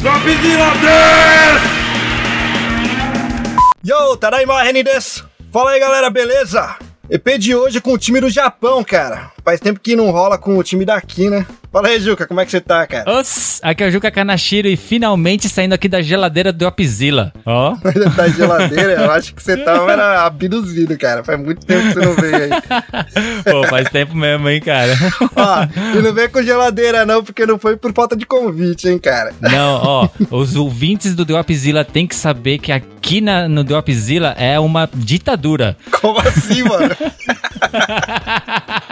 Dropzilla desu! Yo, Tadaima Reni desu! Fala aí galera, beleza? EP de hoje com o time do Japão, cara. Faz tempo que não rola com o time daqui, né? Fala aí, Juca, como é que você tá, cara? Os, aqui é o Juca Kanashiro e finalmente saindo aqui da geladeira do Dropzilla. Ó. Ainda tá geladeira, eu acho que você tava era abduzido, cara. Faz muito tempo que você não veio aí. Pô, faz tempo mesmo, hein, cara. Ó, e não vem com geladeira não, porque não foi por falta de convite, hein, cara. Não, ó, os ouvintes do Dropzilla têm que saber que aqui na, no Dropzilla é uma ditadura. Como assim, mano?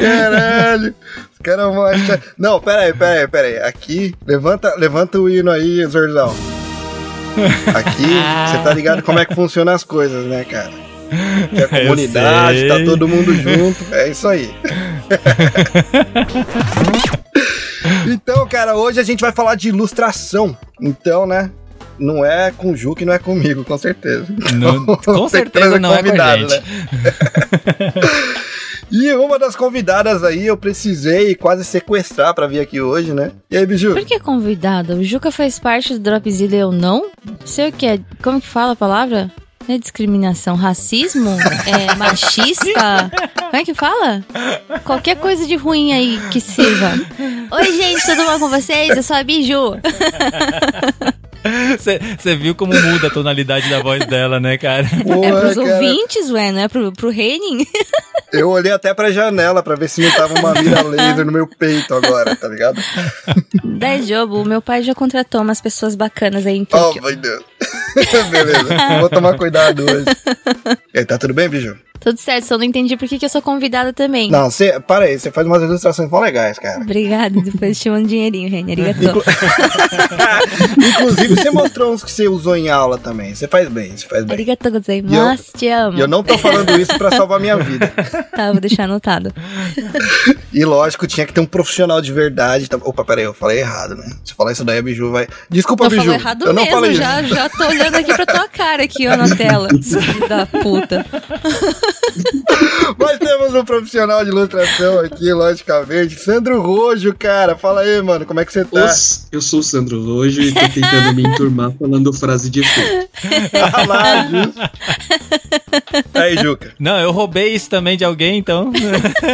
Caralho. Os caras vão achar. Não, pera aí, pera aí, pera aí. Aqui, levanta, levanta o hino aí, Zorzão. Aqui, você tá ligado como é que funcionam as coisas, né, cara? Que a comunidade, tá todo mundo junto. É isso aí. então, cara, hoje a gente vai falar de ilustração. Então, né? Não é com o Ju que não é comigo, com certeza. Não- com certeza não é com a gente. né? E uma das convidadas aí eu precisei quase sequestrar pra vir aqui hoje, né? E aí, Biju? Por que convidado? O Juca faz parte do Dropzilla e eu não? Sei o que é. Como que fala a palavra? É discriminação, racismo? É machista? Como é que fala? Qualquer coisa de ruim aí que sirva. Oi, gente, tudo bom com vocês? Eu sou a Biju. Você viu como muda a tonalidade da voz dela, né, cara? Porra, é pros cara, ouvintes, ué, não é pro, pro Reining? Eu olhei até pra janela pra ver se não tava uma mira laser no meu peito agora, tá ligado? Da jogo, meu pai já contratou umas pessoas bacanas aí em Oh, Tóquio. meu Deus. Beleza, vou tomar cuidado hoje. E aí, tá tudo bem, Biju? Tudo certo, só não entendi por que, que eu sou convidada também. Não, você, para aí, você faz umas ilustrações tão legais, cara. Obrigada, depois te mando um dinheirinho, Reine. Arigatô. Inclusive, você mostrou uns que você usou em aula também. Você faz bem, você faz bem. Arigatô E gozaimasu, te amo. E eu não tô falando isso pra salvar minha vida. Tá, vou deixar anotado. E lógico, tinha que ter um profissional de verdade. Tá- Opa, peraí, eu falei errado, né? Se eu falar isso daí, a Biju vai. Desculpa, Eu Biju. errado eu não mesmo, falei já, isso. já tô olhando aqui pra tua cara aqui, ó, na tela. Filho da puta. Mas temos um profissional de ilustração aqui, logicamente. Sandro Rojo, cara. Fala aí, mano, como é que você tá? Os- eu sou o Sandro hoje e tô tentando me enturmar falando frase de efeito. Ah lá. Aí, Juca. Não, eu roubei isso também de alguém, então.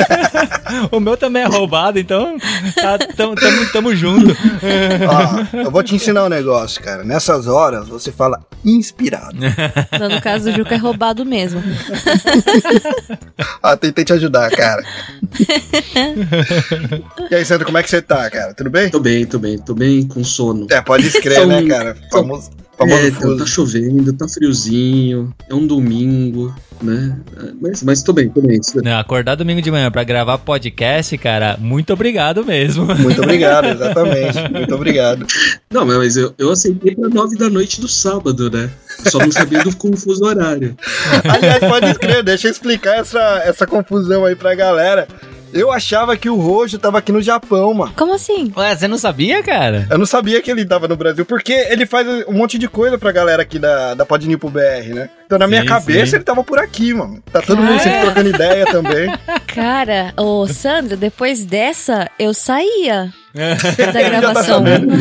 o meu também é roubado, então. Tá, tamo, tamo, tamo junto. Ó, eu vou te ensinar um negócio, cara. Nessas horas, você fala inspirado. Então, no caso, o Juca é roubado mesmo. Ah, tentei te ajudar, cara. e aí, Sandro, como é que você tá, cara? Tudo bem? Tô bem, tô bem, tô bem com sono. É, pode escrever, né, cara? Famoso É, tá, fuso. tá chovendo, tá friozinho, é um domingo, né? Mas, mas tô bem, tô bem. Não, acordar domingo de manhã pra gravar podcast, cara, muito obrigado mesmo. Muito obrigado, exatamente. Muito obrigado. Não, mas eu, eu aceitei pra nove da noite do sábado, né? Só não sabia do confuso horário. Aliás, pode escrever, deixa eu explicar essa, essa confusão aí pra galera. Eu achava que o Rojo tava aqui no Japão, mano. Como assim? Ué, você não sabia, cara? Eu não sabia que ele tava no Brasil, porque ele faz um monte de coisa pra galera aqui da, da pro BR, né? Então, na minha Sim, cabeça, sim. ele tava por aqui, mano. Tá todo mundo sempre trocando ideia também. Cara, ô Sandro, depois dessa, eu saía da tá gravação. sabendo.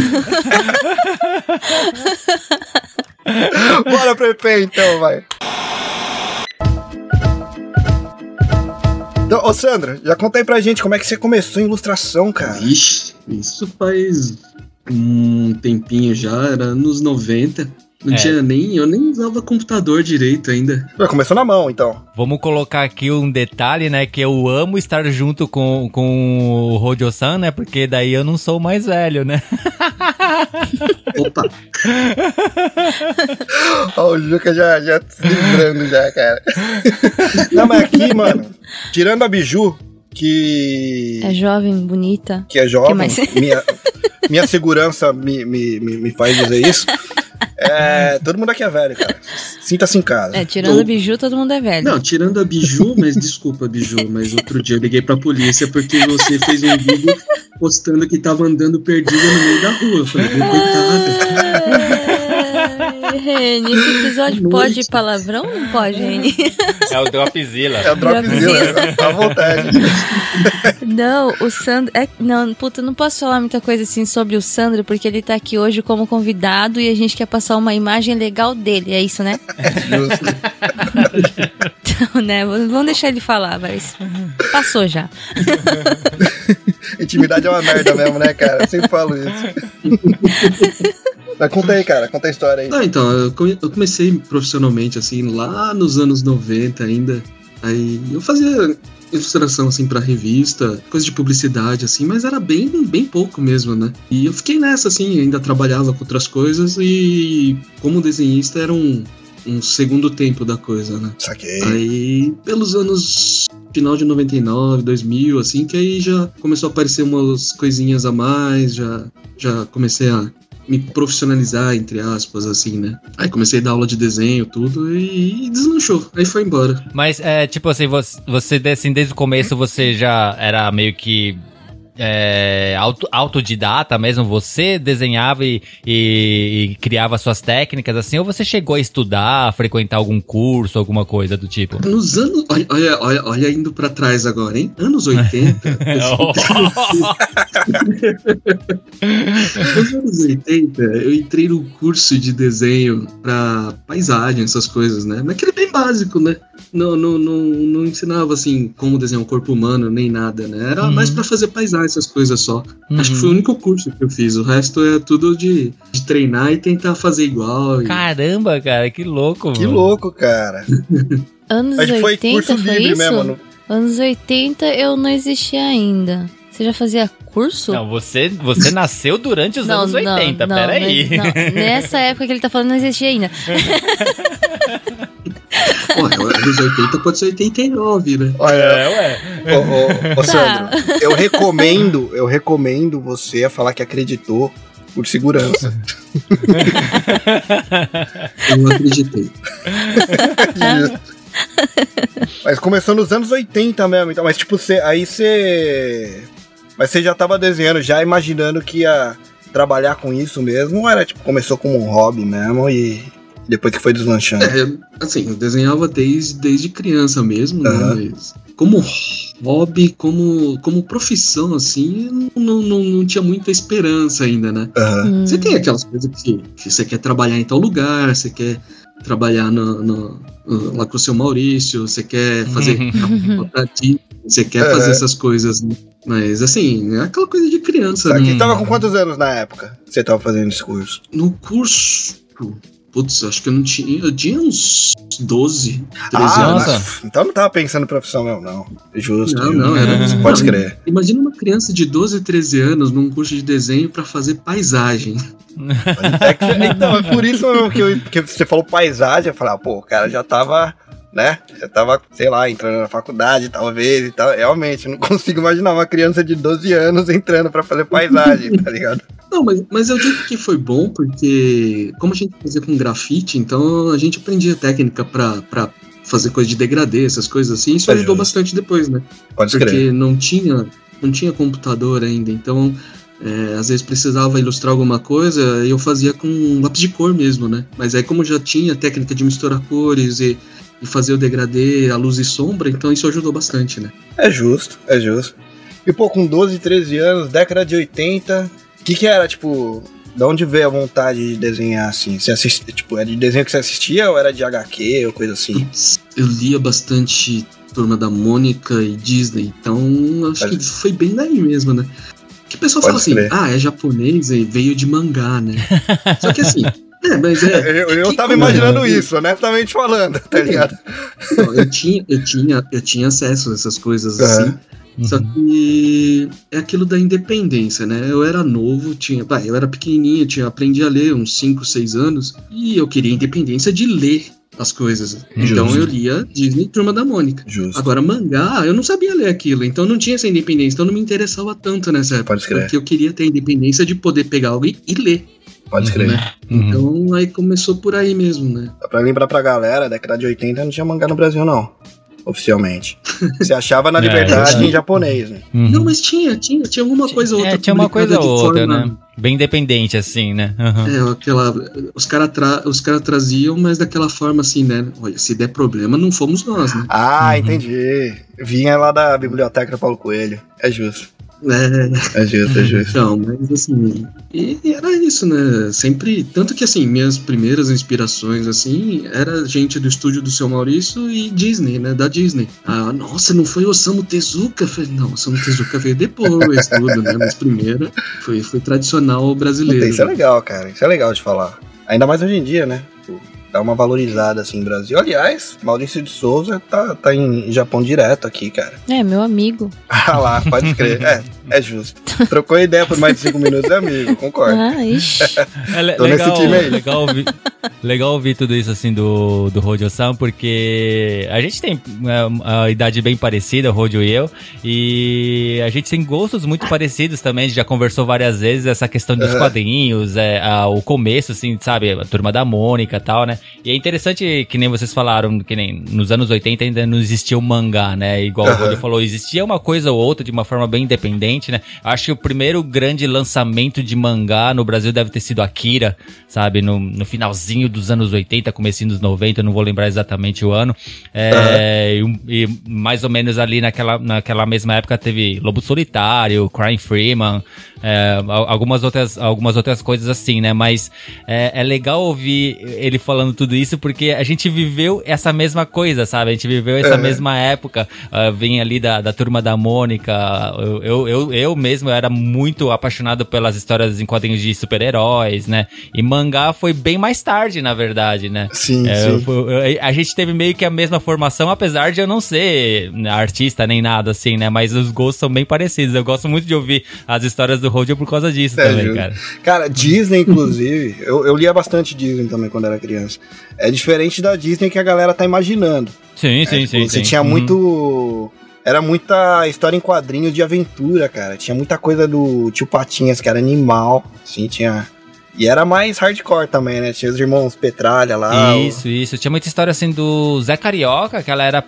Bora pro EP, então, vai. Então, ô Sandra, já conta aí pra gente como é que você começou em ilustração, cara. Ixi, isso faz um tempinho já, era nos 90. Não É. tinha nem. Eu nem usava computador direito ainda. Ué, Começou na mão, então. Vamos colocar aqui um detalhe, né? Que eu amo estar junto com, com o Rojo-san, né? Porque daí eu não sou o mais velho, né? Opa! Ó, o Juca já, já se livrando já, cara. Não, mas aqui, mano, tirando a Biju, que... É jovem, bonita. que é jovem, Que mais? minha, minha segurança me, me, me, me faz dizer isso. É, todo mundo aqui é velho, cara. Sinta-se em casa. É, tirando o biju, todo mundo é velho. Não, tirando a Biju, mas desculpa, Biju, mas outro dia eu liguei pra polícia porque você fez um vídeo postando que tava andando perdida no meio da rua. Eu falei, "Pô, coitada. Reni, esse episódio Noite. pode palavrão ou não pode, Reni? É o Dropzilla. É o Dropzilla, tá à vontade. Não, o Sandro. É, não, puta, não posso falar muita coisa assim sobre o Sandro, porque ele tá aqui hoje como convidado e a gente quer passar uma imagem legal dele, é isso, né? Justo. Então, né? Vamos deixar ele falar, mas passou já. Intimidade é uma merda mesmo, né, cara? Eu sempre falo isso. Mas conta aí, cara, conta a história aí. Não, então, eu come- eu comecei profissionalmente, assim, lá nos anos 90 ainda. Aí eu fazia ilustração, assim, pra revista, coisa de publicidade, assim, mas era bem, bem pouco mesmo, né? E eu fiquei nessa, assim, ainda trabalhava com outras coisas e como desenhista era um, um segundo tempo da coisa, né? Saquei. Aí, pelos anos final de 99, 2000, assim, que aí já começou a aparecer umas coisinhas a mais, já, já comecei a me profissionalizar, entre aspas, assim, né? Aí comecei a dar aula de desenho, tudo, e, e deslanchou. Aí foi embora. Mas, é, tipo assim, você, você assim, desde o começo você já era meio que é, auto, autodidata mesmo? Você desenhava e, e- e criava suas técnicas, assim? Ou você chegou a estudar, a frequentar algum curso, alguma coisa do tipo? Nos anos. Olha, olha, olha, indo pra trás agora, hein? Anos 80. Nos anos 80, eu entrei no curso de desenho pra paisagem, essas coisas, né? Mas aquele bem básico, né? Não, não, não, não ensinava assim como desenhar um corpo humano, nem nada, né? Era Uhum. mais pra fazer paisagem, essas coisas só. Acho que Uhum. foi o único curso que eu fiz. O resto é tudo de, de treinar e tentar fazer igual. e- Caramba, cara, que louco, Que mano. louco, cara. Anos Mas foi 80 curso foi livre isso? mesmo. Não... Anos 80 eu não existia ainda. Você já fazia curso? Não, você, você nasceu durante os anos 80, peraí. mas- não, nessa época que ele tá falando não existia ainda. Pô, anos 80 pode ser 89, né? Olha, É, ué. ô, ô, ô, Tá. Sandro, eu recomendo, eu recomendo você a falar que acreditou por segurança. Eu não acreditei. Mas começou nos anos 80 mesmo, então, mas tipo, você, aí você. Mas você já tava desenhando, já imaginando que ia trabalhar com isso mesmo, ou era tipo, começou como um hobby mesmo e depois que foi deslanchando? É, assim, eu desenhava desde, desde criança mesmo, né? Aham. Mas como hobby, como, como profissão, assim, não, não, não tinha muita esperança ainda, né? Aham. Hum. Você tem aquelas coisas que, que você quer trabalhar em tal lugar, você quer trabalhar no, no- no- lá com o seu Maurício, você quer fazer contratinho, você quer fazer essas coisas, né? Mas assim, é aquela coisa de criança, né? que tava com quantos anos na época que você tava fazendo esse curso? No curso. Putz, acho que eu não tinha. Eu tinha uns 12, 13 Ah, anos. Nossa. então não tava pensando em profissão mesmo, não. Justo. Não, não, era. Pode crer. Imagina uma criança de 12, 13 anos num curso de desenho pra fazer paisagem. É que- então, é por isso que, eu- que você falou paisagem, eu falei, ah, pô, o cara já tava, né? Já tava, sei lá, entrando na faculdade, talvez e tal. Realmente, eu não consigo imaginar uma criança de 12 anos entrando pra fazer paisagem, tá ligado? Não, mas, mas eu digo que foi bom porque, como a gente fazia com grafite, então a gente aprendia técnica pra, pra fazer coisa de degradê, essas coisas assim. Isso É ajudou justo. bastante depois, né? Pode porque crer. não tinha, não tinha computador ainda, então é, às vezes precisava ilustrar alguma coisa e eu fazia com lápis de cor mesmo, né? Mas aí como já tinha técnica de misturar cores e, e fazer o degradê, a luz e sombra, então isso ajudou bastante, né? É justo, é justo. E pô, com 12, 13 anos, década de 80, o que que era, tipo, da onde veio a vontade de desenhar assim? Você assistia, tipo, era de desenho que você assistia ou era de HQ ou coisa assim? Eu lia bastante Turma da Mônica e Disney, então acho que foi bem daí mesmo, né? Que o pessoal fala assim, ah, é japonês e veio de mangá, né? Só que assim, é, mas é. Eu, eu tava imaginando isso, honestamente falando, tá ligado? Não, eu, tinha, eu, tinha, eu tinha acesso a essas coisas Aham. assim. Só que é aquilo da independência, né? Eu era novo, tinha, vai, eu era pequenininho, tinha aprendi a ler uns 5, 6 anos e eu queria independência de ler as coisas. Então Justo. eu lia Disney e Turma da Mônica. Justo. Agora, mangá, eu não sabia ler aquilo, então não tinha essa independência, então não me interessava tanto nessa época. Porque eu queria ter a independência de poder pegar algo e, e ler. Pode crer. Né? Uhum. Então aí começou por aí mesmo, né? Só pra lembrar pra galera, década de 80 não tinha mangá no Brasil, não. Oficialmente. Você achava na É, liberdade tinha. em japonês, né? Uhum. Não, mas tinha, tinha, tinha alguma coisa ou É, outra. tinha uma coisa de ou outra, forma- né? Bem independente, assim, né? Uhum. É, aquela. Os caras tra os cara traziam, mas daquela forma assim, né? Olha, se der problema, não fomos nós, né? Ah, uhum. entendi. Vinha lá da biblioteca do Paulo Coelho. É justo. É, é justo, é justo. Então, mas assim, e, e, era isso, né? Sempre, tanto que assim, minhas primeiras inspirações, assim, era gente do estúdio do seu Maurício e Disney, né? Da Disney. Ah, nossa, não foi Osamu Tezuka? Falei, não, Osamu Tezuka veio depois, tudo, né? Mas primeiro foi, foi tradicional brasileiro. Isso é legal, cara. Isso é legal de falar. Ainda mais hoje em dia, né? Dá uma valorizada assim no Brasil. Aliás, Maurício de Souza tá, tá em Japão direto aqui, cara. É, meu amigo. ah lá, pode crer. É, é justo. Trocou ideia por mais de cinco minutos, é amigo, concordo. Ah, ixi. É le Tô legal, nesse time aí. Legal ouvir, legal ouvir tudo isso assim do, do Rodio-san, porque a gente tem é, a idade bem parecida, o Rodio e eu, e a gente tem gostos muito parecidos também, a gente já conversou várias vezes essa questão dos uhum. quadrinhos, é, a, o começo, assim, sabe, a turma da Mônica e tal, né? E é interessante que nem vocês falaram, que nem nos anos 80 ainda não existia o mangá, né? Igual uhum. o Rodio falou, existia uma coisa ou outra de uma forma bem independente, né? Acho que o primeiro grande lançamento de mangá no Brasil deve ter sido Akira, sabe? No, no finalzinho dos anos 80, comecinho dos 90, não vou lembrar exatamente o ano. É, uhum. e, e, mais ou menos ali naquela, naquela mesma época teve Lobo Solitário, Crime Freeman, é, algumas, outras, algumas outras coisas assim, né? Mas é, é legal ouvir ele falando tudo isso porque a gente viveu essa mesma coisa, sabe? A gente viveu essa uhum. mesma época. Uh, vem ali da, da turma da Mônica. Eu, eu, eu, eu, mesmo era muito apaixonado pelas histórias em quadrinhos de super-heróis, né? E mangá foi bem mais tarde, na verdade, né? Sim, é, sim. Eu, eu, a gente teve meio que a mesma formação, apesar de eu não ser artista nem nada assim, né? Mas os gostos são bem parecidos. Eu gosto muito de ouvir as histórias do do Road por causa disso é, também, cara. Cara, Disney, inclusive, eu, eu lia bastante Disney também quando era criança. É diferente da Disney que a galera tá imaginando. Sim, é, sim, tipo, sim. Você sim. tinha uhum. muito. Era muita história em quadrinhos de aventura, cara. Tinha muita coisa do tio Patinhas, que era animal. Sim, tinha e era mais hardcore também, né? Tinha os irmãos Petralha lá. Isso, o... isso. Tinha muita história assim do Zé Carioca, que ela era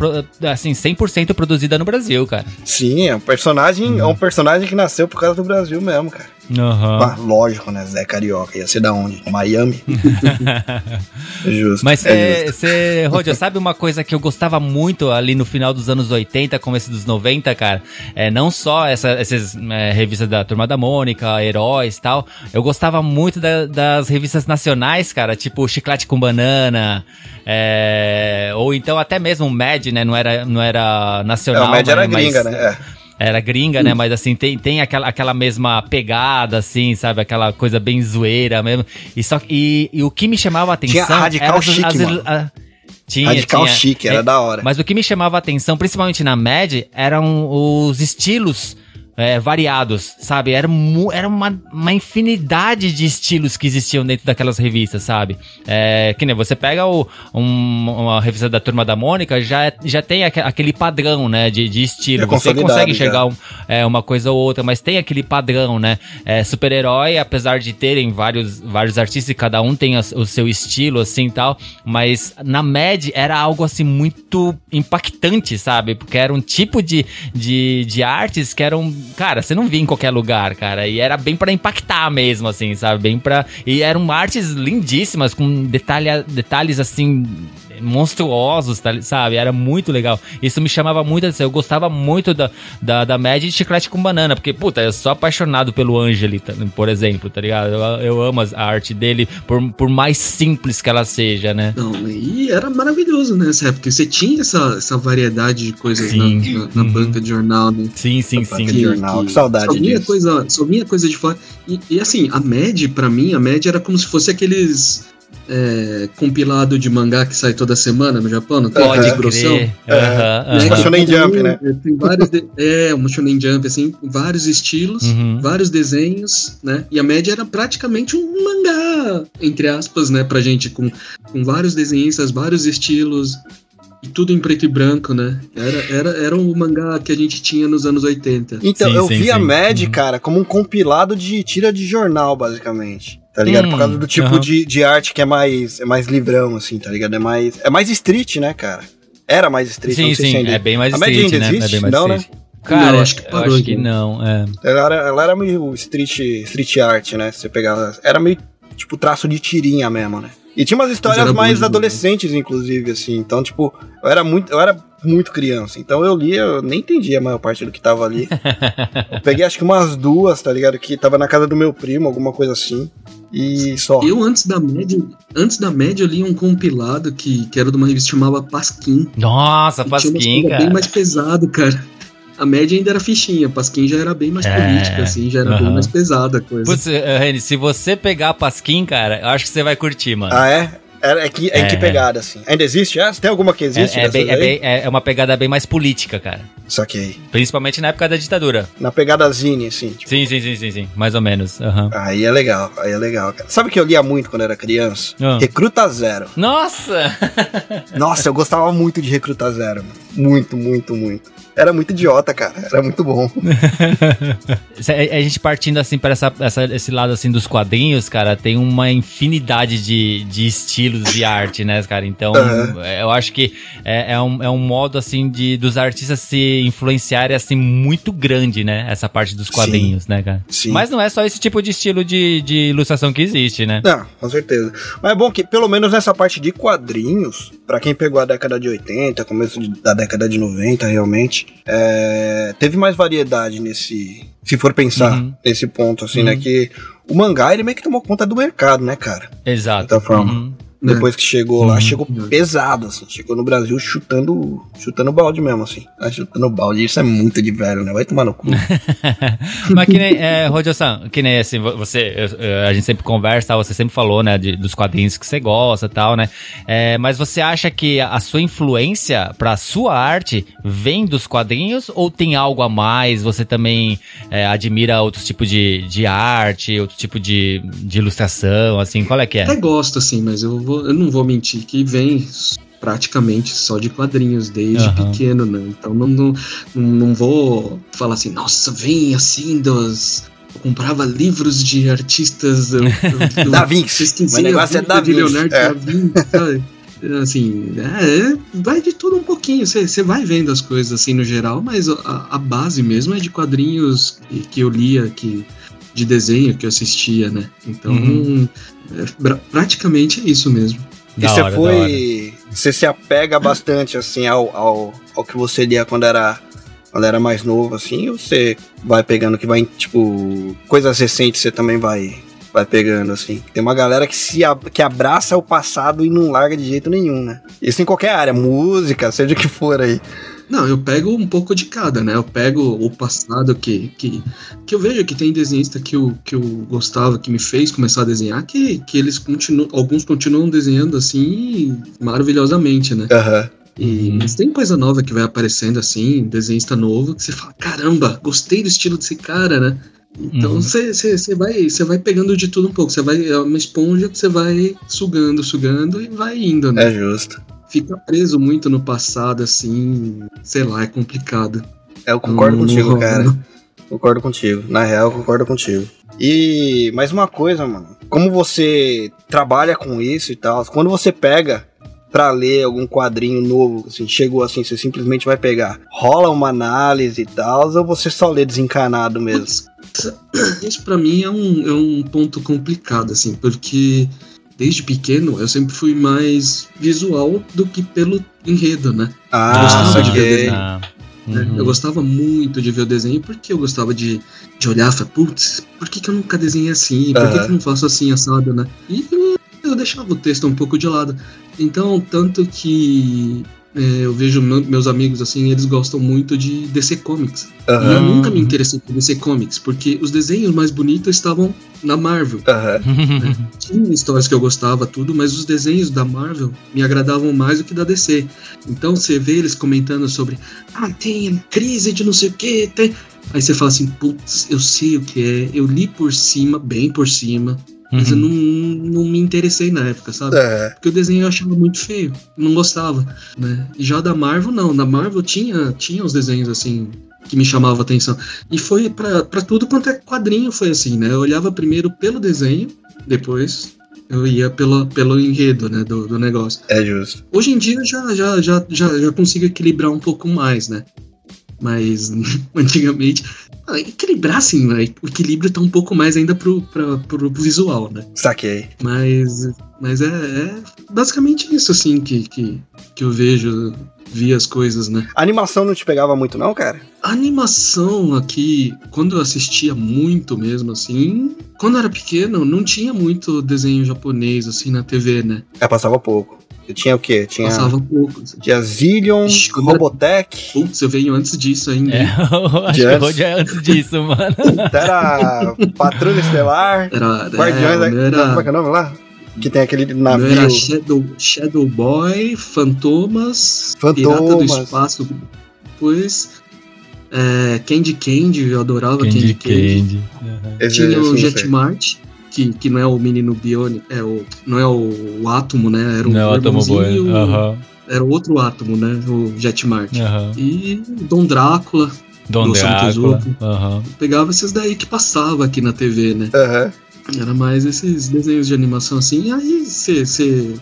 assim 100% produzida no Brasil, cara. Sim, é um personagem, uhum. é um personagem que nasceu por causa do Brasil mesmo, cara. Uhum. lógico, né? Zé Carioca. Ia ser da onde? Miami. justo. Mas você, é sabe uma coisa que eu gostava muito ali no final dos anos 80, começo dos 90, cara? É, não só essa, essas é, revistas da Turma da Mônica, Heróis e tal. Eu gostava muito da, das revistas nacionais, cara. Tipo Chiclete com Banana. É, ou então até mesmo o Mad, né? Não era, não era nacional. É, o Mad era mas, gringa, né? É era gringa, né? Mas assim, tem, tem aquela, aquela mesma pegada, assim, sabe? Aquela coisa bem zoeira mesmo. E, só, e, e o que me chamava a atenção. Tinha radical era chique, as. A, tinha, Radical tinha, chique, era é, da hora. Mas o que me chamava a atenção, principalmente na Mad, eram os estilos é, variados, sabe? Era, era uma, uma infinidade de estilos que existiam dentro daquelas revistas, sabe? É, que nem você pega o, um, uma revista da Turma da Mônica, já, já tem aquele padrão, né, de, de estilo. É você consegue enxergar um, é, uma coisa ou outra, mas tem aquele padrão, né? É, Super-herói, apesar de terem vários, vários artistas e cada um tem a, o seu estilo, assim e tal, mas na Mad era algo assim muito impactante, sabe? Porque era um tipo de, de, de artes que eram cara, você não via em qualquer lugar, cara. E era bem para impactar mesmo, assim, sabe? Bem pra. E eram artes lindíssimas, com detalhe, detalhes assim monstruosos, tá, sabe? Era muito legal. Isso me chamava muito atenção. Eu gostava muito da, da, da Mad de chiclete com banana, porque, puta, eu sou apaixonado pelo Angeli, por exemplo, tá ligado? Eu, eu amo a arte dele, por, por mais simples que ela seja, né? Não, e era maravilhoso nessa época. Você tinha essa, essa variedade de coisas sim. na, na, na uhum. banca de jornal, né? Sim, sim, sim. Que, jornal. Que, que saudade só disso. Coisa, só vinha coisa de fora. E, e assim, a Mad, para mim, a Mad era como se fosse aqueles é, compilado de mangá que sai toda semana no Japão, não tem Pode grossão. Uhum, uhum. Shonen Jump, né? Tem vários de, é, um Shonen Jump, assim, vários estilos, uhum. vários desenhos, né? E a média era praticamente um mangá, entre aspas, né, pra gente, com, com vários desenhistas, vários estilos, e tudo em preto e branco, né? Era, era, era um mangá que a gente tinha nos anos 80. Então, sim, eu sim, vi sim. a Mad, uhum. cara, como um compilado de tira de jornal, basicamente. Tá ligado? Hum, Por causa do tipo uhum. de, de arte que é mais, é mais livrão, assim, tá ligado? É mais, é mais street, né, cara? Era mais street, sim, sim, é bem mais a street, né? Existe? É bem mais não, street. né? Cara, Não, acho que eu parou acho que não. É. Ela era, ela era meio street, street art, né? Você pegava. Era meio tipo traço de tirinha mesmo, né? E tinha umas histórias mais demais. adolescentes, inclusive, assim. Então, tipo, eu era muito, eu era muito criança. Então eu lia, eu nem entendia a maior parte do que tava ali. eu peguei acho que umas duas, tá ligado? Que tava na casa do meu primo, alguma coisa assim. E só. Eu, antes da média, antes da média, eu li um compilado que, que era de uma revista que chamava Pasquim. Nossa, Pasquim, coisas bem cara. mais pesado, cara. A média ainda era fichinha, Pasquim já era bem mais É, política, assim, já era aham. bem mais pesada a coisa. Putz, eh, Reni, se você pegar Pasquim, cara, eu acho que você vai curtir, mano. Ah, é? Era, é, que, é, em que É. pegada, assim? Ainda existe essa? Tem alguma que existe? É, é, bem- é, bem- é- é uma pegada bem mais política, cara. Saquei. Principalmente na época da ditadura. Na pegada zine, assim. Tipo, Sim, sim, sim, sim, sim. Mais ou menos. aham. aí é legal, aí é legal, cara. Sabe o que eu lia muito quando era criança? Ah. Recruta Zero. Nossa! Nossa, eu gostava muito de Recruta Zero, mano. Muito, muito, muito. Era muito idiota, cara. Era muito bom. A gente partindo assim para essa, essa- esse lado assim dos quadrinhos, cara, tem uma infinidade de, de estilos de arte, né, cara? Então, é, eu acho que é, é um, é um modo assim de dos artistas se influenciarem assim muito grande, né? Essa parte dos quadrinhos, né, cara? Sim. Mas não é só esse tipo de estilo de, de ilustração que existe, né? Não, com certeza. Mas é bom que, pelo menos nessa parte de quadrinhos, pra quem pegou a década de 80, começo da década de 90, realmente, é, teve mais variedade nesse. Se for pensar Uhum. nesse ponto, assim, Uhum. né? Que o mangá, ele meio que tomou conta do mercado, né, cara? Exato. De certa forma. Uhum. Né? Depois que chegou lá, Uhum. chegou pesado, assim. Chegou no Brasil chutando chutando balde mesmo, assim. Ah, chutando balde, isso é muito de velho, né? Vai tomar no cu. Mas que nem, é, Rodio-san, que nem assim, vo- você, eu- eu- a gente sempre conversa, você sempre falou, né, de- dos quadrinhos que você gosta e tal, né? É, mas você acha que a sua influência pra sua arte vem dos quadrinhos ou tem algo a mais? Você também é, admira outros tipos de, de arte, outro tipo de, de ilustração, assim, qual é que é? Até gosto, assim, mas eu, vou, eu não vou mentir que vem praticamente só de quadrinhos desde Aham. pequeno, né? Então não, não, não vou falar assim, nossa, vem assim dos. Eu comprava livros de artistas do, do, do- Da Vinci. O negócio é Da Vinci, Leonardo é. da Vinci, sabe? Assim, é, vai de tudo um pouquinho. Você vai vendo as coisas assim no geral, mas a, a base mesmo é de quadrinhos que, que eu lia, que, de desenho que eu assistia, né? Então, Uhum. é, pra- praticamente é isso mesmo. E Da você hora, foi. Você se apega bastante, assim, ao, ao, ao que você lia quando era, quando era mais novo, assim, ou você vai pegando que vai, tipo, coisas recentes você também vai, vai pegando, assim. Tem uma galera que se que abraça o passado e não larga de jeito nenhum, né? Isso em qualquer área, música, seja o que for aí. Não, eu pego um pouco de cada, né? Eu pego o passado que, que, que eu vejo que tem desenhista que eu, que eu gostava, que me fez começar a desenhar, que, que eles continuam, alguns continuam desenhando assim maravilhosamente, né? Aham. E, Uhum. Mas tem coisa nova que vai aparecendo assim, desenhista novo, que você fala, caramba, gostei do estilo desse cara, né? Então Uhum. você você vai, você vai pegando de tudo um pouco. Você vai. É uma esponja que você vai sugando, sugando e vai indo, né? É justo. Fica preso muito no passado, assim, sei lá, é complicado. É, eu concordo contigo, cara. Concordo contigo. Na real, eu concordo contigo. E mais uma coisa, mano. Como você trabalha com isso e tal, quando você pega pra ler algum quadrinho novo, assim, chegou assim, você simplesmente vai pegar. Rola uma análise e tal, ou você só lê desencanado mesmo? Isso pra mim é um, é um ponto complicado, assim, porque desde pequeno eu sempre fui mais visual do que pelo enredo, né? Ah, gostava de ver desenho. Ah, né? uhum. Eu gostava muito de ver o desenho porque eu gostava de, de olhar e falar, putz, por que, que eu nunca desenhei assim? Por que, Aham. que eu não faço assim, assado, né? E eu deixava o texto um pouco de lado. Então, tanto que é, eu vejo meu- meus amigos assim, eles gostam muito de DC Comics. E eu nunca me interessei por DC Comics, porque os desenhos mais bonitos estavam na Marvel. aham. Tinha histórias que eu gostava, tudo, mas os desenhos da Marvel me agradavam mais do que da DC. Então você vê eles comentando sobre, ah, tem crise de não sei o que, tem. Aí você fala assim, putz, eu sei o que é, eu li por cima, bem por cima, mas eu Uhum. não, não me interessei na época, sabe? É. Porque o desenho eu achava muito feio, não gostava, né? Já da Marvel, não. Na Marvel tinha, tinha os desenhos assim que me chamavam a atenção. E foi pra pra tudo quanto é quadrinho, foi assim, né? Eu olhava primeiro pelo desenho, depois eu ia pelo, pelo enredo, né, do, do negócio. É justo. Hoje em dia eu já, já, já, já, já consigo equilibrar um pouco mais, né? Mas antigamente. Equilibrar, assim, né? O equilíbrio tá um pouco mais ainda pro, pra, pro visual, né? Saquei. Mas, mas é, é basicamente isso, assim, que, que, que eu vejo, vi as coisas, né? A animação não te pegava muito, não, cara? A animação aqui, quando eu assistia muito mesmo, assim, quando eu era pequeno, não tinha muito desenho japonês, assim, na TV, né? É, passava pouco. Eu tinha o quê? Tinha, Passava pouco. assim. tinha Zillion, Ixi, quando era- Robotech, Putz, eu venho antes disso ainda. É, acho que o Rod é antes disso, mano. era Patrulha Estelar, Era, Guardiões, é, era, como é que é o nome lá? Que tem aquele navio. era Shadow, Shadow Boy, Fantomas, Pirata do Fantomas. Espaço. Depois, é, Candy Candy, eu adorava Candy Candy Candy. Candy. Uhum. Tinha o não sei. Que, que não é o menino Bione, é o, não é o, o Átomo, né? Era um Não, Boy. Aham. Era outro Átomo, né? O Jetmart. Aham. E Dom Drácula, Dom Do Drácula. Aham. pegava esses daí que passava aqui na TV, né? Aham. Era mais esses desenhos de animação assim, e aí você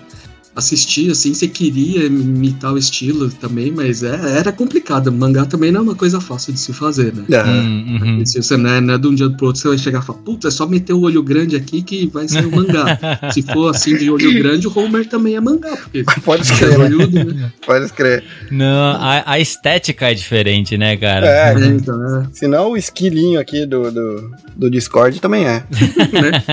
assistia, assim, você queria imitar o estilo também, mas é, era complicado. Mangá também não é uma coisa fácil de se fazer, né? Aham. Hum, uhum. Se você não é, não é de um dia pro outro, você vai chegar e falar, putz, é só meter o olho grande aqui que vai ser um mangá. Se for assim de olho grande, o Homer também é mangá, porque Pode é escrever, né? olhudo, né? Pode escrever. Não, a, a estética é diferente, né, cara? É, É, então, é, senão o esquilinho aqui do, do, do Discord também é. né?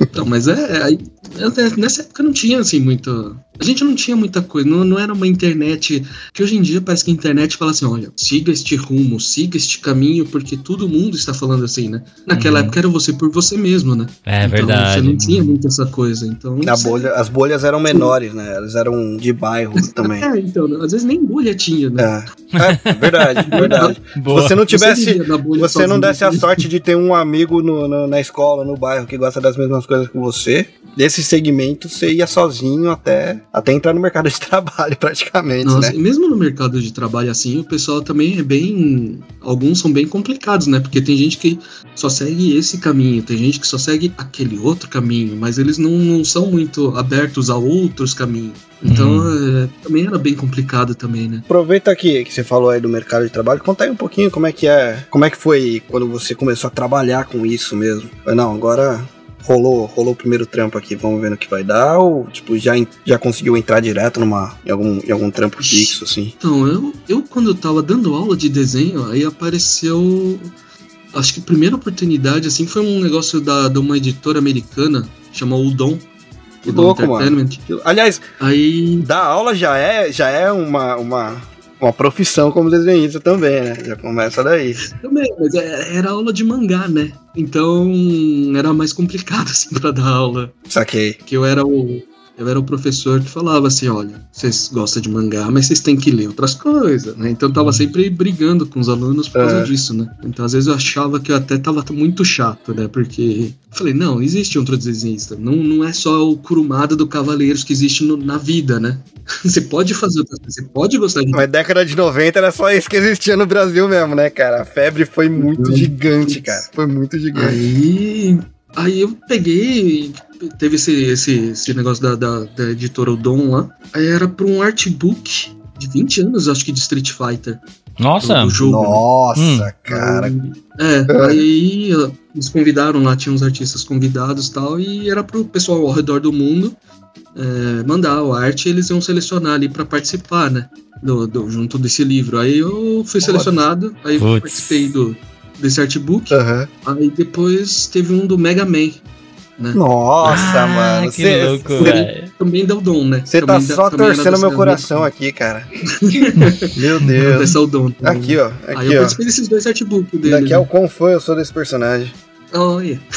Então, mas é, aí, é, nessa época não tinha assim muito. A gente não tinha muita coisa, não, não era uma internet. Que hoje em dia parece que a internet fala assim: olha, siga este rumo, siga este caminho, porque todo mundo está falando assim, né? Naquela Uhum. época era você por você mesmo, né? É Então, verdade. Você não tinha muito essa coisa. Então. Na você- bolha, as bolhas eram menores, né? Elas eram de bairro também. É, então, às vezes nem bolha tinha, né? É, é verdade, verdade. Se Boa. você não tivesse. bolha você não desse a sorte de ter um amigo no, no- na escola, no bairro, que gosta das mesmas coisas que você, desse segmento você ia sozinho até, até entrar no mercado de trabalho, praticamente, Nossa, né? mesmo no mercado de trabalho assim, o pessoal também é bem. Alguns são bem complicados, né? Porque tem gente que só segue esse caminho, tem gente que só segue aquele outro caminho, mas eles não, não são muito abertos a outros caminhos. Então é, também era bem complicado também, né? Aproveita aqui que você falou aí do mercado de trabalho, conta aí um pouquinho como é que é, como é que foi quando você começou a trabalhar com isso mesmo. Não, agora rolou, rolou o primeiro trampo aqui, vamos ver no que vai dar, ou tipo, já, já conseguiu entrar direto numa, em, algum, em algum trampo fixo, assim? Então, eu, eu quando eu tava dando aula de desenho, aí apareceu. Acho que a primeira oportunidade, assim, foi um negócio da, de uma editora americana, chamada Udon. Que louco, mano. Entertainment. Aliás, Aí dar aula já é, já é uma, uma, uma profissão como desenhista também, né? Já começa daí. Também, mas é- era aula de mangá, né? Então era mais complicado, assim, pra dar aula. Saquei. Que eu era o. Eu era o professor que falava assim, olha, vocês gostam de mangá, mas vocês têm que ler outras coisas, né? Então eu tava sempre brigando com os alunos por causa É. disso, né? Então às vezes eu achava que eu até tava muito chato, né? Porque eu falei, não, existe outro desenhista. Não, não é só o Kurumada do Cavaleiros que existe no- na vida, né? Você pode fazer outras coisas, você pode gostar de Mas década de 90 era só isso que existia no Brasil mesmo, né, cara? A febre foi muito Uhum. gigante, cara. Foi muito gigante. Aí, aí eu peguei, teve esse, esse, esse negócio da, da, da editora Udon lá. Aí era pra um artbook de 20 anos, acho que, de Street Fighter. Nossa, Do jogo. né? Nossa, Hum. cara. É, aí eles convidaram lá, tinha uns artistas convidados e tal, e era pro pessoal ao redor do mundo é, mandar a arte e eles iam selecionar ali pra participar, né? Do, do- junto desse livro. Aí eu fui selecionado, aí participei do, desse artbook. Aham. Aí depois teve um do Mega Man, né? Nossa, Ah, mano. que Cê- louco, cê-. Também deu dom, né? Você tá da- só era torcendo meu coração aqui, cara. Meu Deus. dessa o dom. também. Aqui, ó. Aí Aqui, eu ó. participei desses dois artbooks dele. Daqui é o né? quão fã eu sou desse personagem. Olha.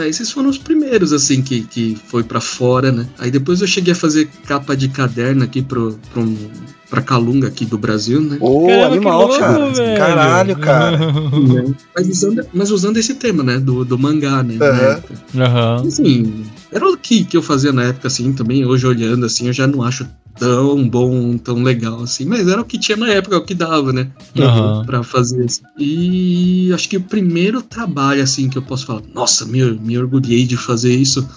Aí esses foram os primeiros, assim, que, que foi pra fora, né? Aí depois eu cheguei a fazer capa de caderno aqui pro, pro, um- pra Calunga aqui do Brasil, né? Ô, que animal, louco, cara. velho. Caralho, cara. Mas usando, mas usando esse tema, né? Do, do mangá, né? época. Aham. Assim, era o que, que eu fazia na época, assim, também. Hoje olhando, assim, eu já não acho tão bom, tão legal, assim. Mas era o que tinha na época, é o que dava, né? Aham. Pra fazer isso. E acho que o primeiro trabalho, assim, que eu posso falar, nossa, me, me orgulhei de fazer isso,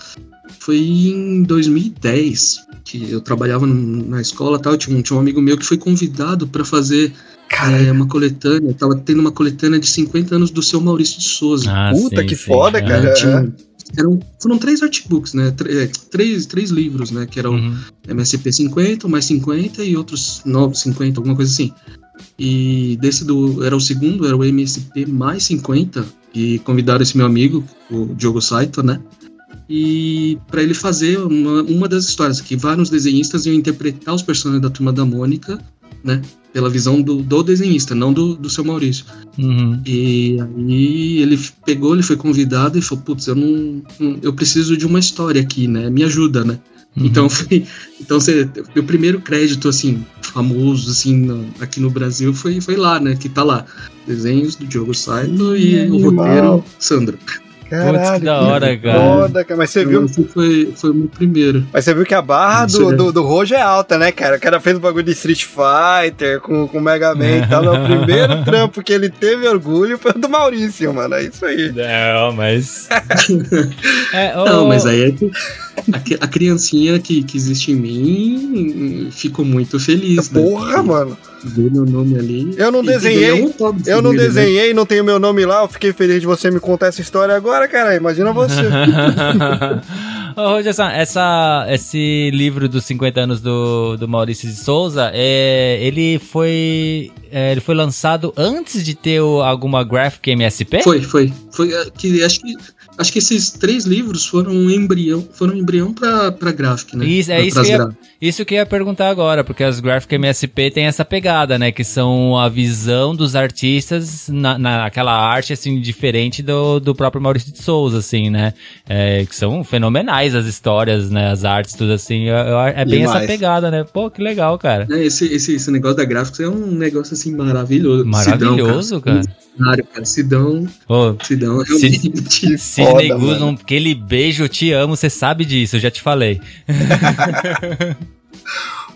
foi em 2010. Que eu trabalhava no- na escola tal, tinha um, tinha um amigo meu que foi convidado para fazer é, uma coletânea, tava tendo uma coletânea de 50 anos do seu Maurício de Souza. Ah, Puta, sim, que sim. foda, Ah. cara. É, tinha- eram, foram três artbooks, né? Tr- é, três, três livros, né? Que eram Uhum. MSP 50, mais 50 e outros novos 50, alguma coisa assim. E desse do. Era o segundo, era o MSP mais 50. E convidaram esse meu amigo, o Diogo Saito, né? E para ele fazer uma, uma das histórias, que vários desenhistas iam interpretar os personagens da turma da Mônica, né? Pela visão do, do desenhista, não do, do seu Maurício. Uhum. E aí ele pegou, ele foi convidado e falou, putz, eu não, eu preciso de uma história aqui, né? Me ajuda, né? Uhum. Então foi, então você, meu primeiro crédito assim famoso assim no- aqui no Brasil foi foi lá, né? Que tá lá desenhos do Diogo Saito e o roteiro Sandro. Caralho, que da hora, cara. Foda, cara. Mas você viu, Esse foi foi o meu primeiro. mas você viu que a barra do, do, do Rojo é alta, né, cara? O cara fez o bagulho de Street Fighter com, com Mega Man e tal. É o primeiro trampo que ele teve orgulho foi o do Maurício, mano. É isso aí. Não, mas. É, Não, ô, mas aí é que a, que- a criancinha que, que existe em mim ficou muito feliz, né? Porra, mano. Ver meu nome ali. Eu não desenhei, um Eu não dele, né? desenhei, não tenho meu nome lá. Eu fiquei feliz de você me contar essa história agora, cara. Imagina você. Ô, Rogerson, essa, esse livro dos 50 anos do, do Maurício de Souza, é, ele foi é, ele foi lançado antes de ter o- alguma Graphic MSP? Foi, foi. Foi é, que acho que acho que esses três livros foram um embrião, foram um embrião para para graphic, né? Isso, é Pra- isso que, eu isso que eu ia perguntar agora, porque as Graphic MSP tem essa pegada, né? Que são a visão dos artistas na, naquela arte, assim, diferente do, do próprio Maurício de Souza, assim, né? É, que são fenomenais as histórias, né? As artes, tudo assim. Eu- eu- é bem Demais. essa pegada, né? Pô, que legal, cara. né, esse, esse, esse negócio da Graphics é um negócio assim maravilhoso. Maravilhoso, Sidão, cara. Cenário, cara. Sidão, Ô, Sidão Sid- realmente. Sidney Guzman, aquele beijo, eu te amo, você sabe disso, eu já te falei.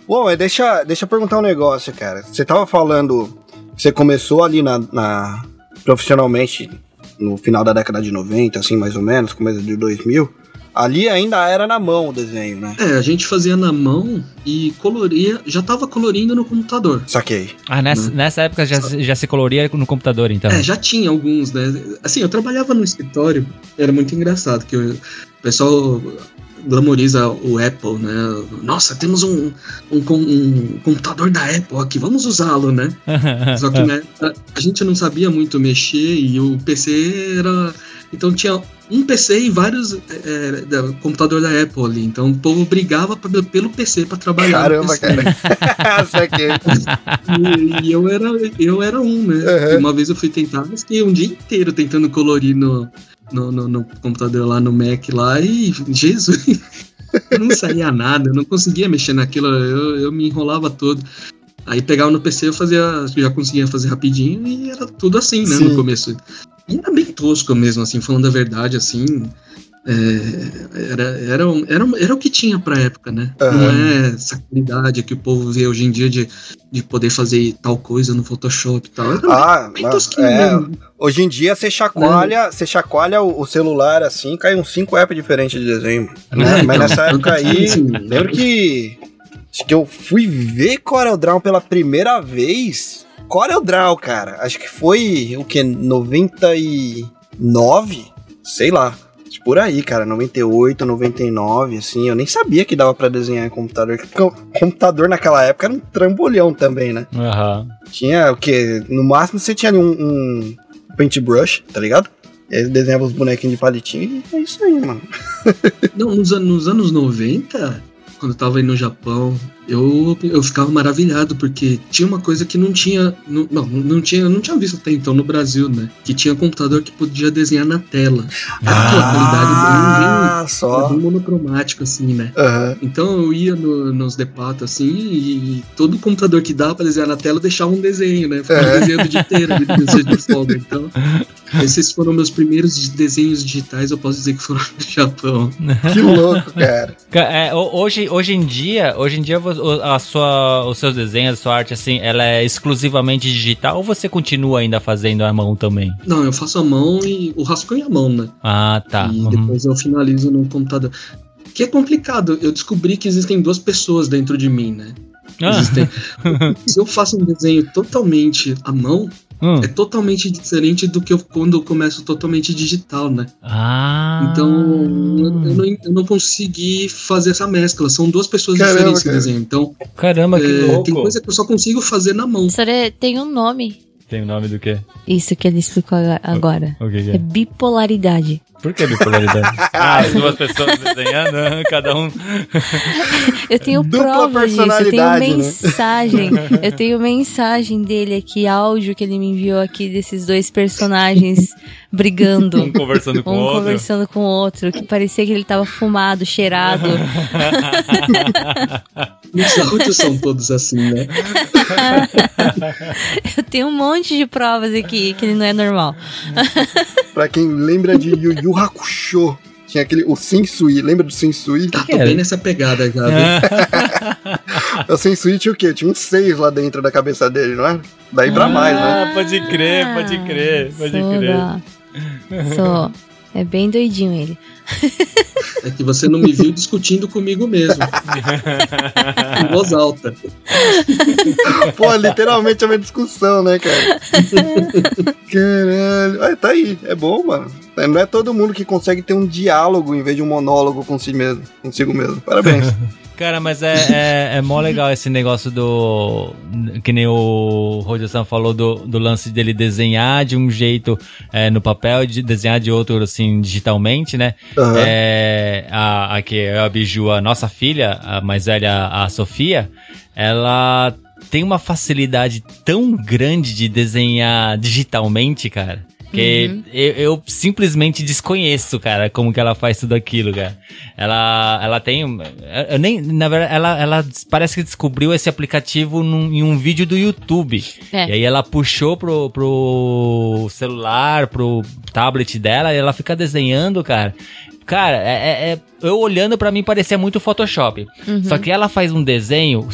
Bom, mas deixa, deixa eu perguntar um negócio, cara. Você tava falando. Você começou ali na, na- profissionalmente no final da década de 90, assim, mais ou menos, começo de 2000. Ali ainda era na mão o desenho, né? É, a gente fazia na mão e coloria, já tava colorindo no computador. Saquei. Ah, nessa, nessa época já, já se coloria no computador, então. É, já tinha alguns, né? Assim, eu trabalhava no escritório, era muito engraçado, que o pessoal glamoriza o Apple, né? Nossa, temos um, um, um computador da Apple aqui, vamos usá-lo, né? Só que né, a, gente não sabia muito mexer e o PC era. Então tinha um PC e vários é, da- computador da Apple ali. Então o povo brigava pra- pelo PC para trabalhar. Caramba, cara. E, e eu era, eu era um, né? Uhum. Uma vez eu fui tentar, mas fiquei um dia inteiro tentando colorir no, no, no- no computador lá, no Mac lá, e Jesus, não saía nada, eu não conseguia mexer naquilo, eu, eu me enrolava todo. Aí pegava no PC, eu fazia, já conseguia fazer rapidinho e era tudo assim, né, Sim. no começo. E era bem tosco mesmo, assim, falando a verdade, assim. É, era, era, um- era, um- era o que tinha pra época, né? Não Aham. é essa qualidade que o povo vê hoje em dia de, de poder fazer tal coisa no Photoshop e tal. Era Ah, bem mas, é, hoje em dia você chacoalha, você chacoalha o, o celular assim, cai uns 5 apps diferentes de desenho. Né? É, Mas então, nessa época aí, lembro que que eu fui ver Corel Draw pela primeira vez. Corel Draw, cara, acho que foi o que 99, sei lá. Por aí, cara, 98, 99, assim, eu nem sabia que dava pra desenhar em computador. porque o computador naquela época era um trambolhão também, né? Aham. Tinha o quê? No máximo você tinha ali um, um paintbrush, tá ligado? E aí desenhava os bonequinhos de palitinho e é isso aí, mano. Não, nos, nos anos 90, quando eu tava aí no Japão, eu, eu ficava maravilhado, porque tinha uma coisa que não tinha. Não, não, não tinha, eu não tinha visto até então no Brasil, né? Que tinha computador que podia desenhar na tela. Aquela qualidade Ah, bem, só. bem, assim, né? Aham. Então eu ia no- nos depatos assim e todo computador que dava pra desenhar na tela deixava um desenho, né? Ficava É. desenhando o dia inteiro dia de folga. Então, esses foram meus primeiros de- desenhos digitais, eu posso dizer que foram no Japão. Que louco, cara. Ca- é, ho- hoje, hoje em dia, hoje em dia vo- o- a sua, os seus desenhos, a sua arte, assim, ela é exclusivamente digital ou você continua ainda fazendo à mão também? Não, eu faço a mão e o rascunho à mão, né? Ah, tá. E Uhum. depois eu finalizo no computador. que é complicado. Eu descobri que existem duas pessoas dentro de mim, né? Ah. Existem. Se eu faço um desenho totalmente à mão, Hum. é totalmente diferente do que eu, quando eu começo totalmente digital, né? Ah. Então, eu, eu não, eu não consegui fazer essa mescla. São duas pessoas Caramba, diferentes cara. desenho. Então, Caramba, que é, louco. tem coisa que eu só consigo fazer na mão. Isso é- tem um nome. Tem o nome do quê? Isso que ele explicou agora. O que, que É bipolaridade. Por que bipolaridade? ah, as duas pessoas desenhando, cada um. Eu tenho Dupla prova disso, eu tenho né? mensagem. eu tenho mensagem dele aqui, áudio que ele me enviou aqui desses dois personagens brigando. Um conversando com o Um outro. conversando com o outro, que parecia que ele tava fumado, cheirado. Os áudios são todos assim, né? Eu tenho um monte de provas aqui que ele não é normal. Pra quem lembra de Yu Yu Hakusho, tinha aquele, o Sensui, lembra do Sensui? Tá, tô bem nessa pegada já, viu? O Sensui tinha o quê? Tinha um 6 lá dentro da cabeça dele, não é? Daí pra mais, né? Ah, pode crer, pode crer, pode Sou crer. Sou. É bem doidinho ele. É que você não me viu discutindo comigo mesmo. em voz alta. Pô, literalmente é uma discussão, né, cara? Caralho. Ah, tá aí, é bom, mano. Não é todo mundo que consegue ter um diálogo em vez de um monólogo consigo mesmo. Consigo mesmo. Parabéns. Cara, mas é, é, é mó legal esse negócio do. Que nem o Rogerson falou do, do lance dele desenhar de um jeito é, no papel e de desenhar de outro, assim, digitalmente, né? Aham. É, a, aqui é a Biju, a nossa filha, a mais velha, a Sofia, ela tem uma facilidade tão grande de desenhar digitalmente, cara. Que eu, eu simplesmente desconheço, cara, como que ela faz tudo aquilo, cara. Ela, ela tem. Eu nem. Na verdade, ela, ela parece que descobriu esse aplicativo num- em um vídeo do YouTube. É. E aí ela puxou pro, pro celular, pro tablet dela, e ela fica desenhando, cara. Cara, é, é- é- eu olhando pra mim parecia muito Photoshop. Uhum. Só que ela faz um desenho,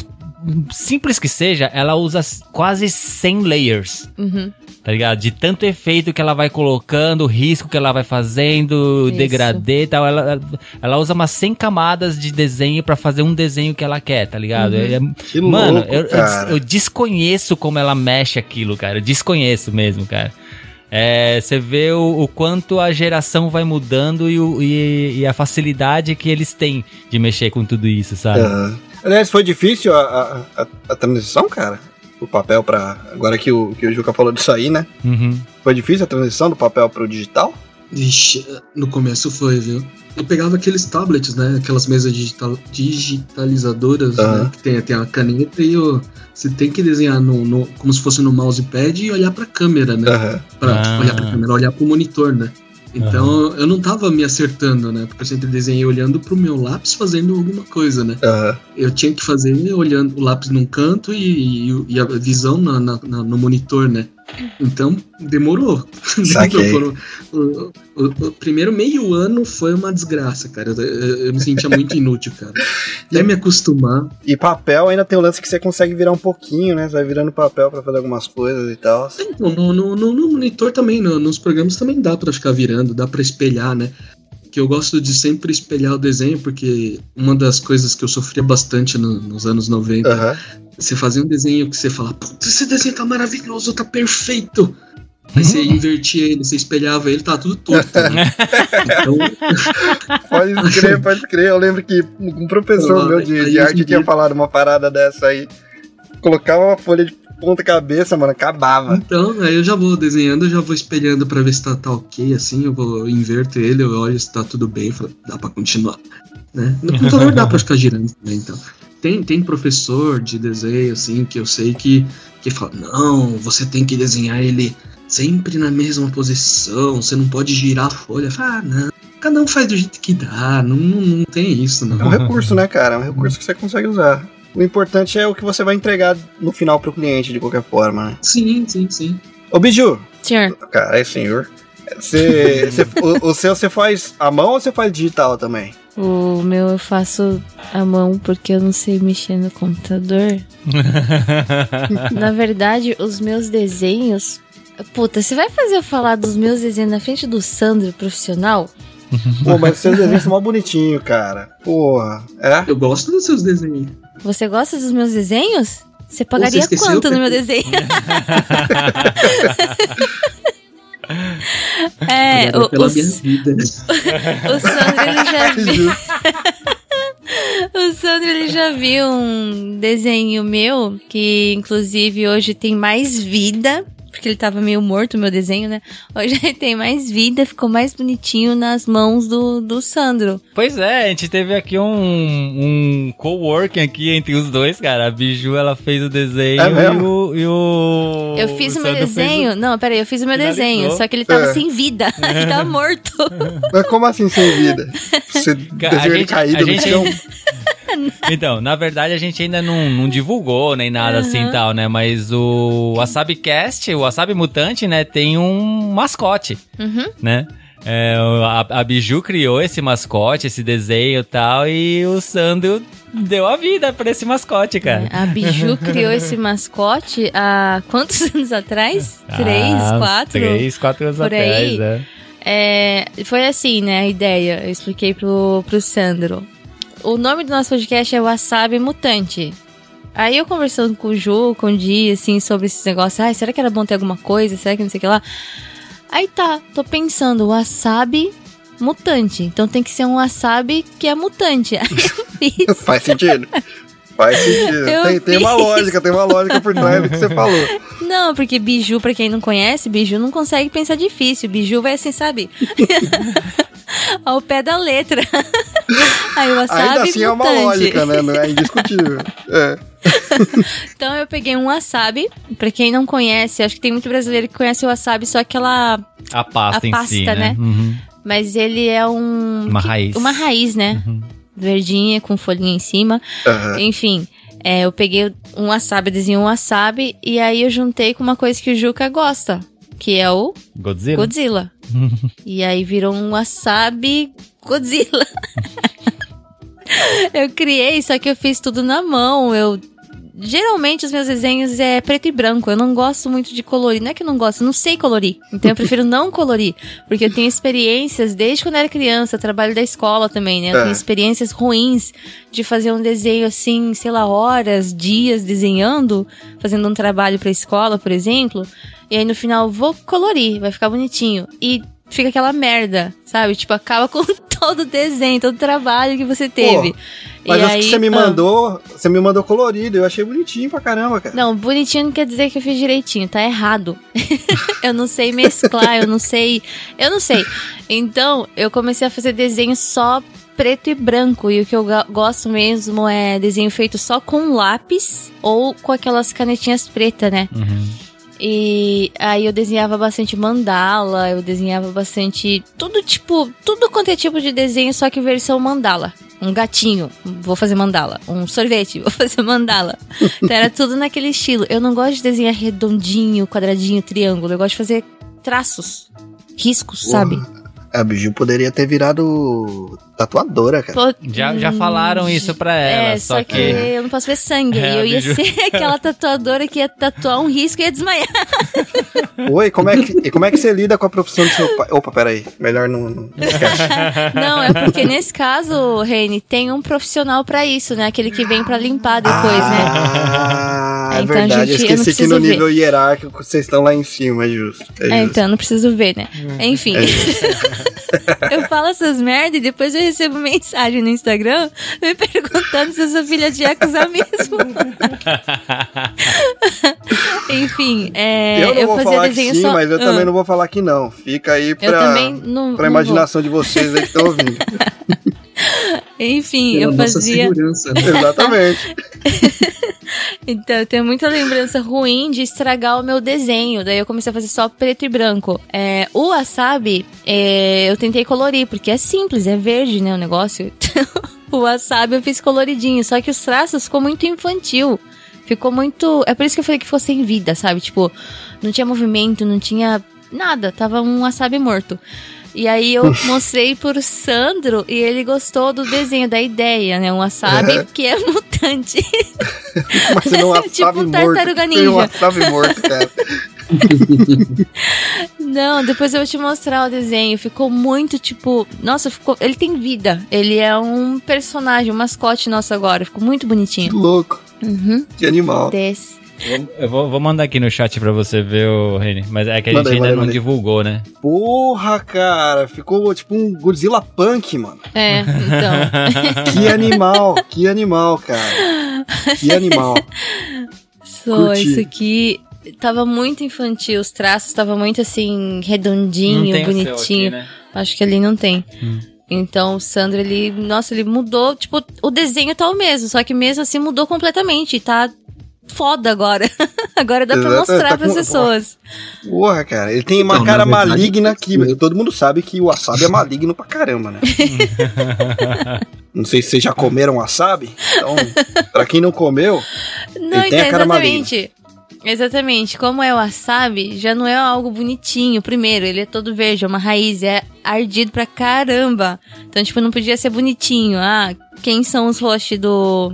simples que seja, ela usa quase 100 layers. Uhum. Tá ligado? De tanto efeito que ela vai colocando, risco que ela vai fazendo, Isso. degradê e tal. Ela, ela, usa umas 100 camadas de desenho pra fazer um desenho que ela quer, tá ligado? Uhum. É- Que Mano, louco, eu, eu, cara. eu desconheço como ela mexe aquilo, cara. Eu desconheço mesmo, cara. É, você vê o, o quanto a geração vai mudando e, o- e- e a facilidade que eles têm de mexer com tudo isso, sabe? Aham. Aliás, foi difícil a, a, a- a transição, cara? Do papel pra. Agora que o, que o Juca falou disso aí, né? Uhum. Foi difícil a transição do papel pro digital? Ixi, no começo foi, viu? Eu pegava aqueles tablets, né? Aquelas mesas digital, digitalizadoras, Aham. né? Que tem, tem a caneta e o, você tem que desenhar no, no- como se fosse no mousepad e olhar pra câmera, né? Aham. Pra, Ah. tipo, olhar pra câmera, olhar pro monitor, né? Então eu não tava me acertando, né? Porque eu sempre desenhei olhando pro meu lápis fazendo alguma coisa, né? Aham. Eu tinha que fazer olhando o lápis num canto e, e- e a visão na- na- na- no monitor, né? Então demorou. Foram- o, o- o primeiro meio ano foi uma desgraça, cara. Eu, eu- me sentia muito inútil, cara. Até me acostumar. E papel ainda tem o lance que você consegue virar um pouquinho, né? Você vai virando papel pra fazer algumas coisas e tal. Então, no, no- no- no monitor também, no- nos programas também dá pra ficar virando, dá pra espelhar, né? Que eu gosto de sempre espelhar o desenho, porque uma das coisas que eu sofria bastante no- nos anos 90 Aham. Você fazia um desenho que você fala, putz, esse desenho tá maravilhoso, tá perfeito. Aí você invertia ele, você espelhava ele, tá tudo torto. né? Então, Pode crer, pode crer. Eu lembro que um professor Ah, meu de, de arte tinha falado uma parada dessa aí. Colocava uma folha de ponta cabeça, mano, acabava. então, aí eu já vou desenhando, eu já vou espelhando pra ver se tá, tá ok, assim, eu vou eu inverto ele, eu olho se tá tudo bem, falo, dá pra continuar. Né? No computador dá pra ficar girando também, então. Tem, tem professor de desenho, assim, que eu sei que, que fala, não, você tem que desenhar ele sempre na mesma posição, você não pode girar a folha. Eu falo, ah, não, cada um faz do jeito que dá, não, não, não tem isso, É um não. recurso, né, cara? É um recurso que você consegue usar. O importante é o que você vai entregar no final pro cliente, de qualquer forma, né? Sim, sim, sim. Ô, Biju, Senhor, cara, é senhor. Você, você- o, o seu você faz à mão ou você faz digital também? o meu eu faço à mão porque eu não sei mexer no computador. Na verdade, os meus desenhos. Puta, você vai fazer eu falar dos meus desenhos na frente do Sandro profissional? Pô, mas seus desenhos são mó bonitinhos, cara. Porra. É? Eu gosto dos seus desenhos. Você gosta dos meus desenhos? Você pagaria esqueceu, quanto no meu desenho? é, o, pela o, minha vida. o Sandro ele já viu. O Sandro ele já viu um desenho meu que inclusive hoje tem mais vida, porque ele tava meio morto o meu desenho, né? Hoje ele tem mais vida, ficou mais bonitinho nas mãos do, do Sandro. Pois é, a gente teve aqui um, um coworking aqui entre os dois, cara. A Biju, ela fez o desenho É e, o, e o... Eu fiz o meu Sandro fez desenho. Não, peraí, eu fiz o meu Finalizou. desenho, só que ele tava É. sem vida. ele tava morto. Mas como assim sem vida? Você a desenhou ele gente- caído a no gente- chão? Então, na verdade, a gente ainda não, não divulgou nem nada assim Aham. e tal, né? Mas o WasabiCast, o Wasabi Mutante, né, tem um mascote, Uhum. né? É, a, a Biju criou esse mascote, esse desenho e tal, e o Sandro deu a vida pra esse mascote, cara. A Biju criou esse mascote há quantos anos atrás? Três, Ah, quatro? Três, quatro anos por atrás, aí. né? É, foi assim, né, a ideia. Eu expliquei pro, pro Sandro. O nome do nosso podcast é Wasabi Mutante. Aí eu conversando com o Ju, com o Di, assim, sobre esses negócios. Ai, será que era bom ter alguma coisa? Será que não sei o que lá? Aí tá, tô pensando, wasabi mutante. Então tem que ser um wasabi que é mutante. Faz sentido. Faz sentido. Eu Tem, tem uma lógica, tem uma lógica por trás do que você falou. Não, porque biju, pra quem não conhece, biju não consegue pensar difícil. Biju vai assim, sabe? Ao pé da letra. Aí o wasabi Ainda assim é uma mutante. lógica, né? Não é indiscutível. É. Então eu peguei um wasabi. Pra quem não conhece, acho que tem muito brasileiro que conhece o wasabi, só aquela. A pasta A em pasta, si, né? né? Uhum. Mas ele é um. Uma que- raiz. Uma raiz, né? Uhum. Verdinha, com folhinha em cima. Aham. Enfim, é, eu peguei um wasabi, desenhei um wasabi, e aí eu juntei com uma coisa que o Juca gosta, que é o Godzilla? Godzilla. e aí virou um wasabi Godzilla. eu criei, só que eu fiz tudo na mão. Eu geralmente os meus desenhos é preto e branco. Eu não gosto muito de colorir. Não é que eu não gosto, eu não sei colorir. Então eu prefiro não colorir, porque eu tenho experiências desde quando eu era criança, trabalho da escola também, né? Eu É. tenho experiências ruins de fazer um desenho assim, sei lá, horas, dias desenhando, fazendo um trabalho pra escola, por exemplo. E aí no final vou colorir, vai ficar bonitinho. E fica aquela merda, sabe? Tipo, acaba com todo o desenho, todo o trabalho que você teve. Mas e as aí, que você me ah, mandou, você me mandou colorido. Eu achei bonitinho pra caramba, cara. Não, bonitinho não quer dizer que eu fiz direitinho, tá errado. eu não sei mesclar, eu não sei. Eu não sei. Então, eu comecei a fazer desenho só preto e branco. E o que eu go- gosto mesmo é desenho feito só com lápis ou com aquelas canetinhas pretas, né? Uhum. E aí eu desenhava bastante mandala, eu desenhava bastante. Tudo tipo. Tudo quanto é tipo de desenho, só que versão mandala. Um gatinho, vou fazer mandala. Um sorvete, vou fazer mandala. Então era tudo naquele estilo. Eu não gosto de desenhar redondinho, quadradinho, triângulo. Eu gosto de fazer traços, riscos, sabe? A Biju poderia ter virado tatuadora, cara. Pô, Já, já hum, falaram isso pra ela, É, só que... eu não posso ver sangue. É, e eu ia biju. ser aquela tatuadora que ia tatuar um risco e ia desmaiar. Oi, como é que, e como é que você lida com a profissão do seu pai? Opa, peraí. Melhor não. não esquece. Não, é porque nesse caso, Reine, tem um profissional pra isso, né? Aquele que vem pra limpar depois, né? Ah, é Então, a verdade. gente- eu eu não esqueci que preciso no ver. nível hierárquico vocês estão lá em cima, é justo. É É, justo. então, eu não preciso ver, né? Hum. Enfim. É eu falo essas merda e depois eu recebo mensagem no Instagram me perguntando se eu sou filha de Yakuza mesmo. Enfim, é, eu não vou fazia falar que sim, só... mas eu Ah, também não vou falar que não. Fica aí Eu pra, não, pra não imaginação de vocês aí que estão ouvindo. Enfim, Pela eu fazia... segurança, né? Exatamente. Então, eu tenho muita lembrança ruim de estragar o meu desenho. Daí eu comecei a fazer só preto e branco. É, o wasabi, é, eu tentei colorir, porque é simples, é verde, né, o negócio. O wasabi eu fiz coloridinho, só que os traços ficou muito infantil. Ficou muito... É por isso que eu falei que ficou sem vida, sabe? Tipo, não tinha movimento, não tinha nada. Tava um wasabi morto. E aí eu mostrei pro Sandro e ele gostou do desenho, da ideia, né? Um wasabi que é mutante. Mas não Tipo wasabi um tartaruga Tem um ninja. wasabi morto, cara. Não, depois eu vou te mostrar o desenho. Ficou muito tipo. Nossa, ficou. Ele tem vida. Ele é um personagem, um mascote nosso agora. Ficou muito Que bonitinho. louco. Uhum. Que animal. Desse. Eu vou, vou mandar aqui no chat pra você ver o Reni. Mas é que a gente Manda aí, ainda manda aí, não manda aí. divulgou, né? Porra, cara. Ficou tipo um Godzilla Punk, mano. É, então. Que animal. que animal, cara. Que animal. Só Curti. isso aqui. Tava muito infantil, os traços tava muito assim, Não redondinho, tem o seu bonitinho. aqui, né? Acho que ali não tem. Hum. Então o Sandro, ele, nossa, ele mudou, tipo, o desenho tá o mesmo, só que mesmo assim mudou completamente, tá foda agora. agora dá pra mostrar tá pras com- pessoas. Porra, cara. Ele tem uma Então, cara na verdade, maligna que todo mundo sabe que o wasabi é maligno pra caramba, né? não sei se vocês já comeram wasabi. Então, pra quem não comeu, Não, Ele tem a então, cara exatamente. Exatamente. Como é o wasabi, já não é algo bonitinho. Primeiro, ele é todo verde, é uma raiz, é ardido pra caramba. Então, tipo, não podia ser bonitinho. Ah, quem são os hosts do,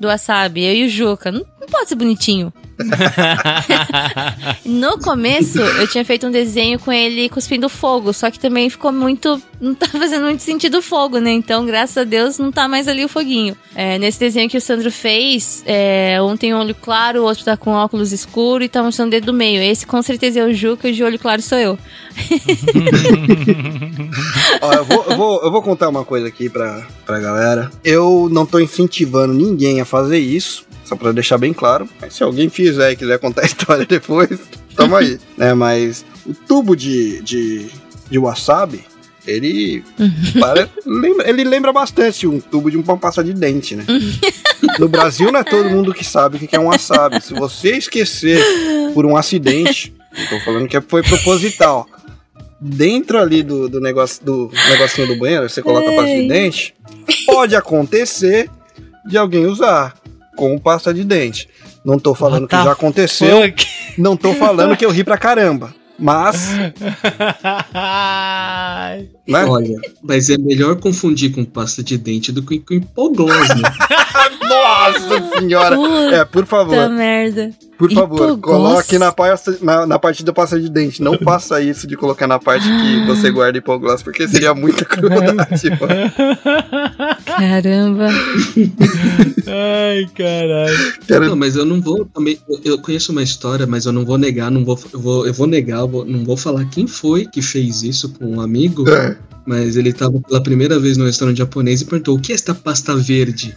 do wasabi? Eu e o Juca. Não, não pode ser bonitinho. No começo, eu tinha feito um desenho com ele cuspindo fogo, só que também ficou muito. Não tá fazendo muito sentido o fogo, né? Então, graças a Deus, não tá mais ali o foguinho. É, nesse desenho que o Sandro fez, é, um tem olho claro, o outro tá com óculos escuro e tá mostrando o dedo do meio. Esse com certeza é o Juca e o de olho claro sou eu. Ó, eu, vou, eu, vou, eu vou contar uma coisa aqui pra, pra galera. Eu não tô incentivando ninguém a fazer isso, só pra deixar bem claro. Mas se alguém fizer e quiser contar a história depois, tamo aí. né? Mas o tubo de, de, de wasabi, ele, pare- lembra, ele lembra bastante um tubo de uma pasta de dente, né? No Brasil não é todo mundo que sabe o que é um wasabi. Se você esquecer por um acidente, tô falando que foi proposital dentro ali do, do, negócio, do negocinho do banheiro, você coloca a pasta de dente, pode acontecer de alguém usar como pasta de dente. Não tô falando What que já aconteceu, Fuck. não tô falando que eu ri pra caramba. Mas, né? Olha, mas é melhor confundir com pasta de dente do que com hipoglós, né? Nossa senhora! É, por Puta favor, merda. por favor, Hipoglós. coloque na, pasta, na, na parte da pasta de dente. Não faça isso de colocar na parte que você guarda hipoglós, porque seria muita crueldade. mano. Caramba. Ai, caralho. Não, mas eu não vou também. eu- conheço uma história, mas eu não vou negar, não vou, eu vou, eu vou negar, vou- não vou falar quem foi que fez isso com um amigo. É. Mas ele tava pela primeira vez no restaurante japonês e perguntou: o que é esta pasta verde?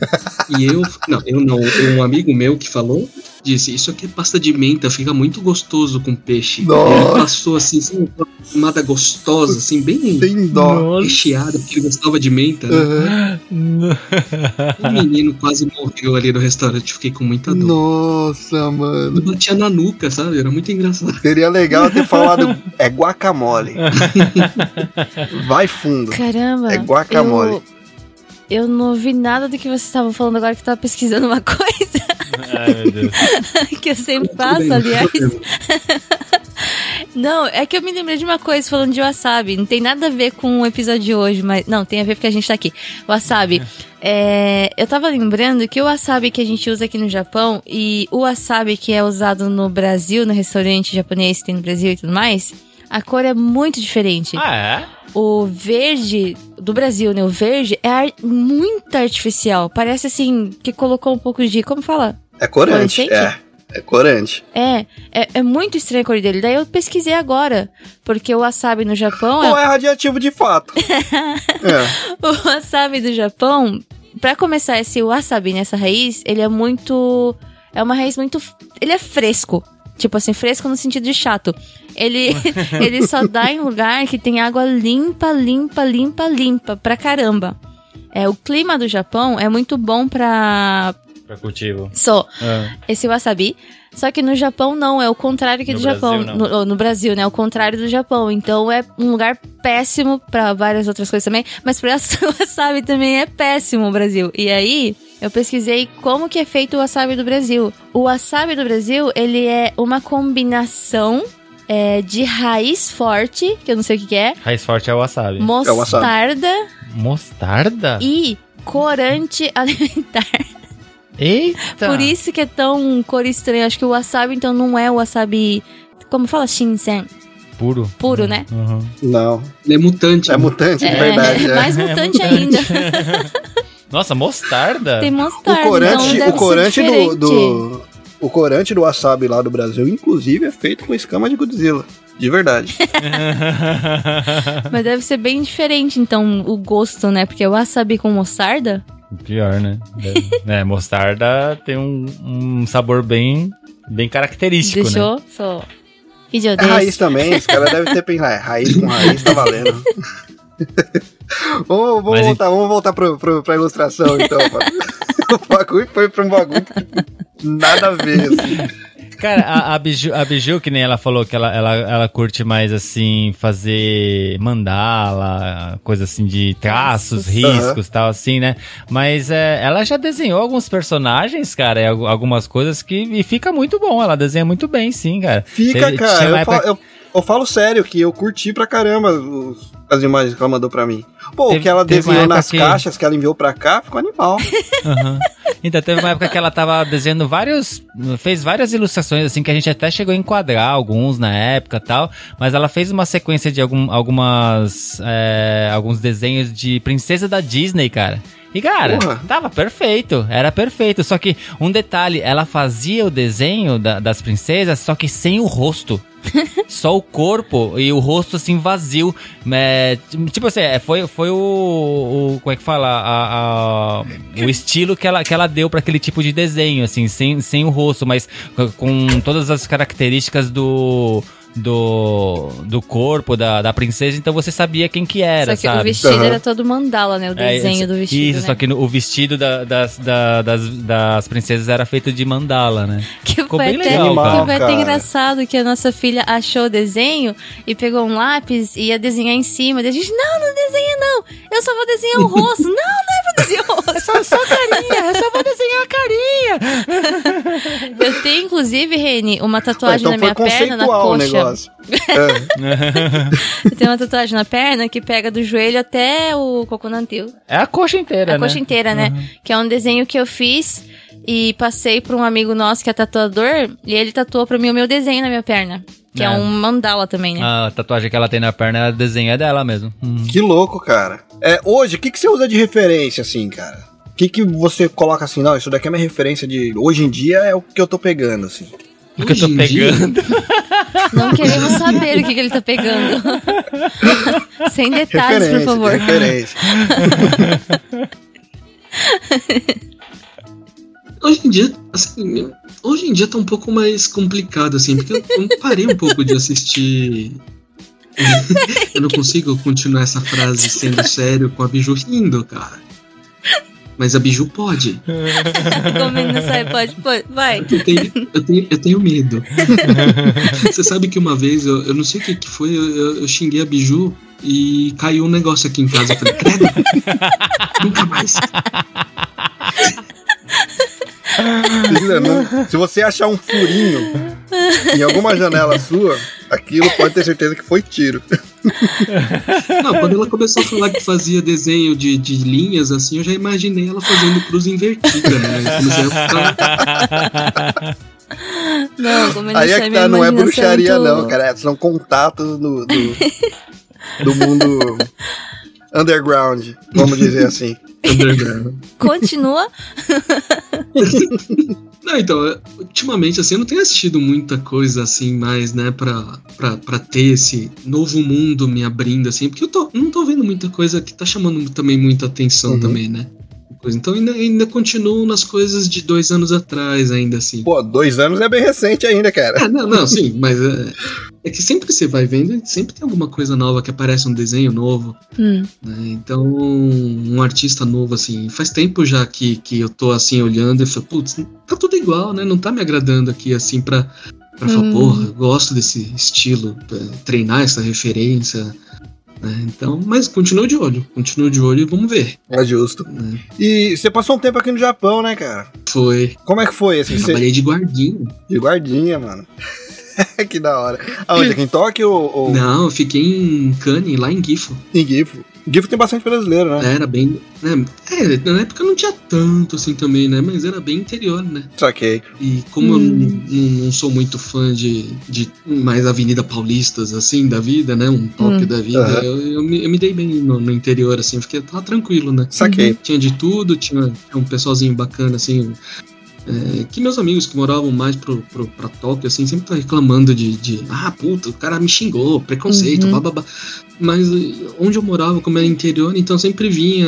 e eu, não, eu não, um amigo meu que falou, disse: Isso aqui é pasta de menta, fica muito gostoso com peixe. Nossa. E ele passou assim, sabe, uma camada gostosa, assim, bem Sem dó. recheada, porque ele gostava de menta. Né? O menino quase morreu ali no restaurante, fiquei com muita dor. Nossa, mano. Me batia na nuca, sabe? Era muito engraçado. Seria legal ter falado é guacamole. Vai fundo. Caramba. É guacamole. Eu, eu não ouvi nada do que vocês estavam falando agora que eu tava pesquisando uma coisa Ai, meu Deus. que eu sempre faço, aliás. não é que eu me lembrei de uma coisa falando de wasabi. Não tem nada a ver com o episódio de hoje, mas. Não, tem a ver porque a gente tá aqui. Wasabi. É, eu tava lembrando que o wasabi que a gente usa aqui no Japão e o wasabi que é usado no Brasil, no restaurante japonês que tem no Brasil e tudo mais, a cor é muito diferente. Ah, é? O verde do Brasil, né? O verde é ar- muito artificial. Parece assim que colocou um pouco de. Como fala? É corante. Corante? É. É corante. É, é, é muito estranha a cor dele. Daí eu pesquisei agora. Porque o wasabi no Japão é Ou é radiativo de fato. é. O wasabi do Japão, pra começar esse wasabi nessa raiz, ele é muito. É uma raiz muito. Ele é fresco. Tipo assim, fresco no sentido de chato. Ele, ele só dá em lugar que tem água limpa, limpa, limpa, limpa pra caramba. É, o clima do Japão é muito bom pra. Pra cultivo. Só Ah. esse wasabi. Só que no Japão não, é o contrário que No do Brasil, Japão. No, no Brasil, né? É o contrário do Japão. Então é um lugar péssimo pra várias outras coisas também. Mas pra wasabi também é péssimo o Brasil. E aí, eu pesquisei como que é feito o wasabi do Brasil. O wasabi do Brasil, ele é uma combinação é, de raiz forte, que eu não sei o que, que é, Raiz forte é o wasabi. wasabi. mostarda Mostarda? e corante alimentar. Eita! Por isso que é tão cor estranha. Acho que o wasabi, então, não é o wasabi. Como fala? Shinsen. puro. Puro, né? Uhum. Não. Ele é mutante. É mutante, de É, verdade. é. mais mutante ainda. Nossa, mostarda? Tem O mostarda, corante, então o corante do, do. O corante do wasabi lá do Brasil, inclusive, é feito com escama de Godzilla. De verdade. Mas deve ser bem diferente, então, o gosto, né? Porque o wasabi com mostarda... Pior, né? É, mostarda tem um, um sabor bem, bem característico, né? Deixou? Só... Vídeo É raiz também, os caras devem ter pensado. É, raiz com raiz tá valendo. vamos vamos voltar, vamos voltar pro, pro, pra ilustração, então. o bagulho foi pra um bagulho que nada a ver, assim. Cara, a, a, Biju, a Biju, que nem ela falou que ela, ela, ela curte mais assim, fazer mandala, coisa assim de traços, riscos e tal, assim, né? Mas é, ela já desenhou alguns personagens, cara, e algu- algumas coisas que. E fica muito bom, ela desenha muito bem, sim, cara. Fica, cara. Eu, época- falo, eu, eu falo sério que eu curti pra caramba os- as imagens que ela mandou pra mim. Pô, o Teve- que ela desenhou nas que- caixas que ela enviou pra cá ficou animal. Aham. Então, teve uma época que ela tava desenhando vários. Fez várias ilustrações, assim, que a gente até chegou a enquadrar alguns na época e tal. Mas ela fez uma sequência de algum, algumas. é, alguns desenhos de princesa da Disney, cara. E, cara, Porra. tava perfeito, era perfeito. Só que, um detalhe, ela fazia o desenho da- das princesas, só que sem o rosto. Só o corpo e o rosto assim vazio. É, tipo assim, é, foi, foi o, o- Como é que fala? A- a- o estilo que ela, que ela deu pra aquele tipo de desenho, assim, sem, sem o rosto, mas com todas as características do. Do, do corpo da, da princesa, então você sabia quem que era, Só que sabe? o vestido Aham. era todo mandala, né? O É, desenho isso- do vestido, Isso, né? só que no- o vestido da- das, da- das, das princesas era feito de mandala, né? Que Ficou foi bem até, legal, que até Cara. engraçado que a nossa filha achou o desenho e pegou um lápis e ia desenhar em cima. Daí a gente, não, não desenha não. Eu só vou desenhar o rosto. não, não é pra desenhar o rosto. Só, só carinha, eu só vou desenhar a carinha. Eu tenho, inclusive, Reni, uma Ah, tatuagem então na minha perna, na coxa. Negócio. É. Eu tenho uma tatuagem na perna que pega do joelho até o coconantil. É a coxa inteira, A né? coxa inteira, né? Que é um desenho que eu fiz e passei pra um amigo nosso que é tatuador e ele tatuou pra mim o meu desenho na minha perna. Que é, É. um mandala também, né? A tatuagem que ela tem na perna, a desenho é dela mesmo. Uhum. Que louco, cara. É, hoje, o que, que você usa de referência, assim, cara? O que, que você coloca assim, não, isso daqui é minha referência de. Hoje em dia é o que eu tô pegando, assim. O que eu tô pegando. Não queremos saber o que, que ele tá pegando. Sem detalhes, por favor. referência. Hoje em dia, assim, hoje em dia tá um pouco mais complicado, assim, porque eu, eu parei um pouco de assistir. eu não consigo continuar essa frase sendo sério com a Biju rindo, cara. Mas a Biju pode. Comendo não sai, pode, pode, vai. Eu tenho, eu tenho, eu tenho medo. Você sabe que uma vez, eu, eu não sei o que, que foi, eu, eu- eu xinguei a Biju e caiu um negócio aqui em casa. Eu falei, credo, nunca mais. Se você achar um furinho em alguma janela sua, aquilo pode ter certeza que foi tiro. Não, quando ela começou a falar que fazia desenho de, de linhas, assim, eu já imaginei ela fazendo cruz invertida, né? Eu comecei a ficar- Não, comendo Aí é que tá, não é imaginação bruxaria, muito- não, cara. é- São contatos do, do, do mundo underground, vamos dizer assim. underground. Continua. Não, então, ultimamente, assim, eu não tenho assistido muita coisa, assim, mais, né, pra, pra, pra ter esse novo mundo me abrindo, assim, porque eu tô, não tô vendo muita coisa que tá chamando também muita atenção Uhum. também, né? Coisa. Então ainda, ainda continuo nas coisas de dois anos atrás, ainda assim. Pô, dois anos é bem recente ainda, cara. É, não, não, sim, mas é, é que sempre que você vai vendo, sempre tem alguma coisa nova que aparece, um desenho novo, Hum. né? Então, um artista novo, assim, faz tempo já que, que eu tô assim olhando e falo, putz, tá tudo igual, né? Não tá me agradando aqui, assim, pra, pra falar, Hum. porra, eu gosto desse estilo, pra treinar essa referência. Né? Então, mas continuo de olho, continuo de olho e vamos ver. É justo. né? E você passou um tempo aqui no Japão, né, cara? Foi. Como é que foi, assim, Eu você... trabalhei de guardinha. De guardinha, mano. que da hora. Aonde? Aqui em Tóquio ou, ou Não, eu fiquei em Cannes, lá em Gifu. em Gifo? Gifo tem bastante brasileiro, né? Era bem. Né, é, na época não tinha tanto assim também, né? Mas era bem interior, né? Saquei. E como eu não, sou muito fã de, de mais Avenida Paulistas, assim, da vida, né? Um Tóquio Hum. da vida, Aham. eu, eu me, eu me dei bem no, no interior, assim, fiquei tava tranquilo, né? Saquei. Tinha de tudo, tinha, tinha um pessoalzinho bacana, assim. É, que meus amigos que moravam mais pro, pro, pra Tóquio, assim, sempre tá reclamando de, de ah, puta, o cara me xingou, preconceito, Uhum. bababá. Mas eh, onde eu morava, como era interior, então sempre vinha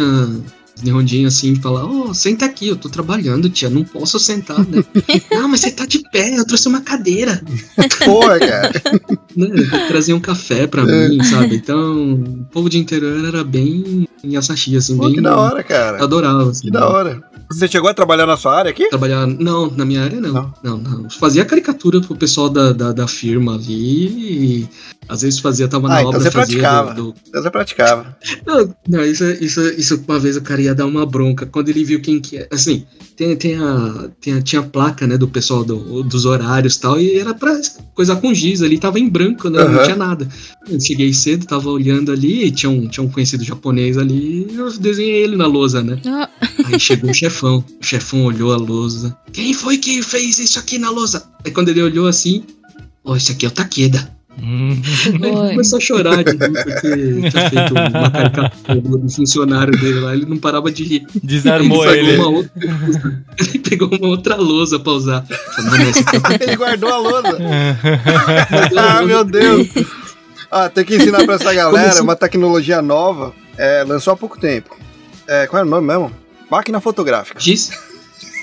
Nihondinho assim, falar, ô, senta aqui, eu tô trabalhando, tia, não posso sentar, né? não, mas você tá de pé, eu trouxe uma cadeira, Porra, cara. né? Trazer um café pra mim, sabe? Então, o povo de interior era bem em Asahi, assim, Pô, bem... que da hora, cara. Adorava, assim. Que da hora. Você chegou a trabalhar na sua área aqui? Trabalhar. Não, na minha área não. Não. Não, não. Fazia caricatura pro pessoal da, da, da firma ali. E às vezes fazia, tava na Ah, então obra, você fazia praticava. do- do- Você praticava. Não, não, isso, isso, isso uma vez o cara ia dar uma bronca. Quando ele viu quem que é. Assim, tem, tem a, tem a- tinha a placa, né, do pessoal do- dos horários e tal, e era pra coisa com giz ali, tava em branco, né? Não Aham. tinha nada. Eu cheguei cedo, tava olhando ali, e tinha um, tinha um conhecido japonês ali, e eu desenhei ele na lousa, né? Ah, Aí chegou o chefão. O chefão olhou a lousa. Quem foi que fez isso aqui na lousa? Aí quando ele olhou assim, ó, esse aqui é o Takeda. Hum. Começou a chorar de rir, porque tinha feito uma caricatura do funcionário dele lá, ele não parava de rir. Desarmou ele, ele. pegou uma outra, ele pegou uma outra lousa pra usar. Takeda. Ele guardou a lousa. Ah, meu Deus. Ah, tem que ensinar pra essa galera assim? uma tecnologia nova. É, lançou há pouco tempo. É, qual é o nome mesmo? Máquina fotográfica. Diz,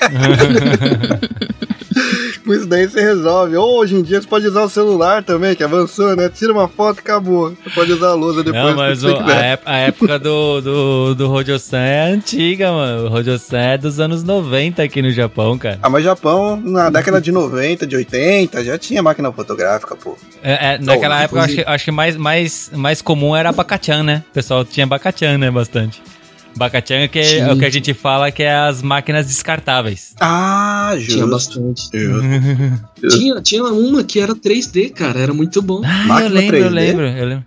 Com isso daí você resolve. Ou hoje em dia você pode usar o celular também, que avançou, né? Tira uma foto e acabou. Você pode usar a lousa depois. Não, mas o- a, a época do, do, do Rojo-san é antiga, mano. O Rojo-san é dos anos 90 aqui no Japão, cara. Ah, mas Japão, na década de 90, de 80, já tinha máquina fotográfica, pô. É, é, naquela Não, época, eu acho, acho que mais, mais, mais comum era Bakachan, né? O pessoal tinha Bakachan, né? Bastante. Bakachan que é, Tinha. o que a gente fala que é as máquinas descartáveis. Ah, tinha justo. bastante. justo. Tinha, tinha uma que era 3D, cara, era muito bom. Ah, eu Máquina lembro, eu 3D? lembro, eu lembro.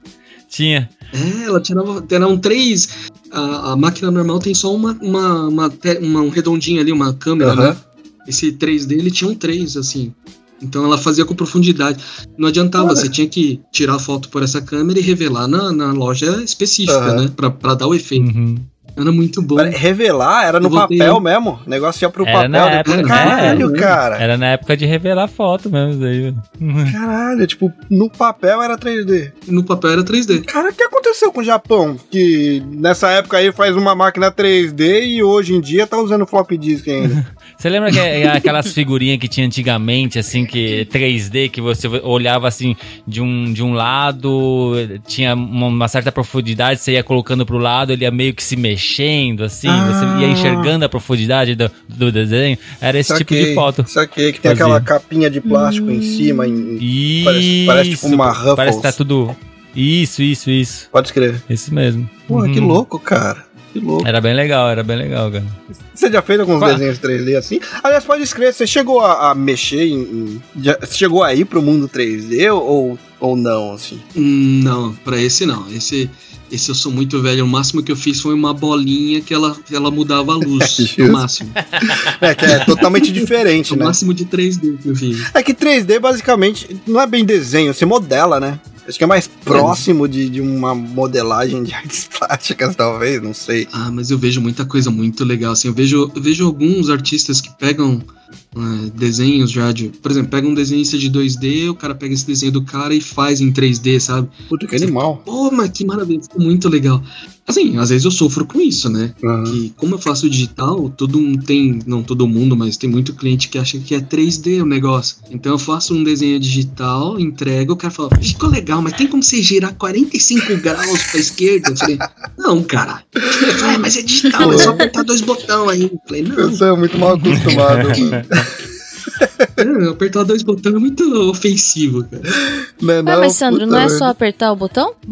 Tinha. É, ela tirava. Eram três. A, a máquina normal tem só uma, uma, uma, uma- um redondinho ali, uma câmera, Aham. né? Esse 3D ele tinha um 3, assim. Então ela fazia com profundidade. Não adiantava, Olha. você tinha que tirar a foto por essa câmera e revelar na, na loja específica, Aham. né? Pra, pra dar o efeito. Uhum. Era muito bom. Revelar era no papel mesmo? O negócio ia pro Era papel depois. época, Caralho, é. cara. Era na época de revelar foto mesmo, isso aí. velho. Caralho, tipo, no papel era 3D. No papel era 3D. Cara, o que aconteceu com o Japão? Que nessa época aí faz uma máquina 3D e hoje em dia tá usando flop disk ainda. Você lembra que é aquelas figurinhas que tinha antigamente, assim, que 3D, que você olhava assim de um, de um lado, tinha uma, certa profundidade, você ia colocando pro lado, ele ia meio que se mexendo, assim, Ah. você ia enxergando a profundidade do, do desenho. Era esse tipo de foto. Saquei, que tem Fazia. aquela capinha de plástico em cima. Em... Isso. Parece- parece tipo uma Ruffles. Parece que tá tudo. Isso, isso, isso. Pode escrever. Esse mesmo. Pô, que Uhum. louco, cara. Que louco. Era bem legal, era bem legal, cara. Você já fez alguns Qual? desenhos 3D assim? Aliás, pode escrever, você chegou a, a mexer em. em- já- você chegou aí pro mundo 3D ou, ou não, assim? Hum, Não, pra esse não. Esse, esse eu sou muito velho. O máximo que eu fiz foi uma bolinha que ela, ela mudava a luz. Justo. no máximo. É que é totalmente diferente, O né? máximo de 3D que eu fiz. É que 3D basicamente não é bem desenho, você modela, né? Acho que é mais próximo de, de uma modelagem de artes plásticas, talvez, não sei. Ah, mas eu vejo muita coisa muito legal. Assim, eu vejo, eu vejo alguns artistas que pegam é, desenhos já de. Por exemplo, pega um desenhista de 2D, o cara pega esse desenho do cara e faz em 3D, sabe? Puta, que animal. Pô, mas que maravilha, ficou muito legal. Assim, às vezes eu sofro com isso, né? Uhum. Que como eu faço digital, todo mundo tem, não todo mundo, mas tem muito cliente que acha que é 3D o negócio. Então eu faço um desenho digital, entrego, o cara fala, ficou legal, mas tem como você girar 45 graus pra esquerda? Eu falei, não, cara. Falou, "É, mas é digital, é só apertar dois botões aí. Eu falei, não, Eu sou muito mal acostumado, mano. não, apertar dois botões é muito ofensivo, cara. Não, é Ué, não, mas Sandro, não é só apertar o botão?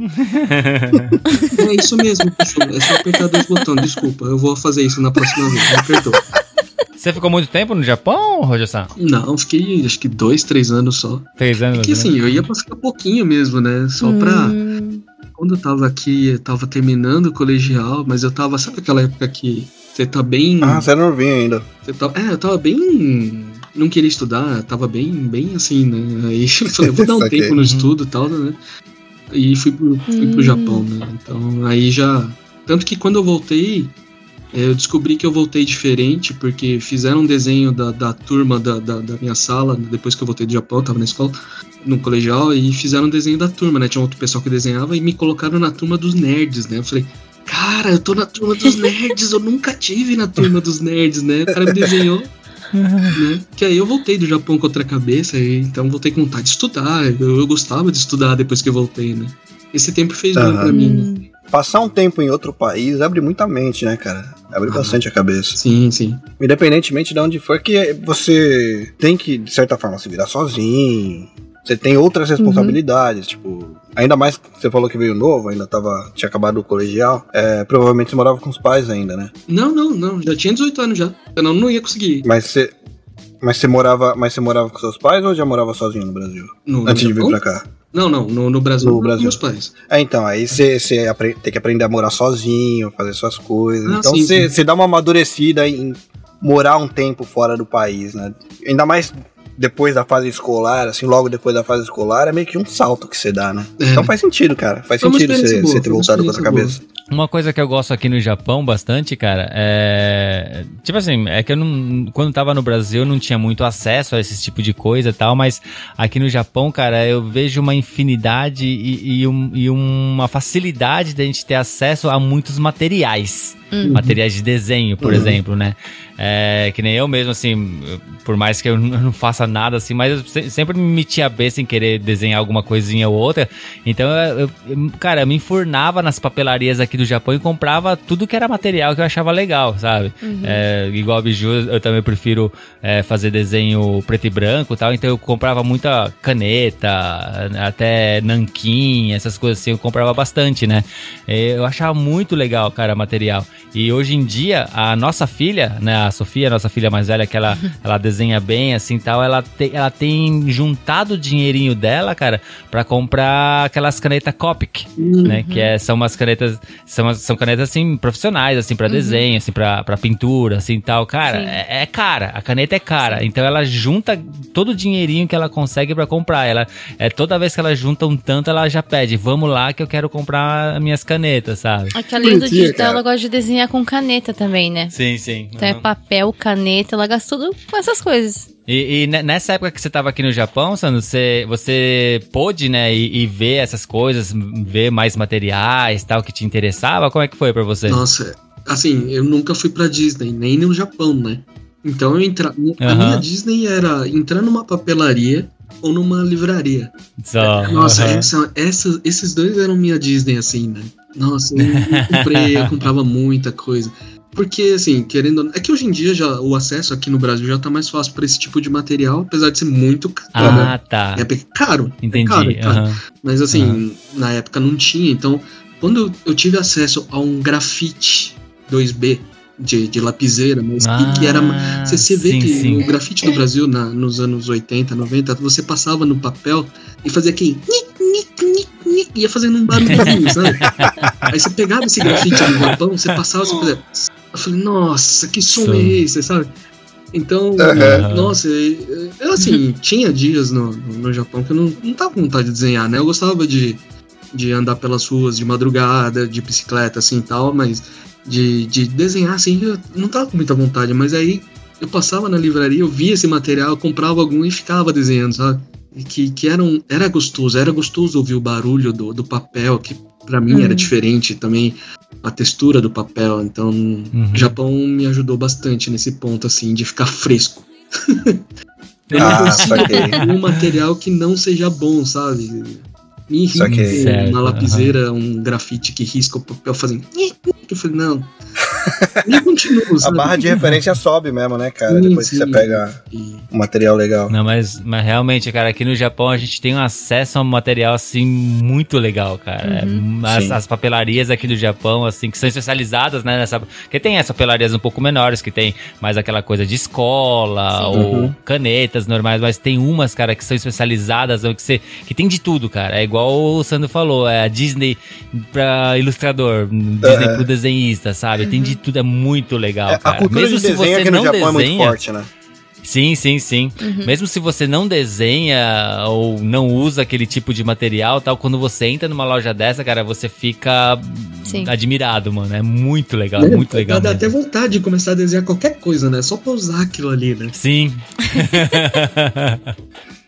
É isso mesmo, pessoal, é só apertar dois botões, desculpa, eu vou fazer isso na próxima vez, me perdoa. Você ficou muito tempo no Japão, Roger-san? Não, fiquei acho que dois, três anos só. Três anos. É que né? assim, eu ia pra ficar pouquinho mesmo, né? Só pra. Hum, Quando eu tava aqui, eu tava terminando o colegial, mas eu tava. Sabe aquela época que você tá bem. Ah, você era novinho ainda. Você tá, é, eu tava bem. Não queria estudar, tava bem, bem assim, né? Aí eu falei, vou dar um tempo no estudo e tal, né? E fui pro, fui pro Hum. Japão, né? Então aí já. Tanto que quando eu voltei, eh, eu descobri que eu voltei diferente, porque fizeram um desenho da, da turma da, da, da minha sala, depois que eu voltei do Japão, eu tava na escola, no colegial, e fizeram um desenho da turma, né? Tinha outro pessoal que desenhava e me colocaram na turma dos nerds, né? Eu falei, cara, eu tô na turma dos nerds, eu nunca tive na turma dos nerds, né? O cara me desenhou né? Que aí eu voltei do Japão com outra cabeça, e então voltei com vontade de estudar. Eu, eu gostava de estudar depois que eu voltei, né? Esse tempo fez bem pra mim, né? hum. Passar um tempo em outro país abre muita mente, né, cara? Abre Ah. bastante a cabeça. Sim, sim. Independentemente de onde for, que você tem que, de certa forma, se virar sozinho. Você tem outras responsabilidades, tipo. Ainda mais que você falou que veio novo, ainda tava. Tinha acabado o colegial. É, provavelmente você morava com os pais ainda, né? Não, não, não. Já tinha 18 anos já. Senão não ia conseguir. Mas você. Mas você morava. Mas você morava com seus pais ou já morava sozinho no Brasil? No, no Antes de vir pra cá? Não, não. No, no Brasil, No não, com Brasil. meus pais. É, então, aí você, tem que aprender a morar sozinho, fazer suas coisas. Ah, então você dá uma amadurecida em morar um tempo fora do país, né? Ainda mais depois da fase escolar, assim, logo depois da fase escolar, é meio que um salto que você dá, né? É. Então faz sentido, cara. Faz Foi sentido você, boa, você ter voltado com experiência cabeça. Uma coisa que eu gosto aqui no Japão bastante, cara, é. Tipo assim, é que eu não. Quando tava no Brasil, eu não tinha muito acesso a esse tipo de coisa e tal, mas aqui no Japão, cara, eu vejo uma infinidade e, e um- e uma facilidade da gente ter acesso a muitos materiais. Uhum. Materiais de desenho, por Uhum. exemplo, né? É, que nem eu mesmo, assim, por mais que eu não faça nada assim, mas eu se- sempre me meti a besta em querer desenhar alguma coisinha ou outra. Então, eu, eu- cara, eu me enfurnava nas papelarias aqui do Japão e comprava tudo que era material que eu achava legal, sabe? Uhum. É, igual a Biju, eu também prefiro é, fazer desenho preto e branco e tal, então eu comprava muita caneta, até nanquim, essas coisas assim, eu comprava bastante, né? É, Eu achava muito legal, cara, material. E hoje em dia, a nossa filha, né, a Sofia, nossa filha mais velha, que ela, ela desenha bem, assim, tal, ela, te- ela tem juntado o dinheirinho dela, cara, pra comprar aquelas canetas Copic, né, que é, são umas canetas, são, são canetas, assim, profissionais, assim, pra desenho, assim, pra, pra pintura, assim, tal, cara, Sim. é, é cara, a caneta é cara, então ela junta todo o dinheirinho que ela consegue pra comprar, ela, é, toda vez que ela junta um tanto, ela já pede, vamos lá que eu quero comprar minhas canetas, sabe? Aqui além do digital, cara. ela gosta de desenhar com caneta também, né? Sim, sim. Então é papel, caneta, ela gasta tudo com essas coisas. E, e ne- nessa época que você estava aqui no Japão, Sandro, você, você pôde, né, e, e ver essas coisas, ver mais materiais, tal, que te interessava? Como é que foi pra você? Nossa, assim, eu nunca fui pra Disney, nem no Japão, né? Então eu entra... a Aham. minha Disney era entrar numa papelaria ou numa livraria. Só, Nossa, aham. essa- essa- esses dois eram minha Disney, assim, né? Nossa, eu, eu comprei, eu comprava muita coisa. Porque, assim, querendo. É que hoje em dia já, o acesso aqui no Brasil já tá mais fácil pra esse tipo de material, apesar de ser muito caro. né? Ah, tá. É caro. é Entendi. caro, é caro. aham. Mas assim, Aham. na época não tinha. Então, quando eu tive acesso a um grafite 2B de, de lapiseira, mas que, que era. Ah, Você, você vê sim, que sim. o grafite no Brasil, na- nos anos 80, 90, você passava no papel e fazia aquele. nic, ia fazendo um barulhinho, sabe? Aí você pegava esse grafite no Japão, você passava, você fazia. Eu falei, nossa, que som Som. é esse, sabe? Então, Aham. nossa, eu, assim, tinha dias no, no, Japão que eu não, não tava com vontade de desenhar, né? Eu gostava de, de andar pelas ruas de madrugada, de bicicleta, assim e tal, mas de, de desenhar, assim, eu não tava com muita vontade. Mas aí eu passava na livraria, eu via esse material, eu comprava algum e ficava desenhando, sabe? E que, que era, um, era gostoso, era gostoso ouvir o barulho do, do papel, que pra mim era Uhum. diferente também, a textura do papel. Então, Uhum. o Japão me ajudou bastante nesse ponto, assim, de ficar fresco. eu não Ah, consigo saquei. um material que não seja bom, sabe? Me irrita uma lapiseira, um grafite que risca o papel fazendo. Eu falei, não. E continuo, A sabe? barra de referência sobe mesmo, né, cara? Sim, Depois que sim. você pega E- um material legal. Não, mas, mas realmente, cara, aqui no Japão a gente tem um acesso a um material, assim, muito legal, cara. Uhum. É, as, Sim. as papelarias aqui do Japão, assim, que são especializadas, né, nessa... Porque tem essas papelarias um pouco menores, que tem mais aquela coisa de escola, Sim. ou Uhum. canetas normais, mas tem umas, cara, que são especializadas, que, você, que tem de tudo, cara. É igual o Sandro falou, é a Disney pra ilustrador, Disney Uhum. pro desenhista, sabe? Tem de tudo, é muito legal, É, a cara. cultura Mesmo de se desenho você aqui no não Japão é muito desenha, forte, né? Sim, sim, sim. Uhum. Mesmo se você não desenha ou não usa aquele tipo de material, tal, quando você entra numa loja dessa, cara, você fica Sim. admirado, mano. É muito legal, né, muito legal. Dá mesmo. até vontade de começar a desenhar qualquer coisa, né? Só pra usar aquilo ali, né? Sim.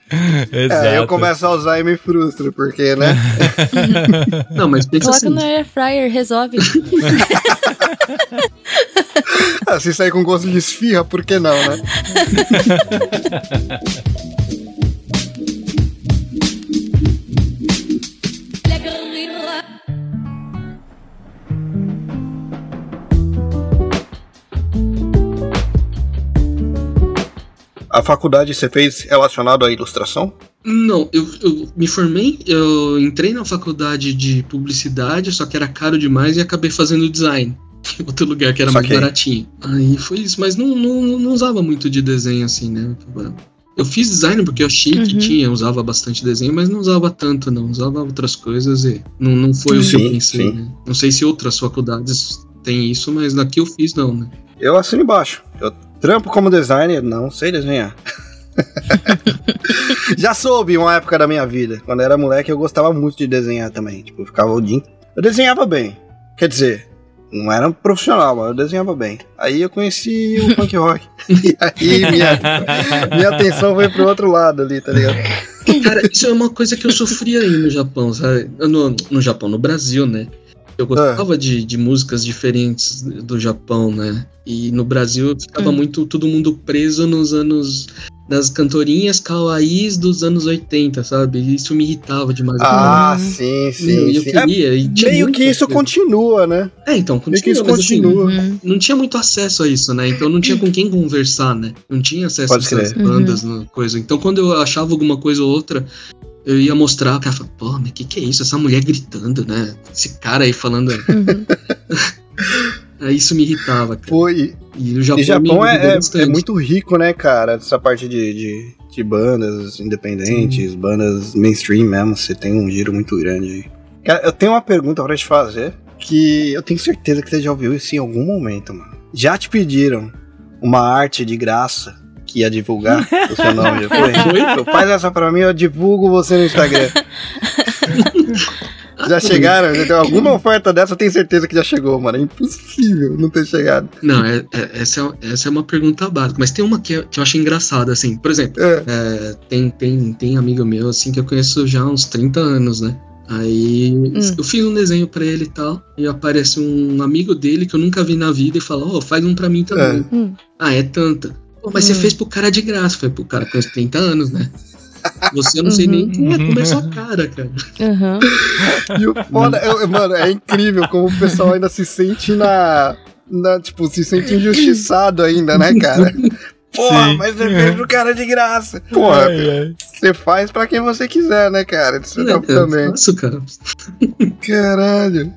Exato. É, eu começo a usar e me frustro, porque, né? Não, mas pensa Coloca assim. no air fryer, resolve. Ah, Se sair com gosto de esfirra, por que não, né? A faculdade você fez relacionado à ilustração? Não, eu, eu me formei, eu entrei na faculdade de publicidade, só que era caro demais e acabei fazendo design. Em outro lugar que era mais Saquei. baratinho. Aí foi isso, mas não, não, não usava muito de desenho assim, né? Eu fiz design porque eu achei que Uhum. tinha, usava bastante desenho, mas não usava tanto, não. Usava outras coisas e não, não foi o que Sim, eu pensei, sim. né? Não sei se outras faculdades têm isso, mas daqui eu fiz não, né? Eu assino embaixo. Eu trampo como designer, não sei desenhar. Já soube uma época da minha vida. Quando eu era moleque, eu gostava muito de desenhar também. Tipo, eu ficava o dia. Eu desenhava bem. Quer dizer, não era um profissional, mas eu desenhava bem. Aí eu conheci o punk rock. E aí minha, minha atenção foi pro outro lado ali, tá ligado? Cara, isso é uma coisa que eu sofria aí no Japão, sabe? No, no Japão, no Brasil, né? Eu gostava de, de músicas diferentes do Japão, né? E no Brasil ficava Hum. muito todo mundo preso nos anos. nas cantorinhas kawaiis dos anos 80, sabe? Isso me irritava demais. Ah, Uhum. sim, sim. e eu sim. É, queria. e tinha meio que isso coisa. continua, né? É, então, Meio que continua, isso mas assim, continua. Uhum. não tinha muito acesso a isso, né? Então não tinha com quem conversar, né? Não tinha acesso Pode a essas crer. bandas, no- coisa. Então quando eu achava alguma coisa ou outra, eu ia mostrar, o cara falava, pô, mas que que é isso? Essa mulher gritando, né? Esse cara aí falando. Uhum. Aí isso me irritava, cara. Pô, e, o Japão, e Japão é, é- é muito rico, né, cara? Essa parte de, de, de bandas independentes, bandas mainstream mesmo. Você tem um giro muito grande aí. Cara, eu tenho uma pergunta pra te fazer que eu tenho certeza que você já ouviu isso em algum momento, mano. Já te pediram uma arte de graça que ia divulgar o seu nome depois? Então Faz essa pra mim, eu divulgo você no Instagram. Já chegaram? Já tem alguma oferta dessa? Eu tenho certeza que já chegou, mano. É impossível não ter chegado. Não, é- é- essa, é, essa é uma pergunta básica. Mas tem uma que, é- que eu acho engraçada, assim. Por exemplo, É. é, tem, tem, tem amigo meu, assim, que eu conheço já há uns 30 anos, né? Aí eu fiz um desenho pra ele e tal, e aparece um amigo dele que eu nunca vi na vida e fala, ó, faz um pra mim também. É. Hum. Ah, é tanta. Pô, mas você Hum. fez pro cara de graça. Foi pro cara com uns 30 anos, né? Você eu não sei Uhum. nem quem é, como é sua cara, cara. Uhum. E o foda, eu- mano, é incrível como o pessoal ainda se sente na. na tipo, se sente injustiçado ainda, né, cara? Porra, Sim. mas você fez pro cara de graça. Porra, você faz pra quem você quiser, né, cara? Isso É, é, também. Nossa, cara. Caralho.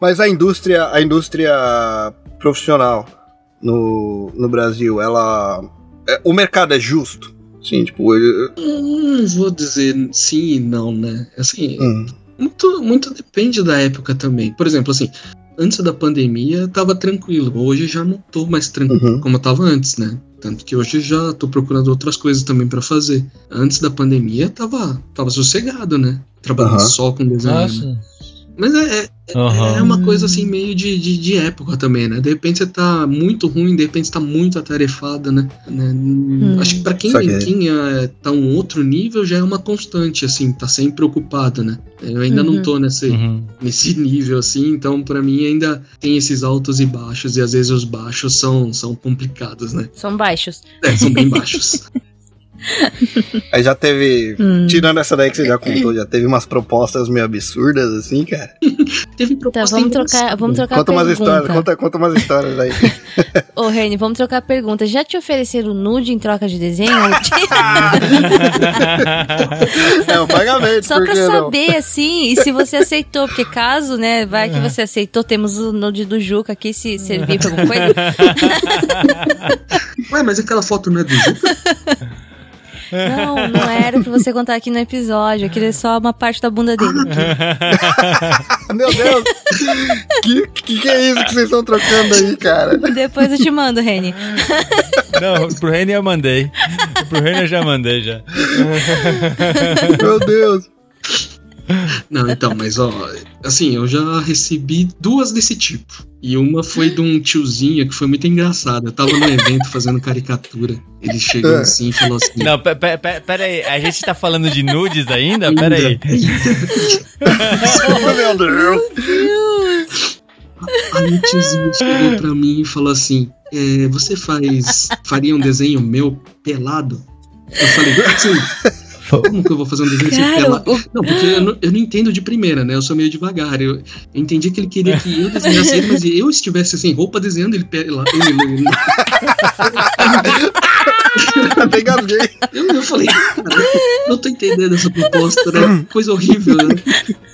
Mas a indústria, a indústria profissional no, no Brasil, ela. é- o mercado é justo? Sim, tipo, ele- Não vou dizer sim e não, né? Assim, hum, Muito, muito depende da época também. Por exemplo, assim, antes da pandemia tava tranquilo. Hoje já não tô mais tranquilo Uhum. como eu tava antes, né? Tanto que hoje já tô procurando outras coisas também pra fazer. Antes da pandemia tava, tava sossegado, né? Trabalhando Aham. só com desenho. né? Mas é, é, Aham. é uma coisa assim meio de, de, de época também, né? De repente você tá muito ruim, de repente você tá muito atarefado, né? Né? Acho que pra quem, Saquei. quem é, tá um outro nível já é uma constante, assim, tá sempre ocupado, né? Eu ainda não Uhum. tô nesse, Uhum. nesse nível, assim, então pra mim ainda tem esses altos e baixos, e às vezes os baixos são, são complicados, né? São baixos. É, são bem baixos. Aí já teve. Hum. Tirando essa daí que você já contou, já teve umas propostas meio absurdas, assim, cara. Teve Tá, proposta vamos trocar, vamos trocar Conta a umas pergunta. histórias, conta, conta umas histórias aí. Ô, Reni, vamos trocar a pergunta. Já te ofereceram nude em troca de desenho? é um pagamento, Só pra que não? saber, assim, e se você aceitou. Porque caso, né, vai que você aceitou, temos o nude do Juca aqui, se servir pra alguma coisa. Ué, mas aquela foto não é do Juca? Não, não era pra você contar aqui no episódio. Eu queria só uma parte da bunda dele. Meu Deus! que, que que é isso que vocês estão trocando aí, cara? Depois eu te mando, Reni. Não, pro Reni eu mandei. Pro Reni eu já mandei já. Meu Deus! Não, então, mas ó, assim, eu já recebi duas desse tipo. E uma foi de um tiozinho que foi muito engraçado. Eu tava no evento fazendo caricatura. Ele chegou É. assim e falou assim: Não, pe- pe- pe- pera aí, a gente tá falando de nudes ainda? Pera aí. Meu Deus! Aí o tiozinho chegou pra mim e falou assim: é, Você faz. faria um desenho meu pelado? Eu falei, assim, como que eu vou fazer um desenho sem o- Não, porque eu não, eu não entendo de primeira, né? Eu sou meio devagar. Eu, eu entendi que ele queria que eu desenhasse ele, mas eu estivesse sem roupa desenhando ele pelado. Ele, ele, Até engasguei. eu, eu falei, cara, não tô entendendo essa proposta, né? Coisa horrível, né?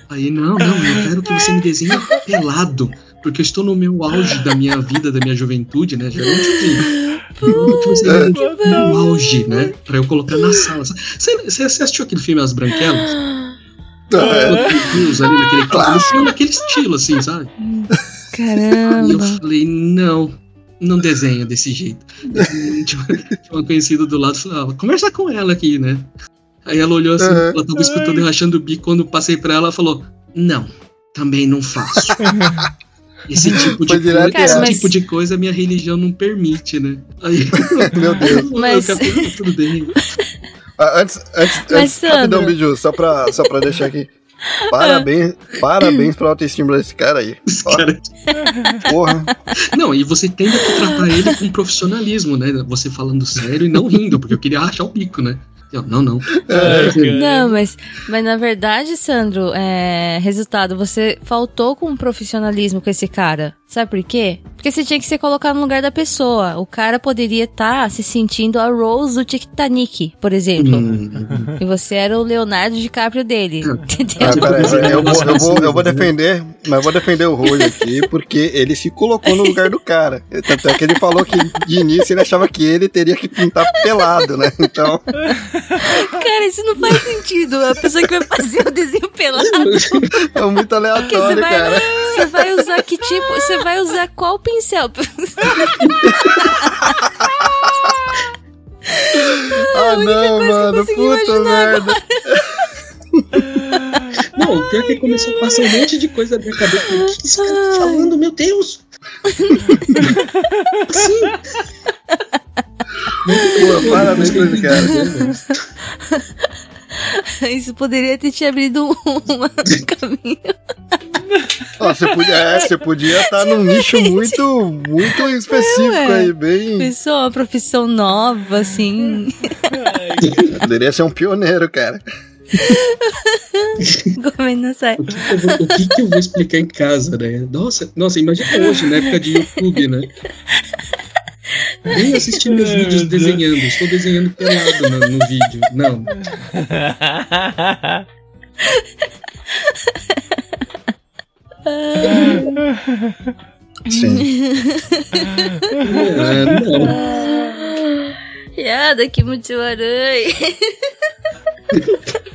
Aí, não, não, eu quero que você me desenhe pelado. Porque eu estou no meu auge da minha vida, da minha juventude, né? Geralmente assim. Eu que você me desenhe no auge, né? Pra eu colocar na sala. Você, você assistiu aquele filme As Branquelas? É, Cruz ali naquele Clássico. filme naquele estilo, assim, sabe? E eu Caramba. falei, não, não desenha desse jeito. Tinha uma conhecida do lado e falou, ah, conversa com ela aqui, né? Aí ela olhou assim, Uhum. ela tava escutando e rachando o bico. Quando eu passei pra ela, ela falou, não, também não faço. Esse tipo de, coisa, Cara, esse mas- tipo de coisa a minha religião não permite, né? Aí, Meu Deus. Mas- eu tudo bem. Ah, Antes, antes, Mas, antes rapidão, Sandro- Biju, só pra, só pra deixar aqui. Parabéns, parabéns pra autoestima desse cara aí. Esse cara- porra. Não, e você tem que tratar ele com profissionalismo, né? Você falando sério e não rindo, porque eu queria rachar o bico, né? Eu, não, não. Não, mas, mas na verdade, Sandro, é, resultado, você faltou com profissionalismo com esse cara. Sabe por quê? Porque você tinha que se colocar no lugar da pessoa. O cara poderia estar se sentindo a Rose do Titanic, por exemplo. Hum, E você era o Leonardo DiCaprio dele. Entendeu? Ah, eu, vou, eu, vou, eu vou defender, mas eu vou defender o Rui aqui, porque ele se colocou no lugar do cara. Tanto é que ele falou que de início ele achava que ele teria que pintar pelado, né? Então, Cara, isso não faz sentido. A pessoa que vai fazer o desenho pelado, é muito você aleatório, vai, cara. você vai usar que tipo? Você vai usar qual pincel? Ah, não, que eu mano, puta merda. Não, o pior é que começou a passar um monte de coisa na minha cabeça. O que esse cara tá falando? Meu Deus! Assim? Pô, parabéns pra esse cara. Isso poderia ter te abrido um, caminho. Ó, você podia é, você podia estar num nicho muito, muito específico É, aí, bem. Pessoa, uma profissão nova, assim. Poderia ser um pioneiro, cara. Vou, o que que eu vou explicar em casa, né? Nossa, nossa, imagina hoje, na época de YouTube, né? Nem assistir meus vídeos desenhando. Estou desenhando pelado no, no vídeo. Não. Sim. É, não. Piada que muito aranha.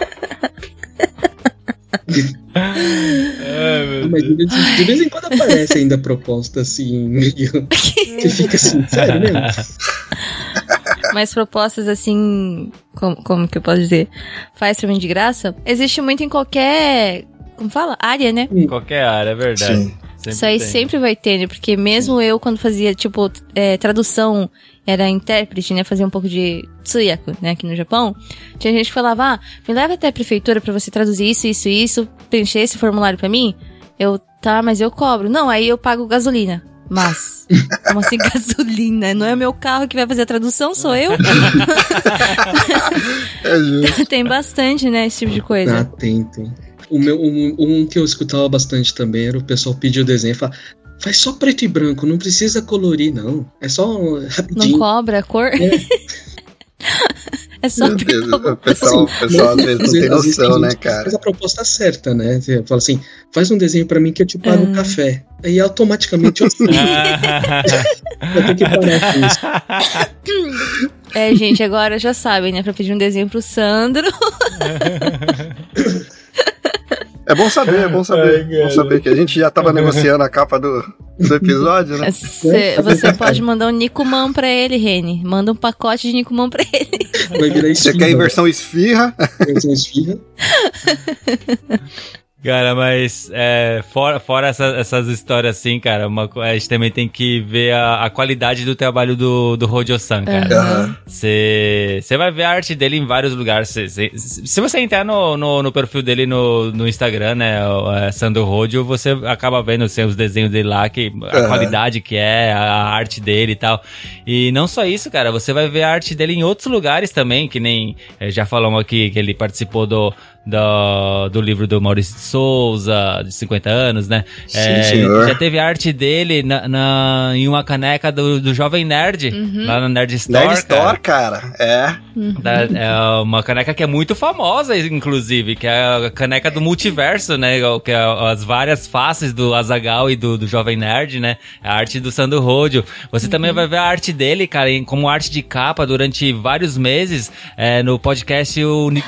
Meu Mas de vez, de vez em quando aparece ainda a proposta assim, meio. Você fica assim, sério mesmo? Mas propostas assim. Como, como que eu posso dizer? Faz pra mim de graça? Existe muito em qualquer. Como fala? Área, né? Qualquer área, é verdade. Sim. Sempre Isso aí tem. sempre vai ter, né? Porque mesmo eu, quando fazia, tipo, é, tradução, era intérprete, né? Fazia um pouco de tsuyaku, né? Aqui no Japão. Tinha gente que falava, ah, me leva até a prefeitura pra você traduzir isso, isso, isso, preencher esse formulário pra mim. Eu, tá, mas eu cobro. Não, aí eu pago gasolina. Mas, como assim gasolina? Não é meu carro que vai fazer a tradução, sou eu? É tem bastante, né, esse tipo de coisa. Ah, tem, tem. O meu, um, um que eu escutava bastante também era o pessoal pedir o desenho e falar. Faz só preto e branco, não precisa colorir, não. É só Não rapidinho. cobra a cor? É só Meu Deus, o pessoal, o pessoal às vezes não tem noção, né, cara? Faz a proposta certa, né? Você fala assim, faz um desenho pra mim que eu te pago um Ah. café. Aí automaticamente eu assino. eu tenho que parar com isso. É, gente, agora já sabem, né? Pra pedir um desenho pro Sandro. É bom saber, é bom saber. Ai, bom saber que a gente já tava negociando a capa do, do episódio, né? Cê- você pode mandar um Nicoman pra ele, Reni. Manda um pacote de Nicoman pra ele. Vai virar Você quer em versão esfirra? versão esfirra. Cara, mas é, fora, fora essa- essas histórias assim, cara, uma a gente também tem que ver a, a qualidade do trabalho do, do Rodio-san, cara. Você vai ver a arte dele em vários lugares. Cê- cê- se você entrar no, no, no perfil dele no, no Instagram, né, o, é, Sandro Rodio, você acaba vendo assim, os desenhos dele lá, que, a Aham. qualidade que é, a arte dele e tal. E não só isso, cara, você vai ver a arte dele em outros lugares também, que nem eh, já falamos aqui que ele participou do, do, do livro do Maurício de Souza, de 50 anos, né? Sim, É, senhor. Já teve arte dele na, na- em uma caneca do, do Jovem Nerd, Uhum. lá na Nerd Store. Nerd cara. Store, cara. É. Da- é uma caneca que é muito famosa, inclusive, que é a caneca do multiverso, né? Que é as várias faces do Azagal e do, do Jovem Nerd, né? A arte do Sandro Rodio. Você também vai ver a arte dele, cara, em- como arte de capa durante vários meses é, no podcast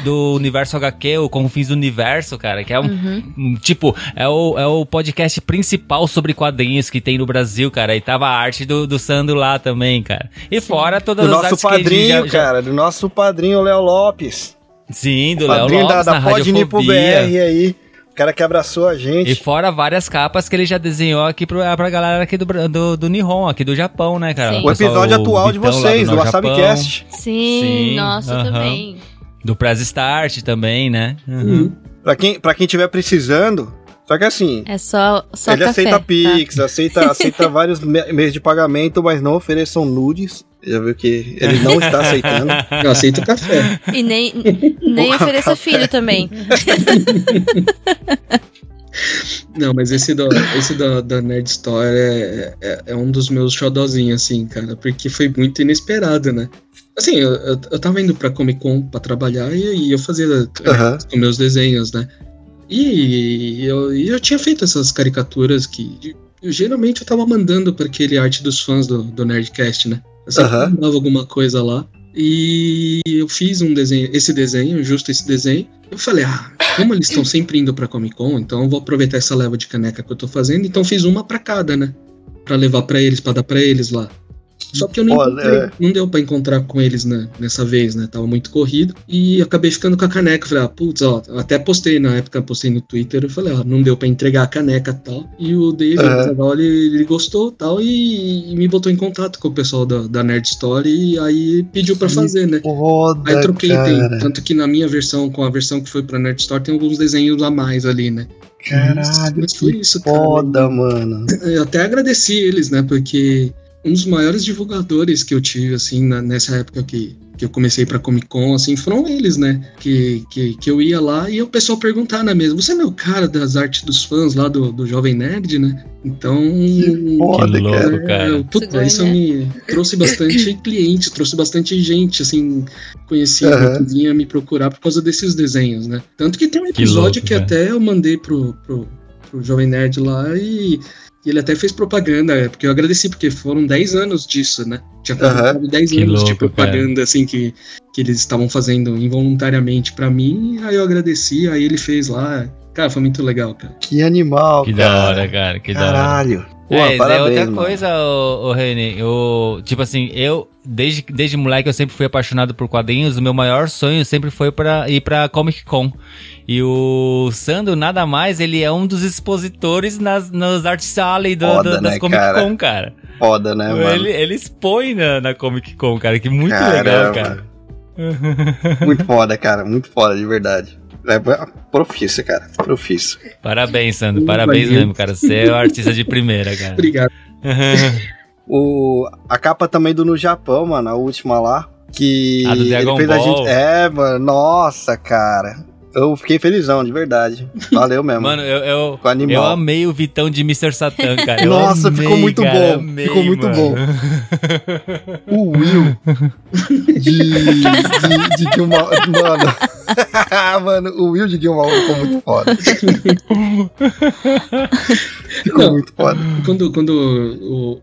do Universo HQ, o Confins do Universo, cara, que é um, um- tipo, é o, é o podcast principal sobre quadrinhos que tem no Brasil, cara. E tava a arte do, do Sandro lá também, cara. E fora todas Do as nosso padrinho, já- já- cara. Do nosso padrinho Léo Lopes. Sim, do Léo Padrinho Lopes da, da na Pod Nipo BR aí. O cara que abraçou a gente. E fora várias capas que ele já desenhou aqui pro, pra galera aqui do, do, do Nihon, aqui do Japão, né, cara? Sim. o episódio pessoal, atual de Vitão lá vocês, do WasabiCast. Sim, Sim, nossa, aham. também. Do Press Start também, né? Uhum. Uhum. Pra quem, pra quem tiver precisando. Só que assim, É só, só ele café. aceita tá? Pix, aceita, aceita vários me- meios de pagamento, mas não ofereçam nudes. Já viu que ele não está aceitando. Eu aceito café. E nem, nem ofereça café. filho também. Não, mas esse, do, esse da, da Nerd Store é, é, é um dos meus xodozinhos, assim, cara, porque foi muito inesperado, né? Assim, eu, eu, eu tava indo pra Comic Con pra trabalhar e, e eu fazia Aham. os meus desenhos, né? E eu, e eu tinha feito essas caricaturas que eu, geralmente eu tava mandando para aquele arte dos fãs do, do Nerdcast, né? Eu sempre Aham. mandava alguma coisa lá. E eu fiz um desenho, esse desenho, justo esse desenho. Eu falei, ah, como eles estão sempre indo pra Comic Con, então eu vou aproveitar essa leva de caneca que eu tô fazendo. Então fiz uma pra cada, né? Pra levar pra eles, pra dar pra eles lá. Só que eu não, Olha, encontrei, é. não deu pra encontrar com eles né, nessa vez, né? Tava muito corrido. E acabei ficando com a caneca. Falei, ah, putz, ó, até postei na época, postei no Twitter. Eu falei, ó, não deu pra entregar a caneca e tal. E o David, Zagal, ele, ele gostou tal e, e me botou em contato com o pessoal da, da Nerd Story. E aí pediu pra fazer, né? Foda, Aí troquei, cara. tem. Tanto que na minha versão, com a versão que foi pra Nerd Store, tem alguns desenhos a mais ali, né? Caralho, Mas foi que isso, cara. foda, mano. Eu até agradeci eles, né? Porque um dos maiores divulgadores que eu tive, assim, na- nessa época que, que eu comecei pra Comic Con, assim, foram eles, né? Que, que, que eu ia lá e o pessoal perguntar na mesa: Você não é o cara das artes dos fãs lá do, do Jovem Nerd, né? Então. Que foda, Que louco, cara. cara. É, puta, isso me trouxe bastante cliente, trouxe bastante gente, assim, conhecida Aham. que vinha me procurar por causa desses desenhos, né? Tanto que tem um Que episódio louco, que, até eu mandei pro, pro, pro Jovem Nerd lá e, e ele até fez propaganda, é, porque eu agradeci, porque foram 10 anos disso, né? Tinha Aham. completado 10 Que anos de louco, propaganda, assim, que, que eles estavam fazendo involuntariamente pra mim, aí eu agradeci, aí ele fez lá. Cara, foi muito legal, cara. Que animal, Que cara. da hora, cara, que da hora. Pô, é, isso é parabéns, outra mano. coisa, o, o Reni. Eu, tipo assim, eu, desde, desde moleque, eu sempre fui apaixonado por quadrinhos. O meu maior sonho sempre foi para ir pra Comic Con. E o Sandro, nada mais, ele é um dos expositores nas, nas Art Alley do, Foda, do- das né, Comic cara? Con, cara. Foda, né, mano? ele, ele expõe na, na Comic Con, cara, que muito Caramba. legal, cara. Muito foda, cara. Muito foda, de verdade. É profício, cara. Profício. Parabéns, Sandro, parabéns valeu. mesmo, cara. Você é um artista de primeira, cara. Obrigado. O, a capa também do No Japão, mano, a última lá. Que A do Dragon ele fez a Ball. gente. É, mano, nossa, cara. Eu fiquei felizão, de verdade. Valeu mesmo. Mano, eu, eu, eu amei o Vitão de Mr. Satan, cara. Eu Nossa, amei, ficou muito cara, bom. amei, Ficou muito mano. bom. O Will de, de, de Gilmore. Mano. mano, o Will de Gilmore ficou muito foda. ficou Não. muito foda. Quando, quando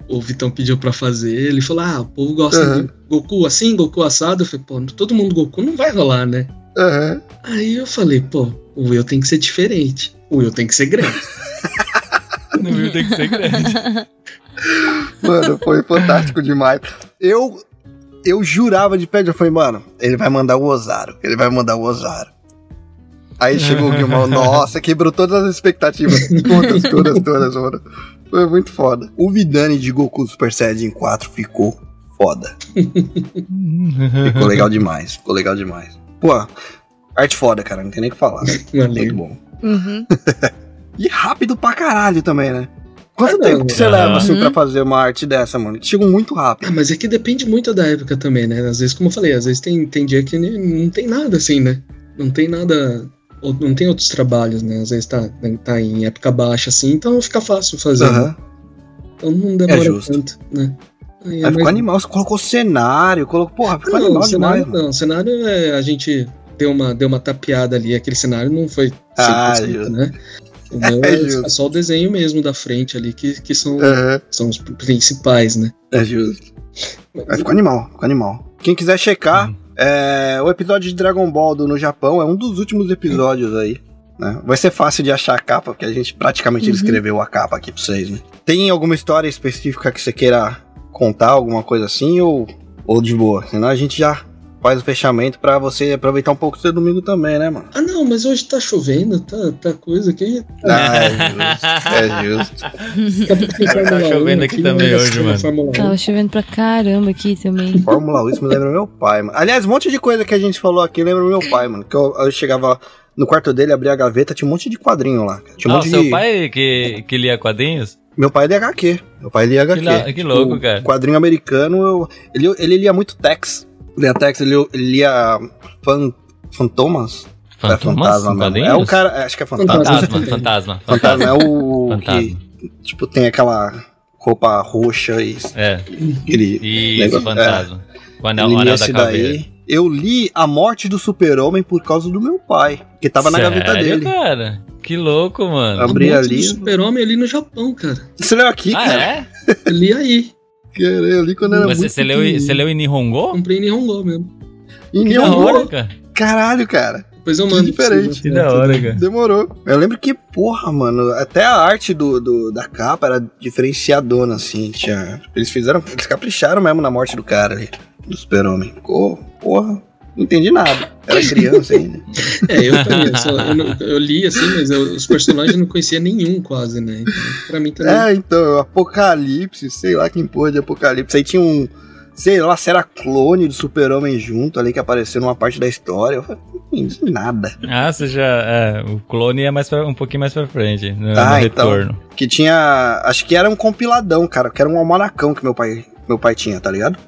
o, o Vitão pediu pra fazer, ele falou: Ah, o povo gosta Uhum. de Goku assim, Goku assado. Eu falei, pô, todo mundo Goku não vai rolar, né? Aham. Aí eu falei, pô, o Will tem que ser diferente. O Will tem que ser grande. No Will tem que ser grande. Mano, foi fantástico demais. Eu, eu jurava de pé, eu falei, mano, ele vai mandar o Ozaru. Ele vai mandar o Ozaru. Aí chegou o Gilmore, nossa, quebrou todas as expectativas. Todas, todas, todas, mano. Foi muito foda. O Vidani de Goku Super Saiyajin 4 ficou foda. Ficou legal demais. Ficou legal demais. Pô, arte foda, cara. Não tem nem o que falar. Muito bom. Uhum. E rápido pra caralho também, né? Quanto Ah, tempo que você leva, assim, Uhum. pra fazer uma arte dessa, mano? Chegou muito rápido. Ah, mas é que depende muito da época também, né? Às vezes, como eu falei, às vezes tem, tem dia que não tem nada assim, né? Não tem nada. ou Não tem outros trabalhos, né? Às vezes tá, tá em época baixa assim, então fica fácil fazer. né? Aham. Então não demora É tanto, né? É ficou animal, você colocou cenário, colocou. Porra, ficou Não, animal o cenário, demais. não, o cenário é a gente deu uma, deu uma tapeada ali, aquele cenário não foi 100%, Ah, né? O meu É é, justo. é só o desenho mesmo da frente ali, que, que são, Aham, são os principais, né? é justo. Mas ficou animal, ficou animal. Quem quiser checar, Uhum. é, o episódio de Dragon Ball do No Japão é um dos últimos episódios aí. Né? Vai ser fácil de achar a capa, porque a gente praticamente Uhum. descreveu a capa aqui pra vocês, né? Tem alguma história específica que você queira contar, alguma coisa assim, ou, ou de boa? Senão a gente já faz o fechamento pra você aproveitar um pouco do seu domingo também, né, mano? Ah, não, mas hoje tá chovendo, tá, tá coisa aqui. Ah, é justo, é justo. Tá 1 chovendo aqui também né? hoje, mano. Fórmula 1. Tava chovendo pra caramba aqui também. Fórmula 1, isso me lembra meu pai, mano. Aliás, um monte de coisa que a gente falou aqui lembra meu pai, mano. Que eu, eu chegava no quarto dele, abria a gaveta, tinha um monte de quadrinho lá. Tinha um Ah, o monte seu de... pai que, que lia quadrinhos? Meu pai lia HQ. Meu pai lia HQ. Que que louco, O cara. Quadrinho americano, eu- ele, ele lia muito Tex. Lia Tex, ele, ele lia fan, Fantomas. É Fantomas? mesmo. Quadrinhos? É um cara, acho que é fantasma. Fantasma. Fantasma, fantasma. Fantasma é o Fantasma. que, tipo, tem aquela roupa roxa e É, ele... isso, negócio- fantasma. O anel, Ele o lia anel da esse caveira. daí. Eu li A Morte do Super-Homem por causa do meu pai, que tava na gaveta Sério, dele. cara? Que louco, mano. Abri ali. super-homem ali no Japão, cara. Você leu aqui, ah, cara? é? Eu li aí. Cara, eu li quando era Você, muito você, leu, você leu em Nihongo? Comprei em Nihongo mesmo. Em Que da Nihongo? hora, cara. Caralho, cara. Depois eu Que mando. pra diferente. você, Que né? da hora, cara. Demorou. Eu lembro que, porra, mano, até a arte do, do- da capa era diferenciadona, assim. Tinha, eles fizeram, eles capricharam mesmo na morte do cara ali, do super-homem. Ficou, porra, não entendi nada. Era criança ainda. É, eu também. eu só- eu, não- eu li assim, mas eu- os personagens eu não conhecia nenhum quase, né? Então, pra mim também. É, então, Apocalipse, sei lá quem porra de Apocalipse. Aí tinha um, sei lá, se era clone do super-homem junto ali que apareceu numa parte da história. Eu falei, entendi nada. Ah, você já. É, o clone é mais pra- um pouquinho mais pra frente. No, Ah, no então. retorno. Que tinha, acho que era um compiladão, cara, que era um almanacão que meu pai, meu pai tinha, tá ligado?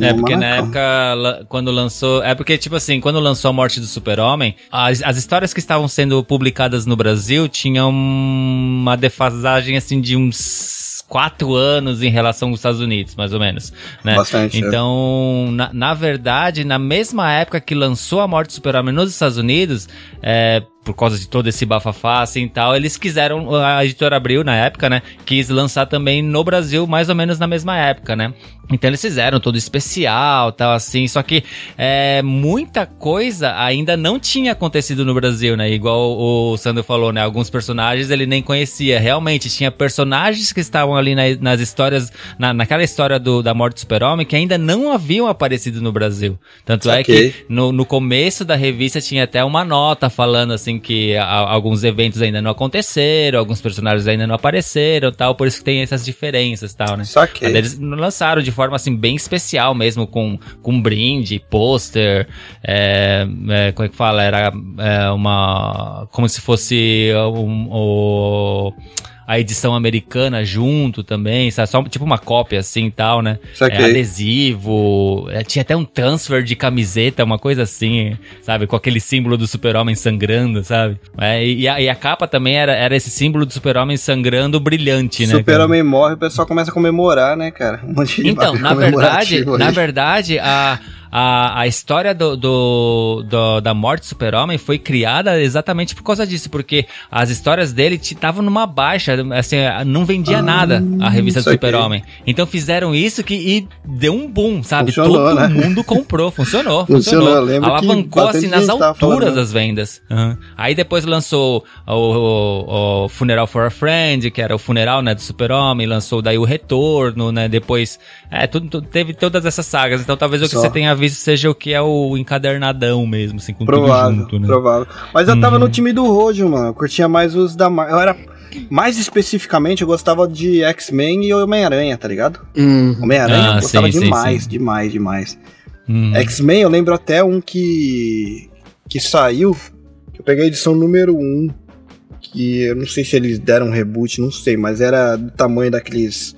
É, um porque na época, quando lançou. É porque, tipo assim, quando lançou a morte do Super-Homem, as, as histórias que estavam sendo publicadas no Brasil tinham uma defasagem, assim, de uns quatro anos em relação aos Estados Unidos, mais ou menos. Né? Bastante. é. Então, na, na verdade, na mesma época que lançou a morte do Super-Homem nos Estados Unidos, é, por causa de todo esse bafafá assim e tal, eles quiseram, a editora Abril na época, né, quis lançar também no Brasil mais ou menos na mesma época, né. Então eles fizeram todo especial, tal assim, só que é, muita coisa ainda não tinha acontecido no Brasil, né, igual o Sandro falou, né, alguns personagens ele nem conhecia, realmente, tinha personagens que estavam ali na- nas histórias, na, naquela história do, da morte do Super-Homem que ainda não haviam aparecido no Brasil. Tanto é Saquei. que no, no começo da revista tinha até uma nota falando assim que a- alguns eventos ainda não aconteceram, alguns personagens ainda não apareceram tal, por isso que tem essas diferenças tal, né? Saquei. Mas Eles lançaram de forma assim bem especial mesmo, com, com brinde, pôster, é, é, como é que fala? Era é, uma. como se fosse um, o- a edição americana junto também, sabe? Só tipo uma cópia assim e tal, né? É, adesivo, é, tinha até um transfer de camiseta, uma coisa assim, sabe? Com aquele símbolo do super-homem sangrando, sabe? É, e, a, e a capa também era, era esse símbolo do super-homem sangrando brilhante, né? Super-Homem morre, o pessoal começa a comemorar, né, cara? Um monte de Então, na verdade, na verdade, a, a, a história do, do- do- da morte do super-homem foi criada exatamente por causa disso, porque as histórias dele estavam numa baixa, assim, não vendia nada a revista do super-homem. Então fizeram isso que, e deu um boom, sabe? Funcionou, Todo né? mundo comprou, funcionou, Funcionou, funcionou. Alavancou assim nas alturas das vendas. Aham. Aí depois lançou o, o- o Funeral for a Friend, que era o funeral, né, do super-homem, lançou daí o Retorno, né, depois... É, tudo, tudo- teve todas essas sagas, então talvez o que Só. você tenha visto seja o que é o encadernadão mesmo, assim, com Provável, tudo junto, né? provável. Mas eu tava Uhum. no time do Rojo, mano. Eu curtia mais os da Marvel. Eu era. Mais especificamente, eu gostava de X-Men e Homem-Aranha, tá ligado? Hum, Homem-Aranha Ah, eu gostava sim, sim, demais, sim. demais, demais. Uhum. X-Men, eu lembro até um que. que saiu. Que eu peguei a edição número 1. Que eu não sei se eles deram um reboot, não sei, mas era do tamanho daqueles.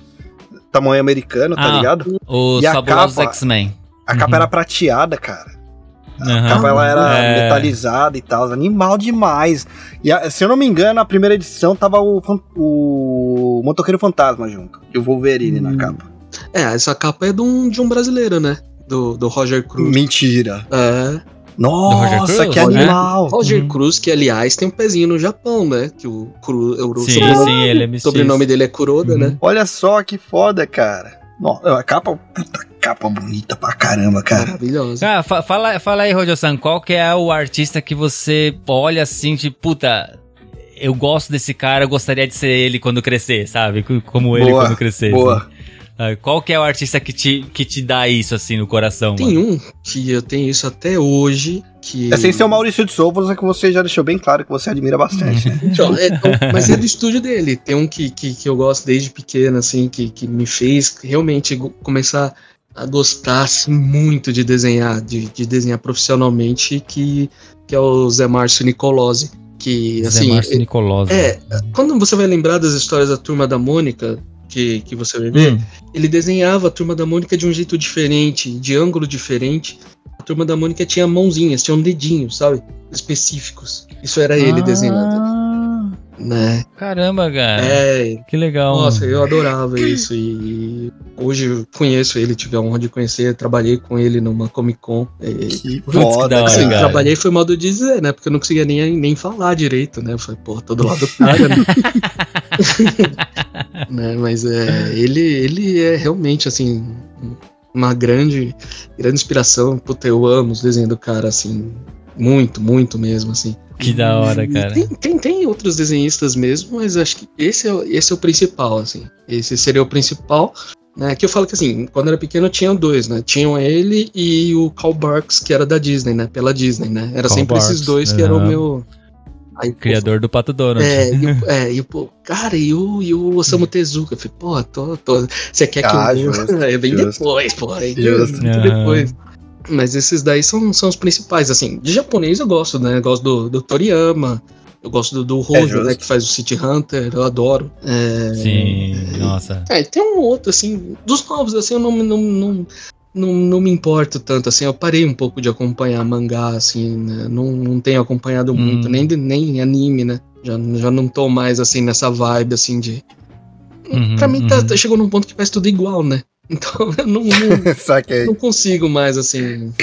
Tamanho americano, tá Ah, ligado? Os E a Fabulosos capa? X-Men. A capa Uhum. era prateada, cara. A Aham. capa ela era É. metalizada e tal, animal demais. E a- se eu não me engano, a primeira edição tava o, o Motoqueiro Fantasma junto. E o Wolverine na capa. É, essa capa é de um, de um brasileiro, né? Do, do Roger Cruz. Mentira. É. Nossa, Cruz, que né? animal. Roger Uhum. Cruz, que aliás tem um pezinho no Japão, né? Que o, Cru, o Sim, sobrenome, sim, ele é o sobrenome dele é Kuroda, Uhum. né? Olha só que foda, cara. Nossa, a capa, puta capa bonita pra caramba, cara. Maravilhosa. Ah, fa- fala, fala aí, Rojo-san, qual que é o artista que você olha assim, tipo, puta, eu gosto desse cara, eu gostaria de ser ele quando crescer, sabe? Co- Como ele Boa, quando crescer. Boa. assim. Ah, Qual que é o artista que te, que te dá isso, assim, no coração? Tem mano? um que eu tenho isso até hoje, que... É sem ser o Maurício de Souza, que você já deixou bem claro que você admira bastante, né? Então, é, então, mas é do estúdio dele. Tem um que, que, que eu gosto desde pequeno, assim, que, que me fez realmente começar a gostar assim, muito de desenhar, de, de desenhar profissionalmente, que, que é o Zé Márcio Nicolosi. Que, Zé assim, Márcio Nicolosi. é, quando você vai lembrar das histórias da Turma da Mônica, que, que você vai ver, Hum, ele desenhava a Turma da Mônica de um jeito diferente, de ângulo diferente. A Turma da Mônica tinha mãozinhas, tinha um dedinho, sabe? Específicos. Isso era ele Ah, desenhando, né? Caramba, cara. É, Que legal. nossa, eu adorava isso e hoje eu conheço ele, tive a honra de conhecer, trabalhei com ele numa Comic Con. É, Que Putz, que foda, da hora, assim, trabalhei foi modo de dizer, né? Porque eu não conseguia nem, nem falar direito, né? Falei, pô, tô do lado do cara, né? Né, Mas é, ele, ele é realmente, assim, uma grande, grande inspiração. Puta, eu amo os desenhos do cara, assim, muito, muito mesmo, assim. Que da hora, E cara. Tem, tem, tem outros desenhistas mesmo, mas acho que esse é, o- esse é o principal, assim. Esse seria o principal. Né, que eu falo que assim, quando eu era pequeno tinha dois, né? Tinham ele e o Carl Barks, que era da Disney, né? Pela Disney, né? Era Carl sempre esses Barks, dois que eram o meu. Aí, pô, Criador do Pato Donald. é, e o, é, e o, pô, cara, e o, e o Osamu Tezuka? Eu falei, pô, tô, tô, você quer que Ah, eu... justo, é, vem justo. depois, pô, aí Justo. muito depois. Mas esses daí são, são os principais, assim. De japonês eu gosto, né? Eu gosto do, do Toriyama, eu gosto do, do Hojo, justo. né? Que faz o City Hunter, eu adoro. É, Sim, nossa. é, tem um outro, assim, dos novos, assim, eu não, não, não, não, não me importo tanto, assim, eu parei um pouco de acompanhar mangá, assim, né, não, não tenho acompanhado Hum. muito, nem, nem anime, né, já, já não tô mais, assim, nessa vibe, assim, de... Uhum, pra mim, tá, uhum. tá- chegou num ponto que parece tudo igual, né, então eu não, não, Saquei. não consigo mais, assim...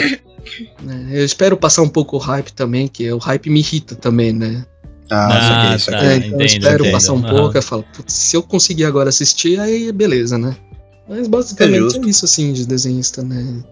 né, Eu espero passar um pouco o hype também, que o hype me irrita também, né? Ah, Ah, saquei, saquei. tá. É, então eu entendo, espero entendo. passar um Aham. pouco, eu falo, putz, se eu conseguir agora assistir, aí beleza, né? Mas basicamente É é, isso, assim, de desenhista, né?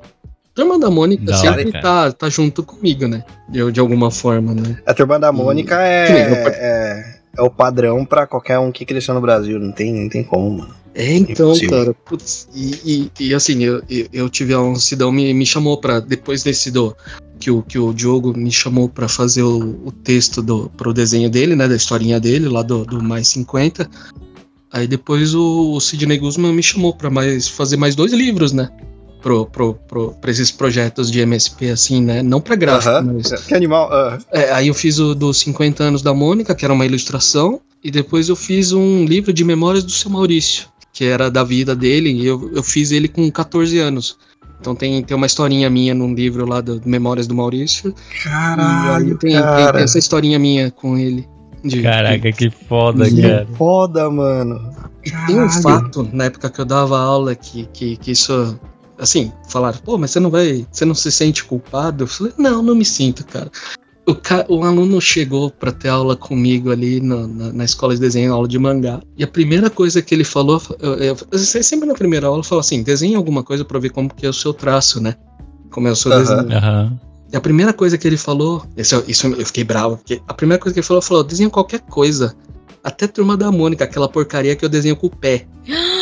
Turma da Mônica Da hora, sempre cara. tá, tá junto comigo, né? De, de alguma forma, né? A turma da Mônica eu- é, é, é o padrão pra qualquer um que cresceu no Brasil. Não tem, não tem como, mano. É, então, Impossível. cara, putz, e, e, e assim, eu, eu, tive a o Sidão me, me chamou pra, depois desse do, que o, que o Diogo me chamou pra fazer o, o texto do, pro desenho dele, né, da historinha dele, lá do, do Mais 50, aí depois o, o Sidney Guzman me chamou pra mais, fazer mais dois livros, né, pro, pro, pro, pra esses projetos de MSP, assim, né? Não pra gráfico, Aham. mas. Que animal. ah. É, aí eu fiz o dos 50 anos da Mônica, que era uma ilustração, e depois eu fiz um livro de memórias do seu Maurício, que era da vida dele, e eu, eu fiz ele com 14 anos. Então tem, tem uma historinha minha num livro lá do Memórias do Maurício. aí Caralho, tem, tem- cara. tem essa historinha minha com ele. de- Caraca, que foda, Que cara. foda, mano. Tem um Caralho. fato na época que eu dava aula que, que, que isso. Assim, falaram, pô, mas você não vai. Você não se sente culpado? Eu falei, não, não me sinto, cara. O, ca- o aluno chegou pra ter aula comigo ali na, na, na escola de desenho, aula de mangá. E a primeira coisa que ele falou, eu, eu, eu- sempre na primeira aula, fala assim: desenhe alguma coisa pra ver como que é o seu traço, né? Como é o seu Aham. desenho. Aham. E a primeira coisa que ele falou, isso, isso eu fiquei bravo, porque a primeira coisa que ele falou, falou, desenha qualquer coisa. Até turma da Mônica, aquela porcaria que eu desenho com o pé.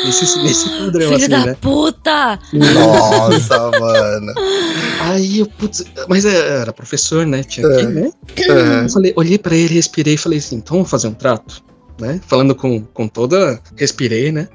Nesse, nesse padrão, Filho assim, da né? puta! Nossa, mano. Aí eu, putz, mas é, era professor, né? Tinha que, É. né? Aham. Eu falei, olhei pra ele, respirei e falei assim, então vamos fazer um trato, né? Falando com, com toda, respirei, né?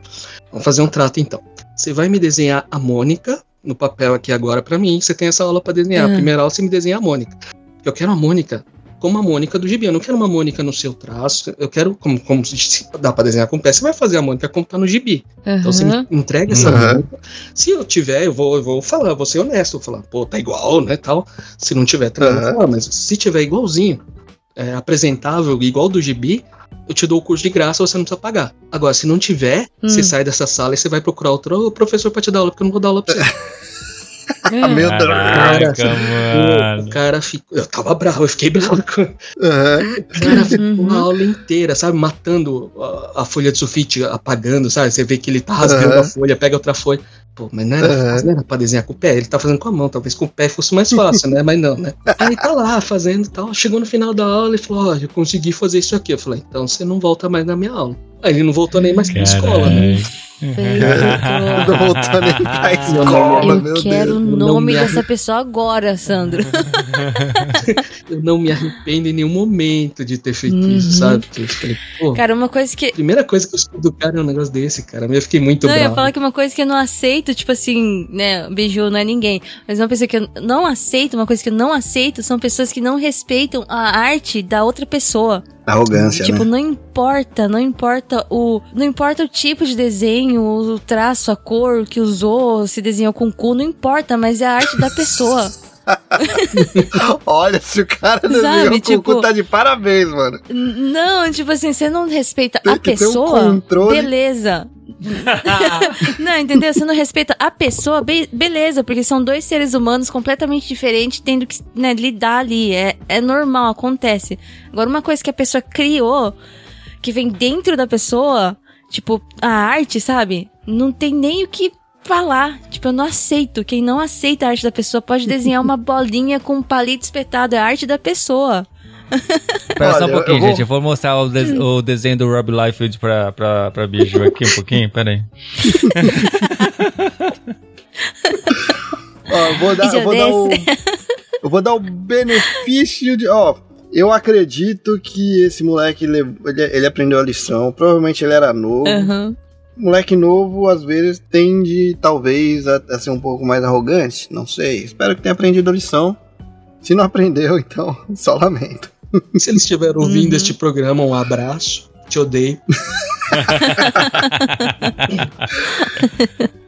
Vamos fazer um trato então. Você vai me desenhar a Mônica no papel aqui agora pra mim, você tem essa aula pra desenhar. A Uhum. primeira aula você me desenha a Mônica. Eu quero a Mônica como a Mônica do gibi, eu não quero uma Mônica no seu traço, eu quero, como, como se dá pra desenhar com pé, você vai fazer a Mônica como tá no gibi. Então você me entrega essa Uhum. Mônica. Se eu tiver, eu vou, eu vou falar, eu vou ser honesto, vou falar, pô, tá igual, né, tal. Se não tiver, vou Uhum. falar, mas se tiver igualzinho, é, apresentável, igual do gibi, eu te dou o curso de graça, você não precisa pagar. Agora, se não tiver, Hum. você sai dessa sala e você vai procurar outro professor pra te dar aula, porque eu não vou dar aula pra você. Ah, meu Deus. Caraca, o mano. cara ficou. Eu tava bravo, eu fiquei bravo com Aham. O cara ficou Uhum. a aula inteira, sabe? Matando a, a folha de sulfite, apagando, sabe? Você vê que ele tá rasgando Aham. a folha, pega outra folha. Pô, mas não era, Aham. não era pra desenhar com o pé, ele tá fazendo com a mão. Talvez com o pé fosse mais fácil, né? Mas não, né? Aí tá lá fazendo e tal. Chegou no final da aula e falou: Ó, eu consegui fazer isso aqui. Eu falei: então você não volta mais na minha aula. Aí ele não voltou nem mais pra escola, né? Feito. Não voltou nem pra escola, Eu meu quero o nome me dessa pessoa agora, Sandro. Eu não me arrependo em nenhum momento de ter feito Uhum. isso, sabe? Eu falei, pô, Cara, uma coisa que. a primeira coisa que eu escuto do cara é um negócio desse, cara. Eu fiquei muito Não, eu ia bravo. falar que uma coisa que eu não aceito, tipo assim, né, beijo não é ninguém, mas uma pessoa que eu não aceito, uma coisa que eu não aceito são pessoas que não respeitam a arte da outra pessoa. Arrogância, tipo, né? não importa, não importa o, não importa o tipo de desenho, o traço, a cor que usou, se desenhou com cu, não importa, mas é a arte da pessoa. Olha, se o cara Sabe, desenhou com o tipo- cu, tá de parabéns, mano. Não, tipo assim, você não respeita Tem a que ter um pessoa, controle. beleza. não, entendeu? Você não respeita a pessoa, be- beleza, porque são dois seres humanos completamente diferentes, tendo que né, lidar ali. É, é normal, acontece. Agora, uma coisa que a pessoa criou, que vem dentro da pessoa, tipo, a arte, sabe? Não tem nem o que falar. Tipo, eu não aceito. Quem não aceita a arte da pessoa pode desenhar uma bolinha com um palito espetado. É a arte da pessoa. Espera só um eu- pouquinho, eu vou- gente. Eu vou mostrar o, des- o desenho do Rob Liefeld pra, pra, pra Biju aqui um pouquinho. Pera aí. Ó, eu vou dar, eu vou dar o, eu vou dar o benefício de, ó, eu acredito que esse moleque ele, ele aprendeu a lição. Provavelmente ele era novo. Aham. Moleque novo às vezes tende talvez a, a ser um pouco mais arrogante. Não sei. Espero que tenha aprendido a lição. Se não aprendeu, então só lamento. Se eles estiverem ouvindo Uhum. este programa, um abraço. Te odeio.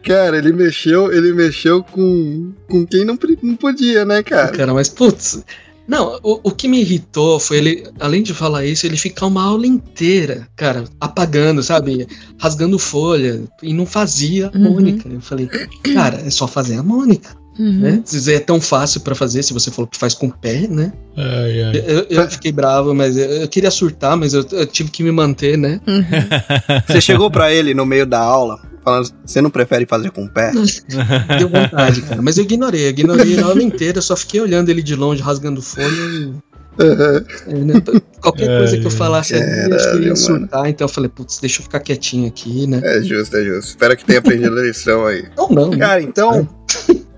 Cara, ele mexeu, ele mexeu com, com quem não, não podia, né, cara? Cara, mas putz. Não, o, o que me irritou foi ele, além de falar isso, ele ficar uma aula inteira, cara, apagando, sabe? Rasgando folha e não fazia a Uhum. Mônica. Eu falei, cara, é só fazer a Mônica, Uhum. né? É tão fácil pra fazer, se você falou que faz com o pé, né? Ai, ai. Eu, eu fiquei bravo, mas eu, eu queria surtar, mas eu, eu tive que me manter, né? Você chegou pra ele no meio da aula, falando, você não prefere fazer com o pé? Deu vontade, cara. Mas eu ignorei, eu ignorei a aula inteira, eu só fiquei olhando ele de longe, rasgando folha e. é, né, Qualquer coisa que eu falasse ali, eu acho que ele ia surtar, então eu falei, putz, deixa eu ficar quietinho aqui, né? É justo, é justo. Espero que tenha aprendido a lição aí. Ou não, né? Cara, então,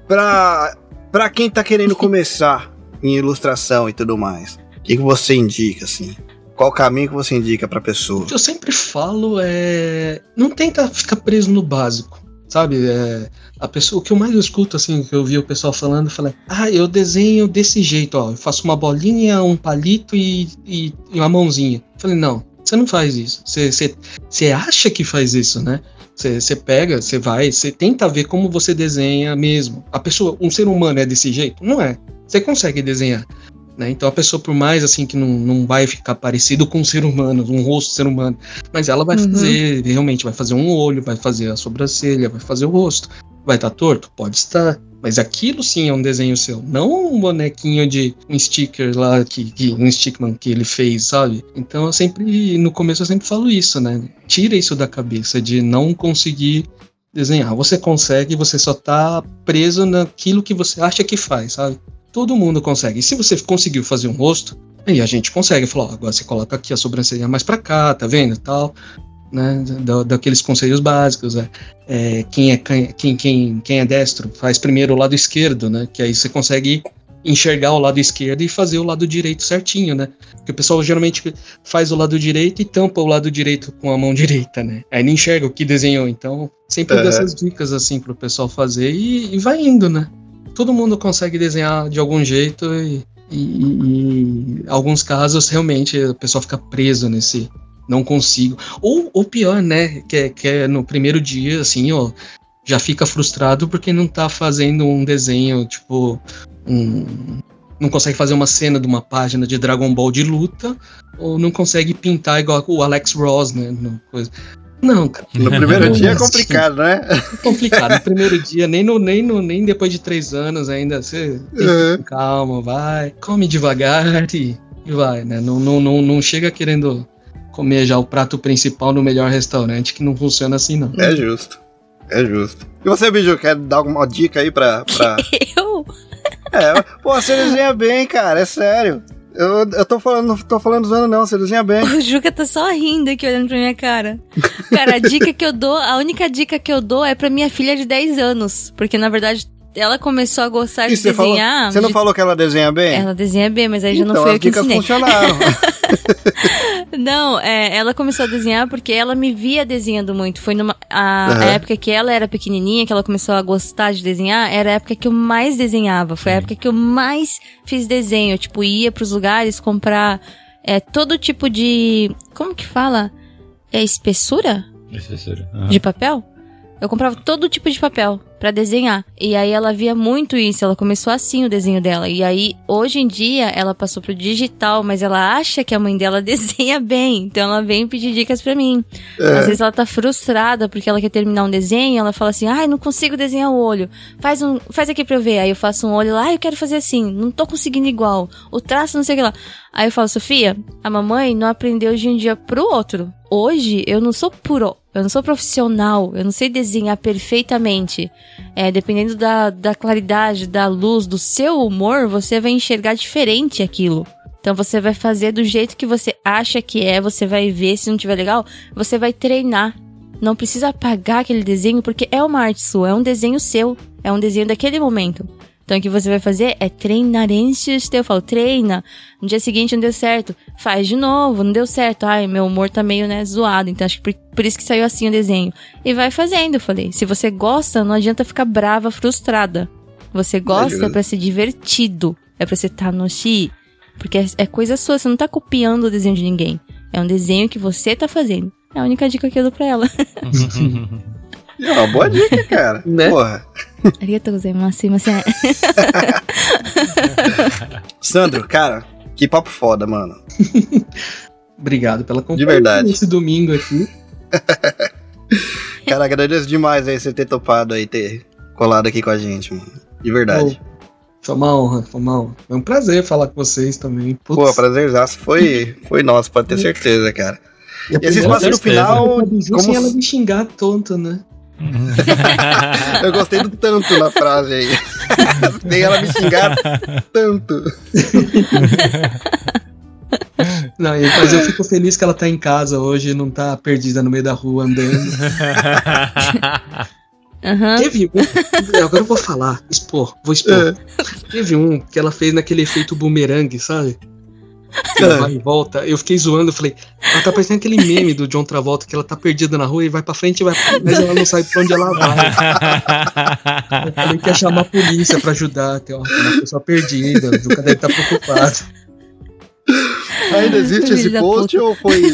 pra, pra quem tá querendo começar em ilustração e tudo mais, o que, que você indica, assim? Qual o caminho que você indica pra pessoa? O que eu sempre falo é. Não tenta ficar preso no básico. sabe? É, a pessoa, o que eu mais escuto, assim, que eu vi o pessoal falando, falei, ah, eu desenho desse jeito, ó, eu faço uma bolinha, um palito e, e, e uma mãozinha. Eu falei, não, você não faz isso. Você, você, você acha que faz isso, né? Você pega, você vai, você tenta ver como você desenha mesmo. A pessoa, um ser humano é desse jeito? Não é. Você consegue desenhar. Né? Então a pessoa, por mais assim que não, não vai ficar parecido com um ser humano, um rosto ser humano, mas ela vai Uhum. fazer, realmente vai fazer um olho, vai fazer a sobrancelha, vai fazer o rosto. Vai estar torto? Pode estar. Mas aquilo sim é um desenho seu, não um bonequinho de um sticker lá, que, que um stickman que ele fez, sabe? Então eu sempre, no começo eu sempre falo isso, né? Tira isso da cabeça de não conseguir desenhar. Você consegue, você só tá preso naquilo que você acha que faz, sabe? Todo mundo consegue. E se você conseguiu fazer um rosto, aí a gente consegue falar, ó, agora você coloca aqui a sobrancelha mais pra cá, tá vendo? Tal, né? Da, daqueles conselhos básicos, né? É, quem, é, quem, quem, quem é destro faz primeiro o lado esquerdo, né? Que aí você consegue enxergar o lado esquerdo e fazer o lado direito certinho, né? Porque o pessoal geralmente faz o lado direito e tampa o lado direito com a mão direita, né? Aí não enxerga o que desenhou. Então, sempre dou Aham. essas dicas assim pro pessoal fazer e, e vai indo, né? Todo mundo consegue desenhar de algum jeito e, e, e- alguns casos realmente o pessoal fica preso nesse não consigo. Ou, ou pior, né? Que é, que é no primeiro dia, assim, ó, já fica frustrado porque não tá fazendo um desenho, tipo, um. Não consegue fazer uma cena de uma página de Dragon Ball de luta, ou não consegue pintar igual o Alex Ross, né? coisa. Não, cara, No primeiro dia é complicado, né? é complicado. No primeiro dia, nem, no, nem, no, nem depois de três anos ainda, você tem que ir Uhum. calma, vai, come devagar e, e vai, né? Não, não, não, não chega querendo comer já o prato principal no melhor restaurante, que não funciona assim, não. É justo. É justo. E você, Biju, quer dar alguma dica aí pra. pra... Eu? É, pô, você desenha bem, cara, é sério. Eu, eu tô falando, não tô falando zoando, não, você desenha bem. O Juca tá só rindo aqui olhando pra minha cara. Cara, a dica que eu dou, a única dica que eu dou é pra minha filha de 10 anos. Porque na verdade ela começou a gostar E de você, falou, desenhar. você não de- falou que ela desenha bem? Ela desenha bem, mas aí já então, não foi as eu que dicas ensinei. funcionaram. Não, é, ela começou a desenhar porque ela me via desenhando muito. Foi numa a, a época que ela era pequenininha, que ela começou a gostar de desenhar, era a época que eu mais desenhava. Foi a época que eu mais fiz desenho. Tipo, ia pros lugares comprar é, todo tipo de. Como que fala? É espessura Professora. Aham. de papel? Eu comprava todo tipo de papel pra desenhar. E aí ela via muito isso, ela começou assim o desenho dela. E aí, hoje em dia, ela passou pro digital, mas ela acha que a mãe dela desenha bem. Então ela vem pedir dicas pra mim. Às vezes ela tá frustrada porque ela quer terminar um desenho, ela fala assim: "Ai, não consigo desenhar o olho. Faz um, faz aqui pra eu ver". Aí eu faço um olho lá, "Ai, eu quero fazer assim, não tô conseguindo igual. O traço não sei o que lá". Aí eu falo: "Sofia, a mamãe não aprendeu de um dia pro outro. Hoje eu não sou puro, eu não sou profissional, eu não sei desenhar perfeitamente. É, dependendo da, da claridade, da luz, do seu humor, você vai enxergar diferente aquilo. Então você vai fazer do jeito que você acha que é, você vai ver, se não tiver legal, você vai treinar. Não precisa apagar aquele desenho porque é uma arte sua, é um desenho seu, é um desenho daquele momento. Então o que você vai fazer é treinar antes de eu falo, treina. No dia seguinte não deu certo, faz de novo, não deu certo. Ai, meu humor tá meio, né, zoado, então acho que por, por isso que saiu assim o desenho. E vai fazendo, eu falei. Se você gosta, não adianta ficar brava, frustrada. Você gosta justo. pra ser divertido, é pra você estar no chi, porque é, é coisa sua, você não tá copiando o desenho de ninguém. É um desenho que você tá fazendo. É a única dica que eu dou pra ela. É uma boa dica, cara. Né? Porra. Mas é. Sandro, cara, que papo foda, mano. Obrigado pela companhia verdade. nesse domingo aqui. Cara, agradeço demais aí você ter topado aí, ter colado aqui com a gente, mano. De verdade. Foi uma honra, foi uma honra. Foi um prazer falar com vocês também. Putz. Pô, prazerzaço foi, foi nosso, pode ter certeza, cara. E esse espaço no final, como sem se- ela me xingar tonto, né? Eu gostei do tanto na frase aí. Nem ela me xingar tanto. Não, mas eu fico feliz que ela tá em casa hoje, não tá perdida no meio da rua andando. Aham. Teve um. Agora eu vou falar, expor, vou expor. É. Teve um que ela fez naquele efeito bumerangue, sabe? Ela vai e volta. Eu fiquei zoando, eu falei, ela tá parecendo aquele meme do John Travolta que ela tá perdida na rua e vai pra frente e vai pra... mas ela não sabe pra onde ela vai. Eu falei que ia chamar a polícia pra ajudar, tem uma, uma pessoa perdida, o Juca deve estar preocupado. Ainda existe esse post ou foi.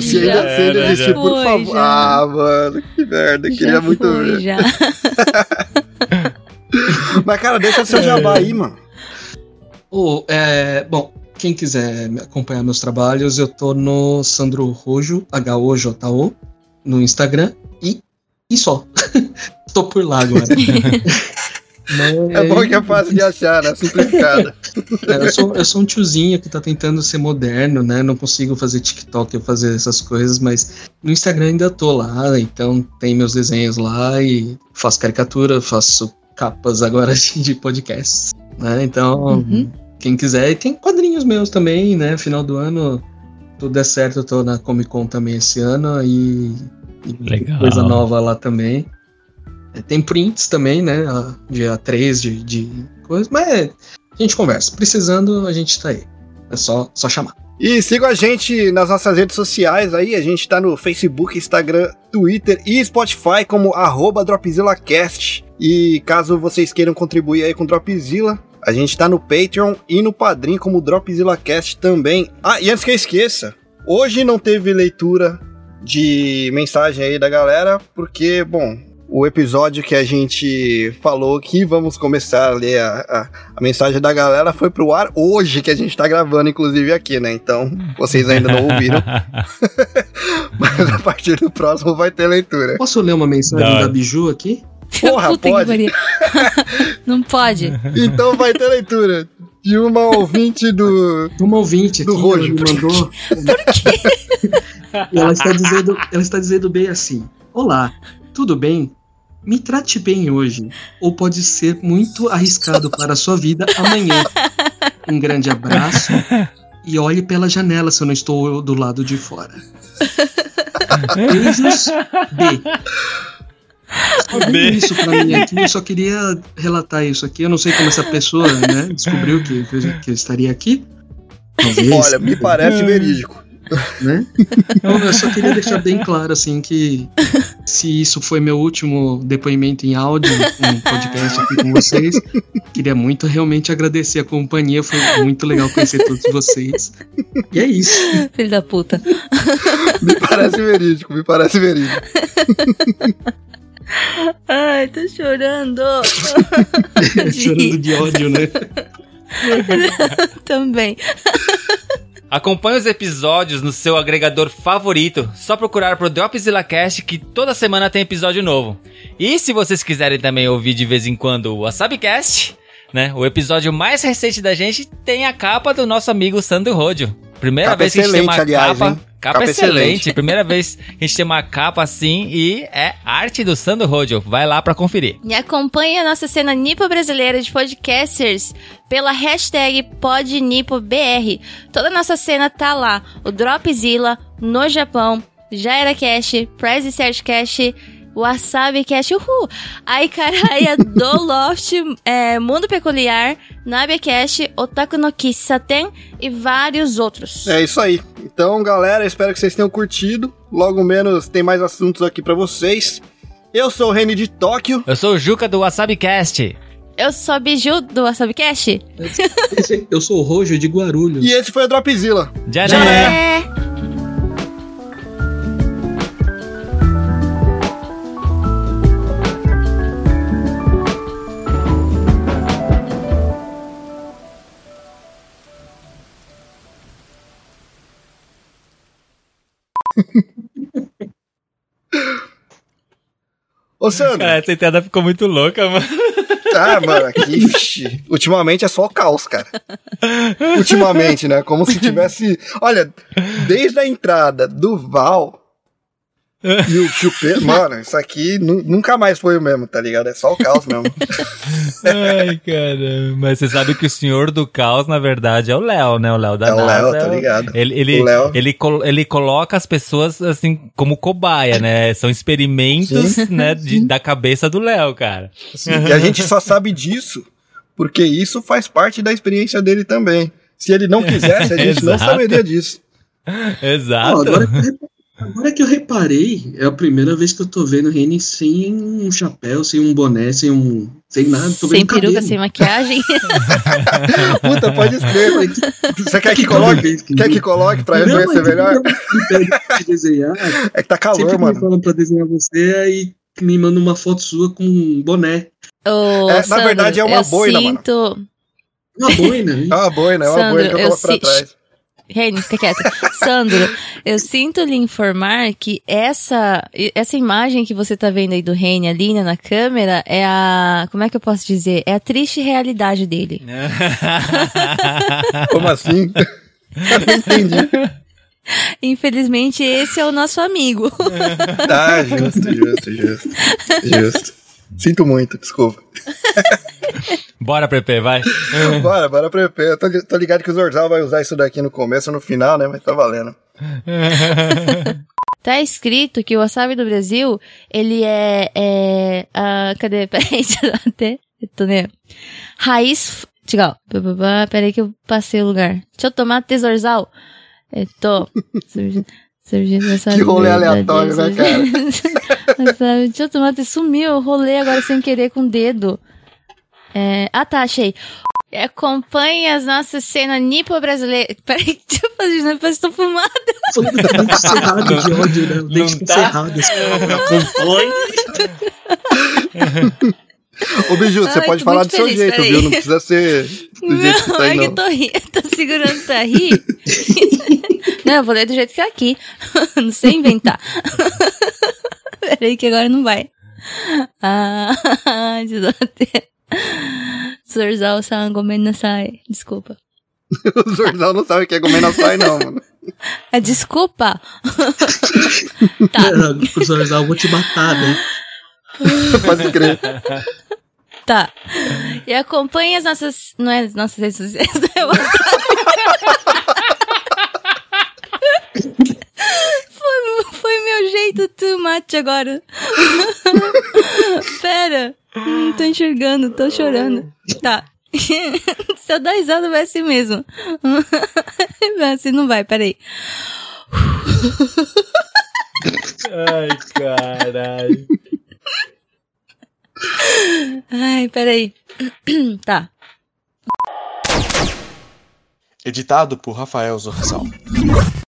se ainda, Já se ainda era, existir, já. por Foi, favor. já. Ah, mano, que merda. Queria Já muito foi, ver. já. Mas, cara, deixa seu jabá aí, mano. Ô, é, bom, quem quiser me acompanhar meus trabalhos, eu tô no Sandro Rojo, H-O-J-O, no Instagram e, e só. tô por lá agora. Mas- É bom que é fácil de achar, né? Simplificada. É, eu, sou, eu sou um tiozinho que tá tentando ser moderno, né? Não consigo fazer TikTok ou fazer essas coisas, mas no Instagram ainda tô lá, então tem meus desenhos lá e faço caricatura, faço capas agora de podcasts, né? Então, Uhum. quem quiser, e tem quadrinhos meus também, né? Final do ano, tudo der certo, eu tô na Comic Con também esse ano e, e Legal. coisa nova lá também. É, Tem prints também, né? a- Dia 3 de, de coisa, mas é, a gente conversa. Precisando, a gente tá aí. É só, só chamar. E sigam a gente nas nossas redes sociais aí. A gente tá no Facebook, Instagram, Twitter e Spotify como arroba DropzillaCast. E caso vocês queiram contribuir aí com o Dropzilla, a gente tá no Patreon e no Padrim como DropzillaCast também. Ah, e antes que eu esqueça, hoje não teve leitura de mensagem aí da galera, porque, bom, o episódio que a gente falou que vamos começar a ler a, a, a mensagem da galera foi pro ar hoje, que a gente tá gravando, inclusive, aqui, né? Então, vocês ainda não ouviram, mas a partir do próximo vai ter leitura. Posso ler uma mensagem da Biju aqui? Porra, Puta pode? Não pode. Então vai ter leitura de uma ouvinte do. Uma ouvinte Do Rojo. mandou. e ela está dizendo, ela está dizendo bem assim: Olá, tudo bem? Me trate bem hoje, ou pode ser muito arriscado para a sua vida amanhã. Um grande abraço e olhe pela janela se eu não estou do lado de fora. Beijos, B. Isso pra mim aqui, eu só queria relatar isso aqui. Eu não sei como essa pessoa, né, descobriu que, que eu- que eu estaria aqui. Talvez. Olha, me parece verídico. né? Então, eu só queria deixar bem claro, assim, que se isso foi meu último depoimento em áudio, um podcast aqui com vocês, queria muito realmente agradecer a companhia, foi muito legal conhecer todos vocês. E é isso. Filho da puta. Me parece verídico, me parece verídico. Ai, tô chorando. Chorando de ódio, né? Também. Acompanhe os episódios no seu agregador favorito. Só procurar pro Dropzilla Cast que toda semana tem episódio novo. E se vocês quiserem também ouvir de vez em quando o Wasabicast, né? O episódio mais recente da gente tem a capa do nosso amigo Sandro Rodio. Primeira Capa vez que a gente tem uma aliás, capa. hein? Capa, Capa excelente. excelente. Primeira vez que a gente tem uma capa assim e é arte do Sandro Rodio. Vai lá pra conferir. E acompanhe a nossa cena nipo brasileira de podcasters pela hashtag PodNipoBR. Toda a nossa cena tá lá. O Dropzilla, no Japão, Jaira Cash, Prize Search Cash, Wasabi Cash, uhul! Ai Caralho, do Loft, é, Mundo Peculiar, Nabia Cash, Otaku no Kissaten e vários outros. É isso aí. Então, galera, espero que vocês tenham curtido. Logo menos tem mais assuntos aqui pra vocês. Eu sou o Reni de Tóquio. Eu sou o Juca do Wasabicast. Eu sou a Biju do Wasabi Cash. Esse- Eu sou o Rojo de Guarulhos. E esse foi o Dropzilla. Já, Já né? É. Ô, Sandro. Cara, essa entrada ficou muito louca, mano. Ah, mano, aqui, vixi, ultimamente é só caos, cara. Ultimamente, né? Como se tivesse. Olha, desde a entrada do Val e o Chupeta. Mano, isso aqui nu- nunca mais foi o mesmo, tá ligado? É só o caos mesmo. Ai, caramba. Mas você sabe que o senhor do caos, na verdade, é o Léo, né? O Léo da É o. Léo, tá ligado? Ele, ele, O Léo. ele, ele coloca as pessoas, assim, como cobaia, né? São experimentos, né, de- da cabeça do Léo, cara. E a gente só sabe disso porque isso faz parte da experiência dele também. Se ele não quisesse, a gente não saberia disso. Exato. Ó, agora, repa- agora que eu reparei, é a primeira vez que eu tô vendo o Reni sem um chapéu, sem um boné, sem um. Sem nada, tô sem peruca, cabelo. sem maquiagem. Puta, pode escrever. Você quer que que coloque? que- Quer que coloque pra Não, reconhecer é melhor? pra desenhar, É que tá calor, sempre que me mano. falam pra desenhar você, aí me manda uma foto sua com um boné. Ô, É, na Sandro, verdade, é uma eu boina, mano. sinto... Uma boina. hein? É uma boina, é uma Sandro, boina que eu eu coloco pra si- trás. Reni, fica quieto. Sandro, eu sinto lhe informar que essa, essa imagem que você tá vendo aí do Reni ali né, na câmera é a. Como é que eu posso dizer? É a triste realidade dele. Como assim? Eu não entendi. Infelizmente, esse é o nosso amigo. Ah, justo, justo, justo. Justo. Sinto muito, desculpa. Bora, Pepe, vai. Bora, bora pro EP. Eu tô, tô ligado que o Zorzal vai usar isso daqui no começo ou no final, né? Mas tá valendo. Tá escrito que o wasabi do Brasil, ele é. é ah, cadê? Peraí, deixa eu até. eu Tô, né? Raiz. Tchau. Peraí que eu passei o lugar. Deixa eu tomar tesorzal. É, tô. Que rolê aleatório, né. Wasabi, Deixa eu tomar. Sumiu o rolê agora sem querer com o dedo. É, ah, tá, achei. Acompanhe as nossas cenas nipo brasileiras. Peraí, deixa eu fazer de novo, parece que tô fumada. O dente cerrado de ódio, né? O dente Não tá? cerrado. Assim, Ô, Biju, você pode falar do seu feliz, jeito, peraí. viu? Não precisa ser do jeito que Não, tá é aí, que eu não. tô, ri... tô segurando pra rir. não, eu vou ler do jeito que é aqui. não sei inventar. Peraí que agora não vai. Ah, até. Sorzal san gomen nasai. Desculpa. O Zorzal não sabe o que é comer na sai, não, mano. Ah, desculpa. tá, É, professor Zal, eu vou te matar, né? Pode crer. tá. E acompanhe as nossas... Não é as nossas redes sociais, é o Foi, foi meu jeito too much agora. Pera. Não tô enxergando, tô chorando. Tá. Se eu dar risada, vai assim mesmo. Vai assim não vai, peraí. Ai, caralho. Ai, peraí. Tá. Editado por Rafael Zorzal.